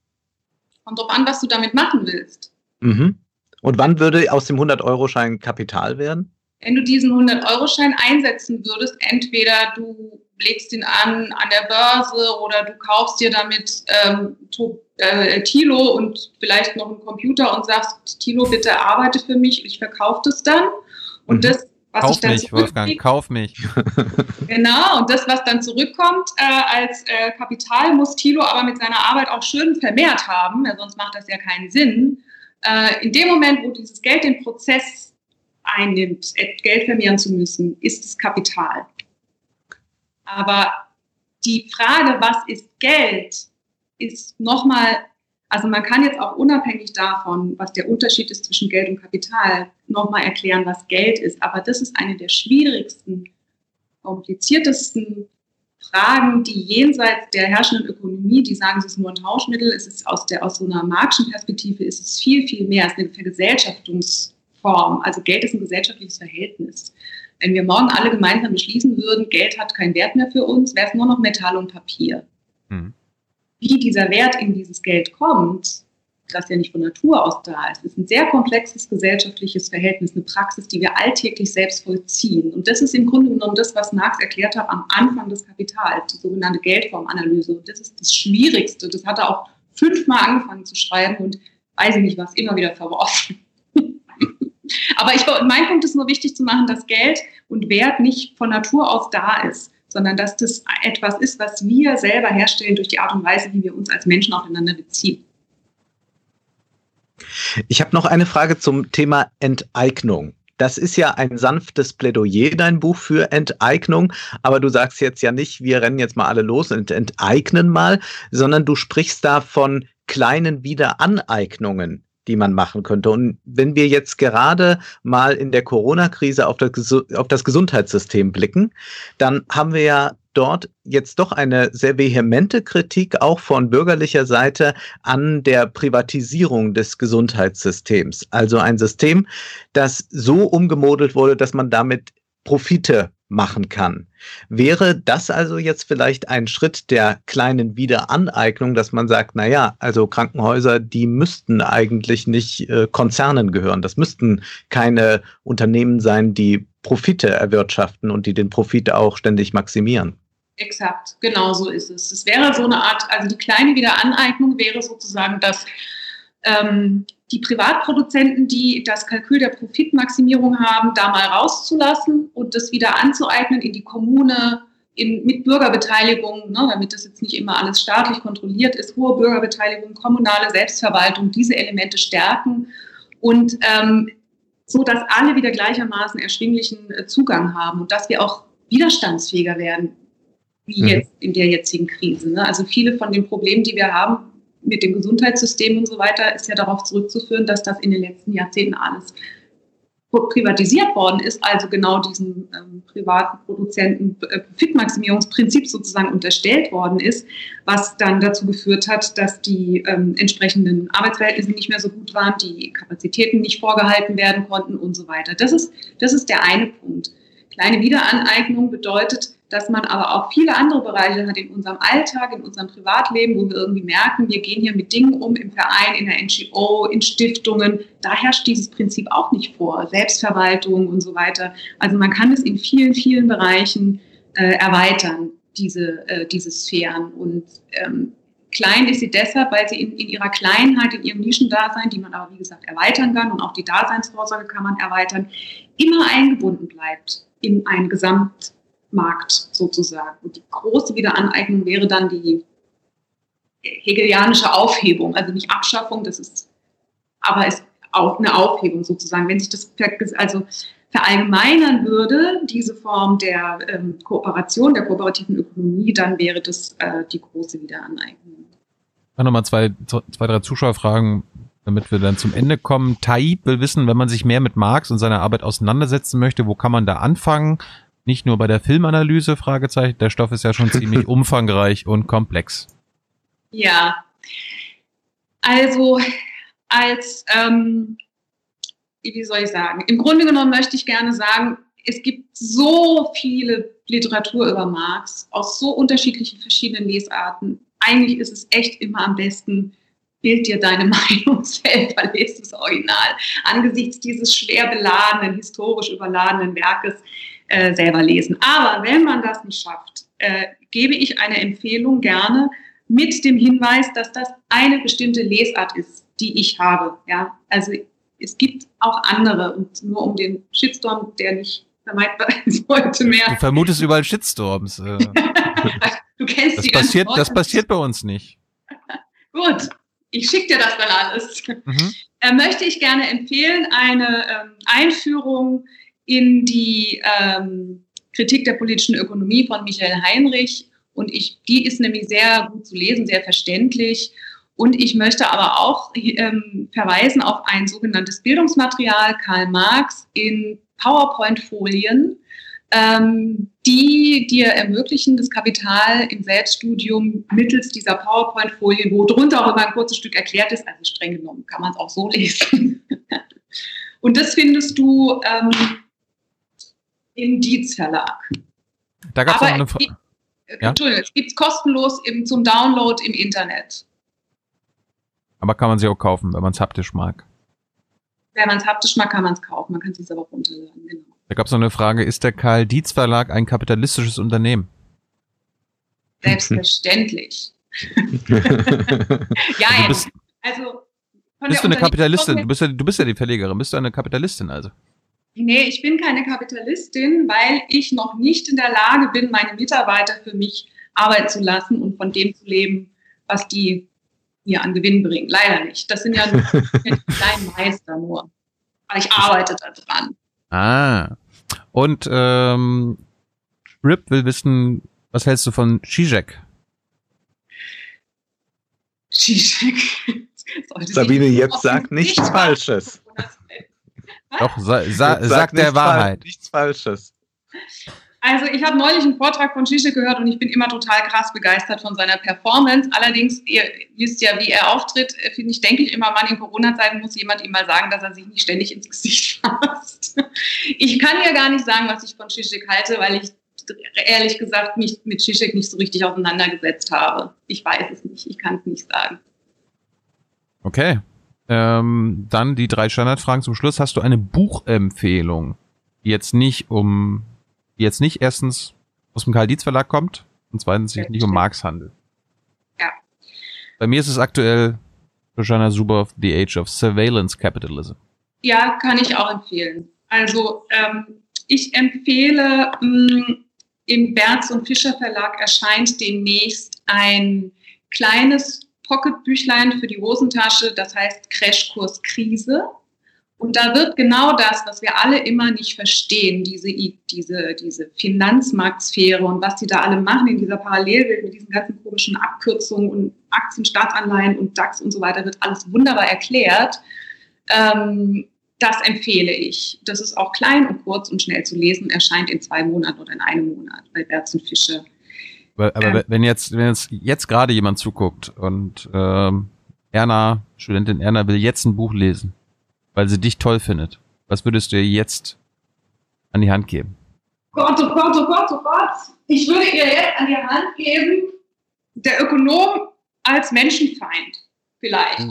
Kommt drauf an, was du damit machen willst. Mhm. Und wann würde aus dem 100-Euro-Schein Kapital werden? Wenn du diesen 100-Euro-Schein einsetzen würdest, entweder du legst ihn an an der Börse oder du kaufst dir damit ähm, äh, Tilo und vielleicht noch einen Computer und sagst, Tilo, bitte arbeite für mich, ich verkaufe das dann. Und mhm. das, was kauf ich dann mich, Wolfgang, kauf mich. Genau, und das, was dann zurückkommt äh, als äh, Kapital, muss Tilo aber mit seiner Arbeit auch schön vermehrt haben, ja, sonst macht das ja keinen Sinn. Äh, in dem Moment, wo dieses Geld den Prozess einnimmt, Geld vermehren zu müssen, ist es Kapital. Aber die Frage, was ist Geld, ist nochmal, also man kann jetzt auch unabhängig davon, was der Unterschied ist zwischen Geld und Kapital, nochmal erklären, was Geld ist. Aber das ist eine der schwierigsten, kompliziertesten Fragen, die jenseits der herrschenden Ökonomie, die sagen, es ist nur ein Tauschmittel, es ist aus, der, aus so einer marxischen Perspektive, ist es viel, viel mehr, es ist eine Vergesellschaftungs- Form. Also Geld ist ein gesellschaftliches Verhältnis. Wenn wir morgen alle gemeinsam beschließen würden, Geld hat keinen Wert mehr für uns, wäre es nur noch Metall und Papier. Mhm. Wie dieser Wert in dieses Geld kommt, das ja nicht von Natur aus da ist. Ist ein sehr komplexes gesellschaftliches Verhältnis, eine Praxis, die wir alltäglich selbst vollziehen. Und das ist im Grunde genommen das, was Marx erklärt hat am Anfang des Kapitals, die sogenannte Geldformanalyse. Und das ist das Schwierigste. Das hat er auch fünfmal angefangen zu schreiben und weiß ich nicht was, immer wieder verworfen. Aber ich, mein Punkt ist nur wichtig zu machen, dass Geld und Wert nicht von Natur aus da ist, sondern dass das etwas ist, was wir selber herstellen durch die Art und Weise, wie wir uns als Menschen aufeinander beziehen. Ich habe noch eine Frage zum Thema Enteignung. Das ist ja ein sanftes Plädoyer, dein Buch für Enteignung. Aber du sagst jetzt ja nicht, wir rennen jetzt mal alle los und enteignen mal, sondern du sprichst da von kleinen Wiederaneignungen, die man machen könnte. Und wenn wir jetzt gerade mal in der Corona-Krise auf das, auf das Gesundheitssystem blicken, dann haben wir ja dort jetzt doch eine sehr vehemente Kritik auch von bürgerlicher Seite an der Privatisierung des Gesundheitssystems. Also ein System, das so umgemodelt wurde, dass man damit Profite machen kann. Wäre das also jetzt vielleicht ein Schritt der kleinen Wiederaneignung, dass man sagt, na ja, also Krankenhäuser, die müssten eigentlich nicht äh, Konzernen gehören. Das müssten keine Unternehmen sein, die Profite erwirtschaften und die den Profit auch ständig maximieren. Exakt, genau so ist es. Es wäre so eine Art, also die kleine Wiederaneignung wäre sozusagen, dass ähm, die Privatproduzenten, die das Kalkül der Profitmaximierung haben, da mal rauszulassen und das wieder anzueignen in die Kommune, in, mit Bürgerbeteiligung, ne, damit das jetzt nicht immer alles staatlich kontrolliert ist, hohe Bürgerbeteiligung, kommunale Selbstverwaltung, diese Elemente stärken und ähm, so, dass alle wieder gleichermaßen erschwinglichen äh, Zugang haben und dass wir auch widerstandsfähiger werden wie mhm. jetzt in der jetzigen Krise. Ne? Also viele von den Problemen, die wir haben mit dem Gesundheitssystem und so weiter, ist ja darauf zurückzuführen, dass das in den letzten Jahrzehnten alles privatisiert worden ist, also genau diesem ähm, privaten Produzenten äh, Profitmaximierungsprinzip sozusagen unterstellt worden ist, was dann dazu geführt hat, dass die ähm, entsprechenden Arbeitsverhältnisse nicht mehr so gut waren, die Kapazitäten nicht vorgehalten werden konnten und so weiter. Das ist, das ist der eine Punkt. Kleine Wiederaneignung bedeutet, dass man aber auch viele andere Bereiche hat in unserem Alltag, in unserem Privatleben, wo wir irgendwie merken, wir gehen hier mit Dingen um im Verein, in der NGO, in Stiftungen. Da herrscht dieses Prinzip auch nicht vor. Selbstverwaltung und so weiter. Also man kann es in vielen, vielen Bereichen äh, erweitern, diese, äh, diese Sphären. Und ähm, klein ist sie deshalb, weil sie in, in ihrer Kleinheit, in ihrem Nischendasein, die man aber wie gesagt erweitern kann und auch die Daseinsvorsorge kann man erweitern, immer eingebunden bleibt in ein Gesamt Markt sozusagen. Und die große Wiederaneignung wäre dann die hegelianische Aufhebung, also nicht Abschaffung, das ist, aber ist auch eine Aufhebung sozusagen. Wenn sich das also verallgemeinern würde, diese Form der ähm, Kooperation, der kooperativen Ökonomie, dann wäre das äh, die große Wiederaneignung. Dann nochmal zwei, zwei, drei Zuschauerfragen, damit wir dann zum Ende kommen. Taib will wissen, wenn man sich mehr mit Marx und seiner Arbeit auseinandersetzen möchte, wo kann man da anfangen? Nicht nur bei der Filmanalyse, Fragezeichen. Der Stoff ist ja schon ziemlich umfangreich und komplex. Ja. Also, als, ähm, wie soll ich sagen? Im Grunde genommen möchte ich gerne sagen, es gibt so viele Literatur über Marx aus so unterschiedlichen verschiedenen Lesarten. Eigentlich ist es echt immer am besten, bild dir deine Meinung selber, lest das Original. Angesichts dieses schwer beladenen, historisch überladenen Werkes äh, selber lesen. Aber wenn man das nicht schafft, äh, gebe ich eine Empfehlung gerne mit dem Hinweis, dass das eine bestimmte Lesart ist, die ich habe. Ja, also es gibt auch andere und nur um den Shitstorm, der nicht vermeidbar ist heute mehr. Du vermutest überall Shitstorms. Äh. du kennst das die passiert, Das passiert bei uns nicht. Gut, ich schicke dir das dann alles. Mhm. Äh, möchte ich gerne empfehlen, eine ähm, Einführung in die ähm, Kritik der politischen Ökonomie von Michael Heinrich. Und ich, die ist nämlich sehr gut zu lesen, sehr verständlich. Und ich möchte aber auch ähm, verweisen auf ein sogenanntes Bildungsmaterial Karl Marx in PowerPoint-Folien, ähm, die dir ermöglichen, das Kapital im Selbststudium mittels dieser PowerPoint-Folien, wo drunter auch immer ein kurzes Stück erklärt ist, also streng genommen kann man es auch so lesen. Und das findest du ähm, im Dietz Verlag. Da gab es noch eine Frage. Ja? Entschuldigung, es gibt es kostenlos im, zum Download im Internet. Aber kann man sie auch kaufen, wenn man es haptisch mag. Wenn man es haptisch mag, kann man es kaufen. Man kann es aber auch runterladen, genau. Da gab es noch eine Frage, ist der Karl Dietz Verlag ein kapitalistisches Unternehmen? Selbstverständlich. ja, Also bist- also von Bist der du eine Kapitalistin? Du bist, ja, du bist ja die Verlegerin. Bist du eine Kapitalistin also? Nee, ich bin keine Kapitalistin, weil ich noch nicht in der Lage bin, meine Mitarbeiter für mich arbeiten zu lassen und von dem zu leben, was die mir an Gewinn bringen. Leider nicht. Das sind ja nur die kleinen Meister nur. Aber ich arbeite da dran. Ah. Und ähm, Rip will wissen, was hältst du von Zizek? Zizek. Sabine, jetzt auf sag den nichts Falsches. Doch, sa sa sag der Wahrheit. Nichts Falsches. Also ich habe neulich einen Vortrag von Zizek gehört und ich bin immer total krass begeistert von seiner Performance. Allerdings, ihr wisst ja, wie er auftritt, äh, finde ich, denke ich immer, Mann, in Corona-Zeiten muss jemand ihm mal sagen, dass er sich nicht ständig ins Gesicht fasst. Ich kann ja gar nicht sagen, was ich von Zizek halte, weil ich ehrlich gesagt mich mit Zizek nicht so richtig auseinandergesetzt habe. Ich weiß es nicht, ich kann es nicht sagen. Okay. Ähm, dann die drei Standardfragen zum Schluss. Hast du eine Buchempfehlung, die jetzt nicht um, jetzt nicht erstens aus dem Karl Dietz Verlag kommt und zweitens sich nicht um Marx handelt? Ja. Bei mir ist es aktuell Shoshana Zuboff, The Age of Surveillance Capitalism. Ja, kann ich auch empfehlen. Also ähm, ich empfehle, mh, im Berz und Fischer Verlag erscheint demnächst ein kleines Pocketbüchlein für die Hosentasche, das heißt Crashkurs Krise. Und da wird genau das, was wir alle immer nicht verstehen, diese, diese, diese Finanzmarktsphäre und was die da alle machen in dieser Parallelwelt mit diesen ganzen komischen Abkürzungen und Aktien, Staatsanleihen und DAX und so weiter, wird alles wunderbar erklärt. Ähm, das empfehle ich. Das ist auch klein und kurz und schnell zu lesen, erscheint in zwei Monaten oder in einem Monat bei Berz und Fischer. Aber, aber wenn jetzt, wenn jetzt, jetzt gerade jemand zuguckt und ähm, Erna, Studentin Erna will jetzt ein Buch lesen, weil sie dich toll findet, was würdest du ihr jetzt an die Hand geben? Gott, oh Gott, oh Gott, oh Gott. Ich würde ihr jetzt an die Hand geben, der Ökonom als Menschenfeind vielleicht.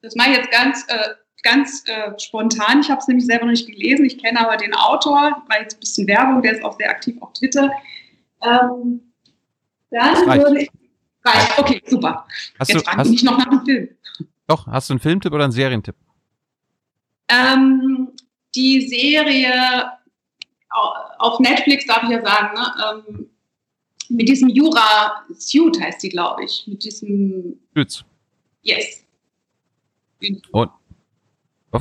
Das mache ich jetzt ganz, äh, ganz äh, spontan. Ich habe es nämlich selber noch nicht gelesen. Ich kenne aber den Autor, war jetzt ein bisschen Werbung, der ist auch sehr aktiv auf Twitter. Ähm, dann würde ich. Reicht, okay, super. Hast Jetzt du, frage ich mich noch nach dem Film. doch, hast du einen Filmtipp oder einen Serientipp? Ähm, die Serie au- auf Netflix, darf ich ja sagen, ne? ähm, mit diesem Jura Suit heißt die, glaube ich. Mit diesem Tschüss. Yes. Wolfgang,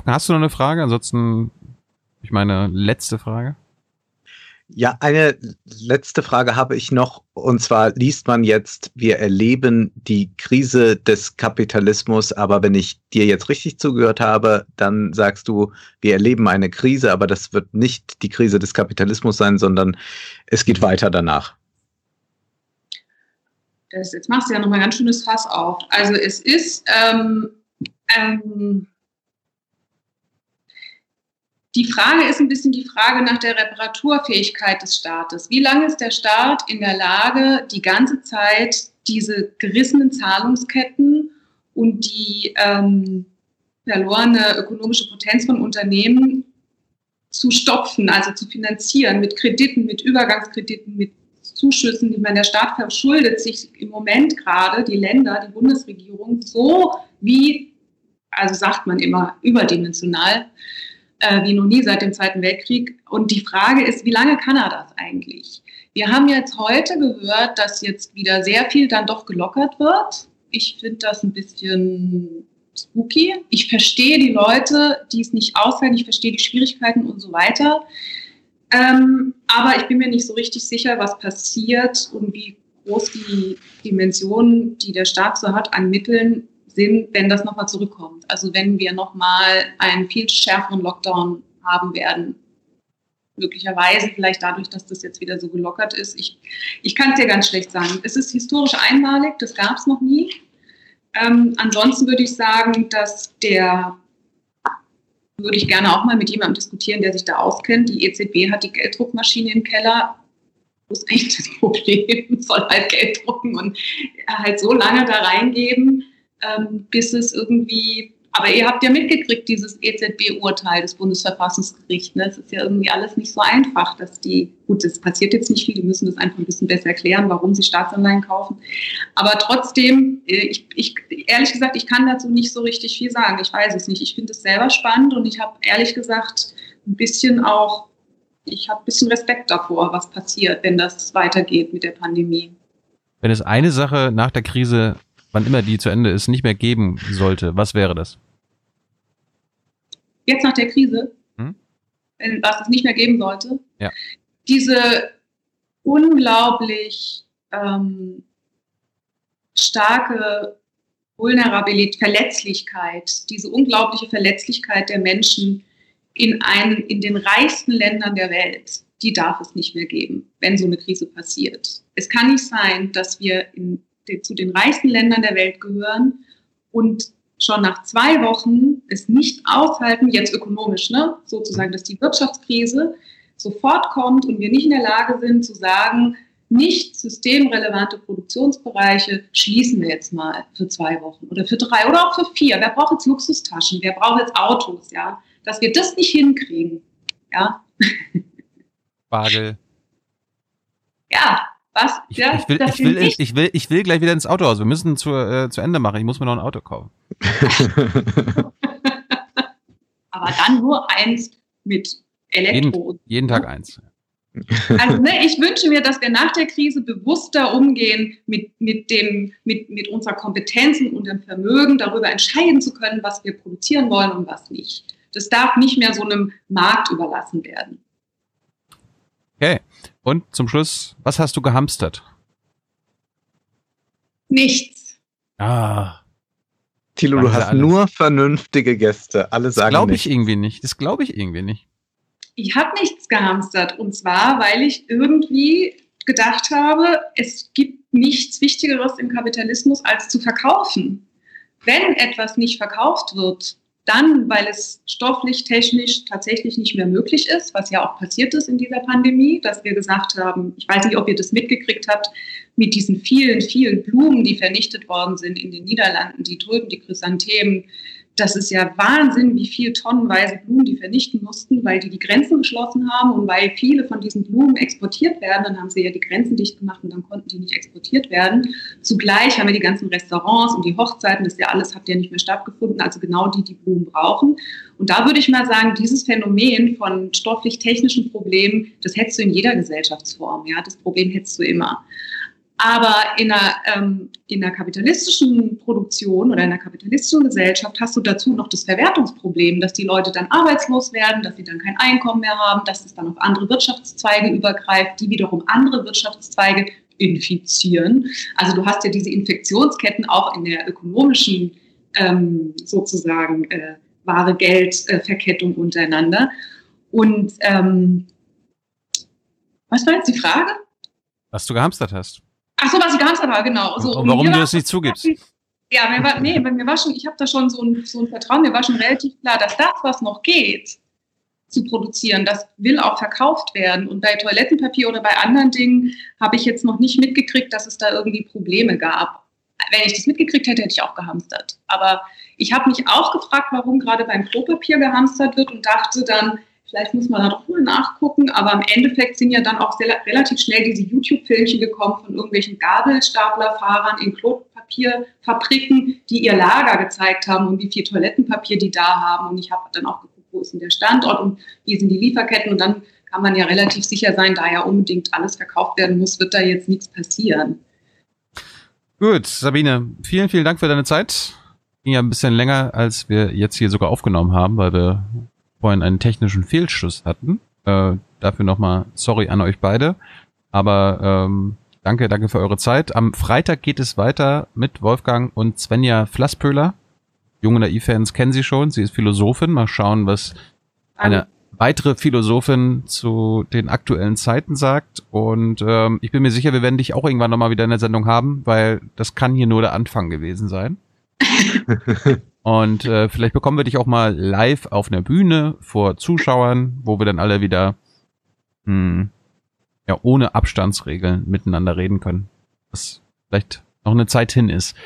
hast du noch eine Frage? Ansonsten, ich meine, letzte Frage. Ja, eine letzte Frage habe ich noch. Und zwar liest man jetzt, wir erleben die Krise des Kapitalismus. Aber wenn ich dir jetzt richtig zugehört habe, dann sagst du, wir erleben eine Krise, aber das wird nicht die Krise des Kapitalismus sein, sondern es geht weiter danach. Das, jetzt machst du ja nochmal ein ganz schönes Fass auf. Also es ist ähm, die Frage ist ein bisschen die Frage nach der Reparaturfähigkeit des Staates. Wie lange ist der Staat in der Lage, die ganze Zeit diese gerissenen Zahlungsketten und die ähm, verlorene ökonomische Potenz von Unternehmen zu stopfen, also zu finanzieren mit Krediten, mit Übergangskrediten, mit Zuschüssen, die man der Staat verschuldet sich im Moment gerade, die Länder, die Bundesregierung, so wie, also sagt man immer, überdimensional, äh, wie noch nie seit dem Zweiten Weltkrieg. Und die Frage ist, wie lange kann er das eigentlich? Wir haben jetzt heute gehört, dass jetzt wieder sehr viel dann doch gelockert wird. Ich finde das ein bisschen spooky. Ich verstehe die Leute, die es nicht aushalten. Ich verstehe die Schwierigkeiten und so weiter. Ähm, aber ich bin mir nicht so richtig sicher, was passiert und wie groß die Dimensionen, die der Staat so hat, an Mitteln sind, wenn das nochmal zurückkommt. Also wenn wir nochmal einen viel schärferen Lockdown haben werden. Möglicherweise vielleicht dadurch, dass das jetzt wieder so gelockert ist. Ich, ich kann es dir ganz schlecht sagen. Es ist historisch einmalig, das gab es noch nie. Ähm, ansonsten würde ich sagen, dass der würde ich gerne auch mal mit jemandem diskutieren, der sich da auskennt. Die EZB hat die Gelddruckmaschine im Keller. Das ist eigentlich das Problem. Soll halt Geld drucken und halt so lange da reingeben, ähm, bis es irgendwie aber ihr habt ja mitgekriegt, dieses EZB-Urteil des Bundesverfassungsgerichts. Ne? Es ist ja irgendwie alles nicht so einfach, dass die, gut, das passiert jetzt nicht viel, die müssen das einfach ein bisschen besser erklären, warum sie Staatsanleihen kaufen. Aber trotzdem, äh, ich, ich, ehrlich gesagt, ich kann dazu nicht so richtig viel sagen. Ich weiß es nicht. Ich finde es selber spannend und ich habe ehrlich gesagt ein bisschen auch, ich habe ein bisschen Respekt davor, was passiert, wenn das weitergeht mit der Pandemie. Wenn es eine Sache nach der Krise wann immer die zu Ende ist, nicht mehr geben sollte, was wäre das? Jetzt nach der Krise, hm? wenn was es nicht mehr geben sollte, ja. diese unglaublich ähm, starke Vulnerabilität, Verletzlichkeit, diese unglaubliche Verletzlichkeit der Menschen in, einen, in den reichsten Ländern der Welt, die darf es nicht mehr geben, wenn so eine Krise passiert. Es kann nicht sein, dass wir in, zu den reichsten Ländern der Welt gehören und schon nach zwei Wochen es nicht aushalten, jetzt ökonomisch, ne, sozusagen, dass die Wirtschaftskrise sofort kommt und wir nicht in der Lage sind zu sagen, nicht systemrelevante Produktionsbereiche schließen wir jetzt mal für zwei Wochen oder für drei oder auch für vier. Wer braucht jetzt Luxustaschen? Wer braucht jetzt Autos? Ja, dass wir das nicht hinkriegen. Ja. Bagel. Ja, was? Ich, ja, ich, will, ich, will, ich, ich, will, ich will gleich wieder ins Autohaus. Wir müssen zu, äh, zu Ende machen. Ich muss mir noch ein Auto kaufen. Aber dann nur eins mit Elektro. Jeden, jeden Tag eins. Also ne, ich wünsche mir, dass wir nach der Krise bewusster umgehen mit, mit, dem, mit, mit unserer Kompetenz und dem Vermögen, darüber entscheiden zu können, was wir produzieren wollen und was nicht. Das darf nicht mehr so einem Markt überlassen werden. Okay. Und zum Schluss, was hast du gehamstert? Nichts. Ah. Tilo, du hast nur vernünftige Gäste. Alle sagen Das glaube ich irgendwie nicht. Das glaube ich irgendwie nicht. Ich habe nichts gehamstert. Und zwar, weil ich irgendwie gedacht habe, es gibt nichts Wichtigeres im Kapitalismus als zu verkaufen. Wenn etwas nicht verkauft wird, dann, weil es stofflich, technisch tatsächlich nicht mehr möglich ist, was ja auch passiert ist in dieser Pandemie, dass wir gesagt haben, ich weiß nicht, ob ihr das mitgekriegt habt, mit diesen vielen, vielen Blumen, die vernichtet worden sind in den Niederlanden, die Tulpen, die Chrysanthemen, das ist ja Wahnsinn, wie viel tonnenweise Blumen die vernichten mussten, weil die die Grenzen geschlossen haben und weil viele von diesen Blumen exportiert werden. Dann haben sie ja die Grenzen dicht gemacht und dann konnten die nicht exportiert werden. Zugleich haben wir die ganzen Restaurants und die Hochzeiten, das ja alles hat ja nicht mehr stattgefunden, also genau die, die Blumen brauchen. Und da würde ich mal sagen, dieses Phänomen von stofflich-technischen Problemen, das hättest du in jeder Gesellschaftsform. Ja, das Problem hättest du immer. Aber in einer, ähm, in einer kapitalistischen Produktion oder in einer kapitalistischen Gesellschaft hast du dazu noch das Verwertungsproblem, dass die Leute dann arbeitslos werden, dass sie dann kein Einkommen mehr haben, dass es dann auf andere Wirtschaftszweige übergreift, die wiederum andere Wirtschaftszweige infizieren. Also du hast ja diese Infektionsketten auch in der ökonomischen ähm, sozusagen äh, wahre Geldverkettung äh, untereinander. Und ähm, was war jetzt die Frage? Was du gehamstert hast. Ach so, was ich gehamstert habe, genau. So, und warum du das nicht zugibst. Ja, mir war, nee, mir war schon, ich habe da schon so ein, so ein Vertrauen, mir war schon relativ klar, dass das, was noch geht, zu produzieren, das will auch verkauft werden. Und bei Toilettenpapier oder bei anderen Dingen habe ich jetzt noch nicht mitgekriegt, dass es da irgendwie Probleme gab. Wenn ich das mitgekriegt hätte, hätte ich auch gehamstert. Aber ich habe mich auch gefragt, warum gerade beim Klopapier gehamstert wird und dachte dann, Vielleicht muss man da doch mal nachgucken, aber im Endeffekt sind ja dann auch sehr, relativ schnell diese YouTube-Filmchen gekommen von irgendwelchen Gabelstaplerfahrern in Klopapierfabriken, die ihr Lager gezeigt haben und wie viel Toilettenpapier die da haben. Und ich habe dann auch geguckt, wo ist denn der Standort und wie sind die Lieferketten. Und dann kann man ja relativ sicher sein, da ja unbedingt alles verkauft werden muss, wird da jetzt nichts passieren. Gut, Sabine, vielen, vielen Dank für deine Zeit. Ging ja ein bisschen länger, als wir jetzt hier sogar aufgenommen haben, weil wir vorhin einen technischen Fehlschuss hatten. Äh, dafür nochmal sorry an euch beide. Aber ähm, danke, danke für eure Zeit. Am Freitag geht es weiter mit Wolfgang und Svenja Flasspöhler. Junge Naiv-Fans kennen sie schon. Sie ist Philosophin. Mal schauen, was eine weitere Philosophin zu den aktuellen Zeiten sagt. Und ähm, ich bin mir sicher, wir werden dich auch irgendwann nochmal wieder in der Sendung haben, weil das kann hier nur der Anfang gewesen sein. Und äh, vielleicht bekommen wir dich auch mal live auf einer Bühne vor Zuschauern, wo wir dann alle wieder hm, ja ohne Abstandsregeln miteinander reden können. Was vielleicht noch eine Zeit hin ist.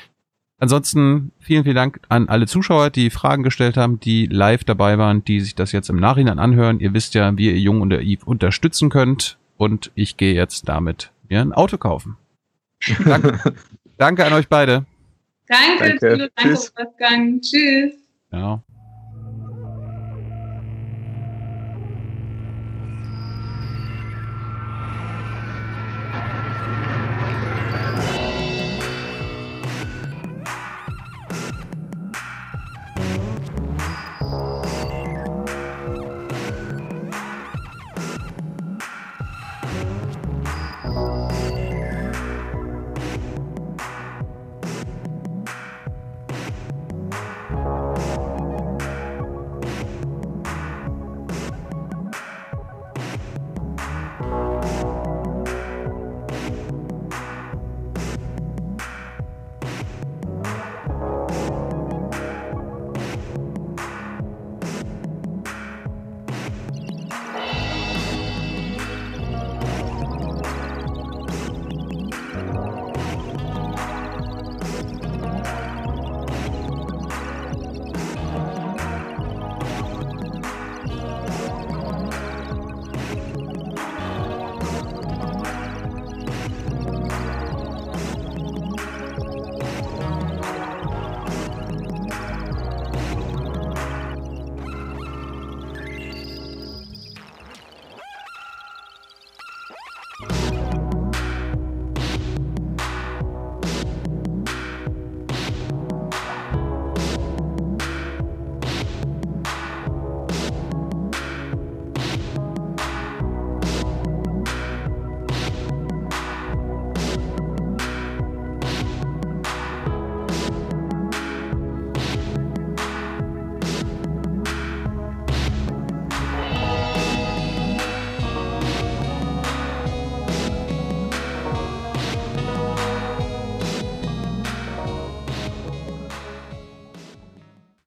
Ansonsten vielen, vielen Dank an alle Zuschauer, die Fragen gestellt haben, die live dabei waren, die sich das jetzt im Nachhinein anhören. Ihr wisst ja, wie ihr Jung und der Eve unterstützen könnt. Und ich gehe jetzt damit mir ein Auto kaufen. Danke, danke an euch beide. Danke, danke, danke Wolfgang. Tschüss. Ja.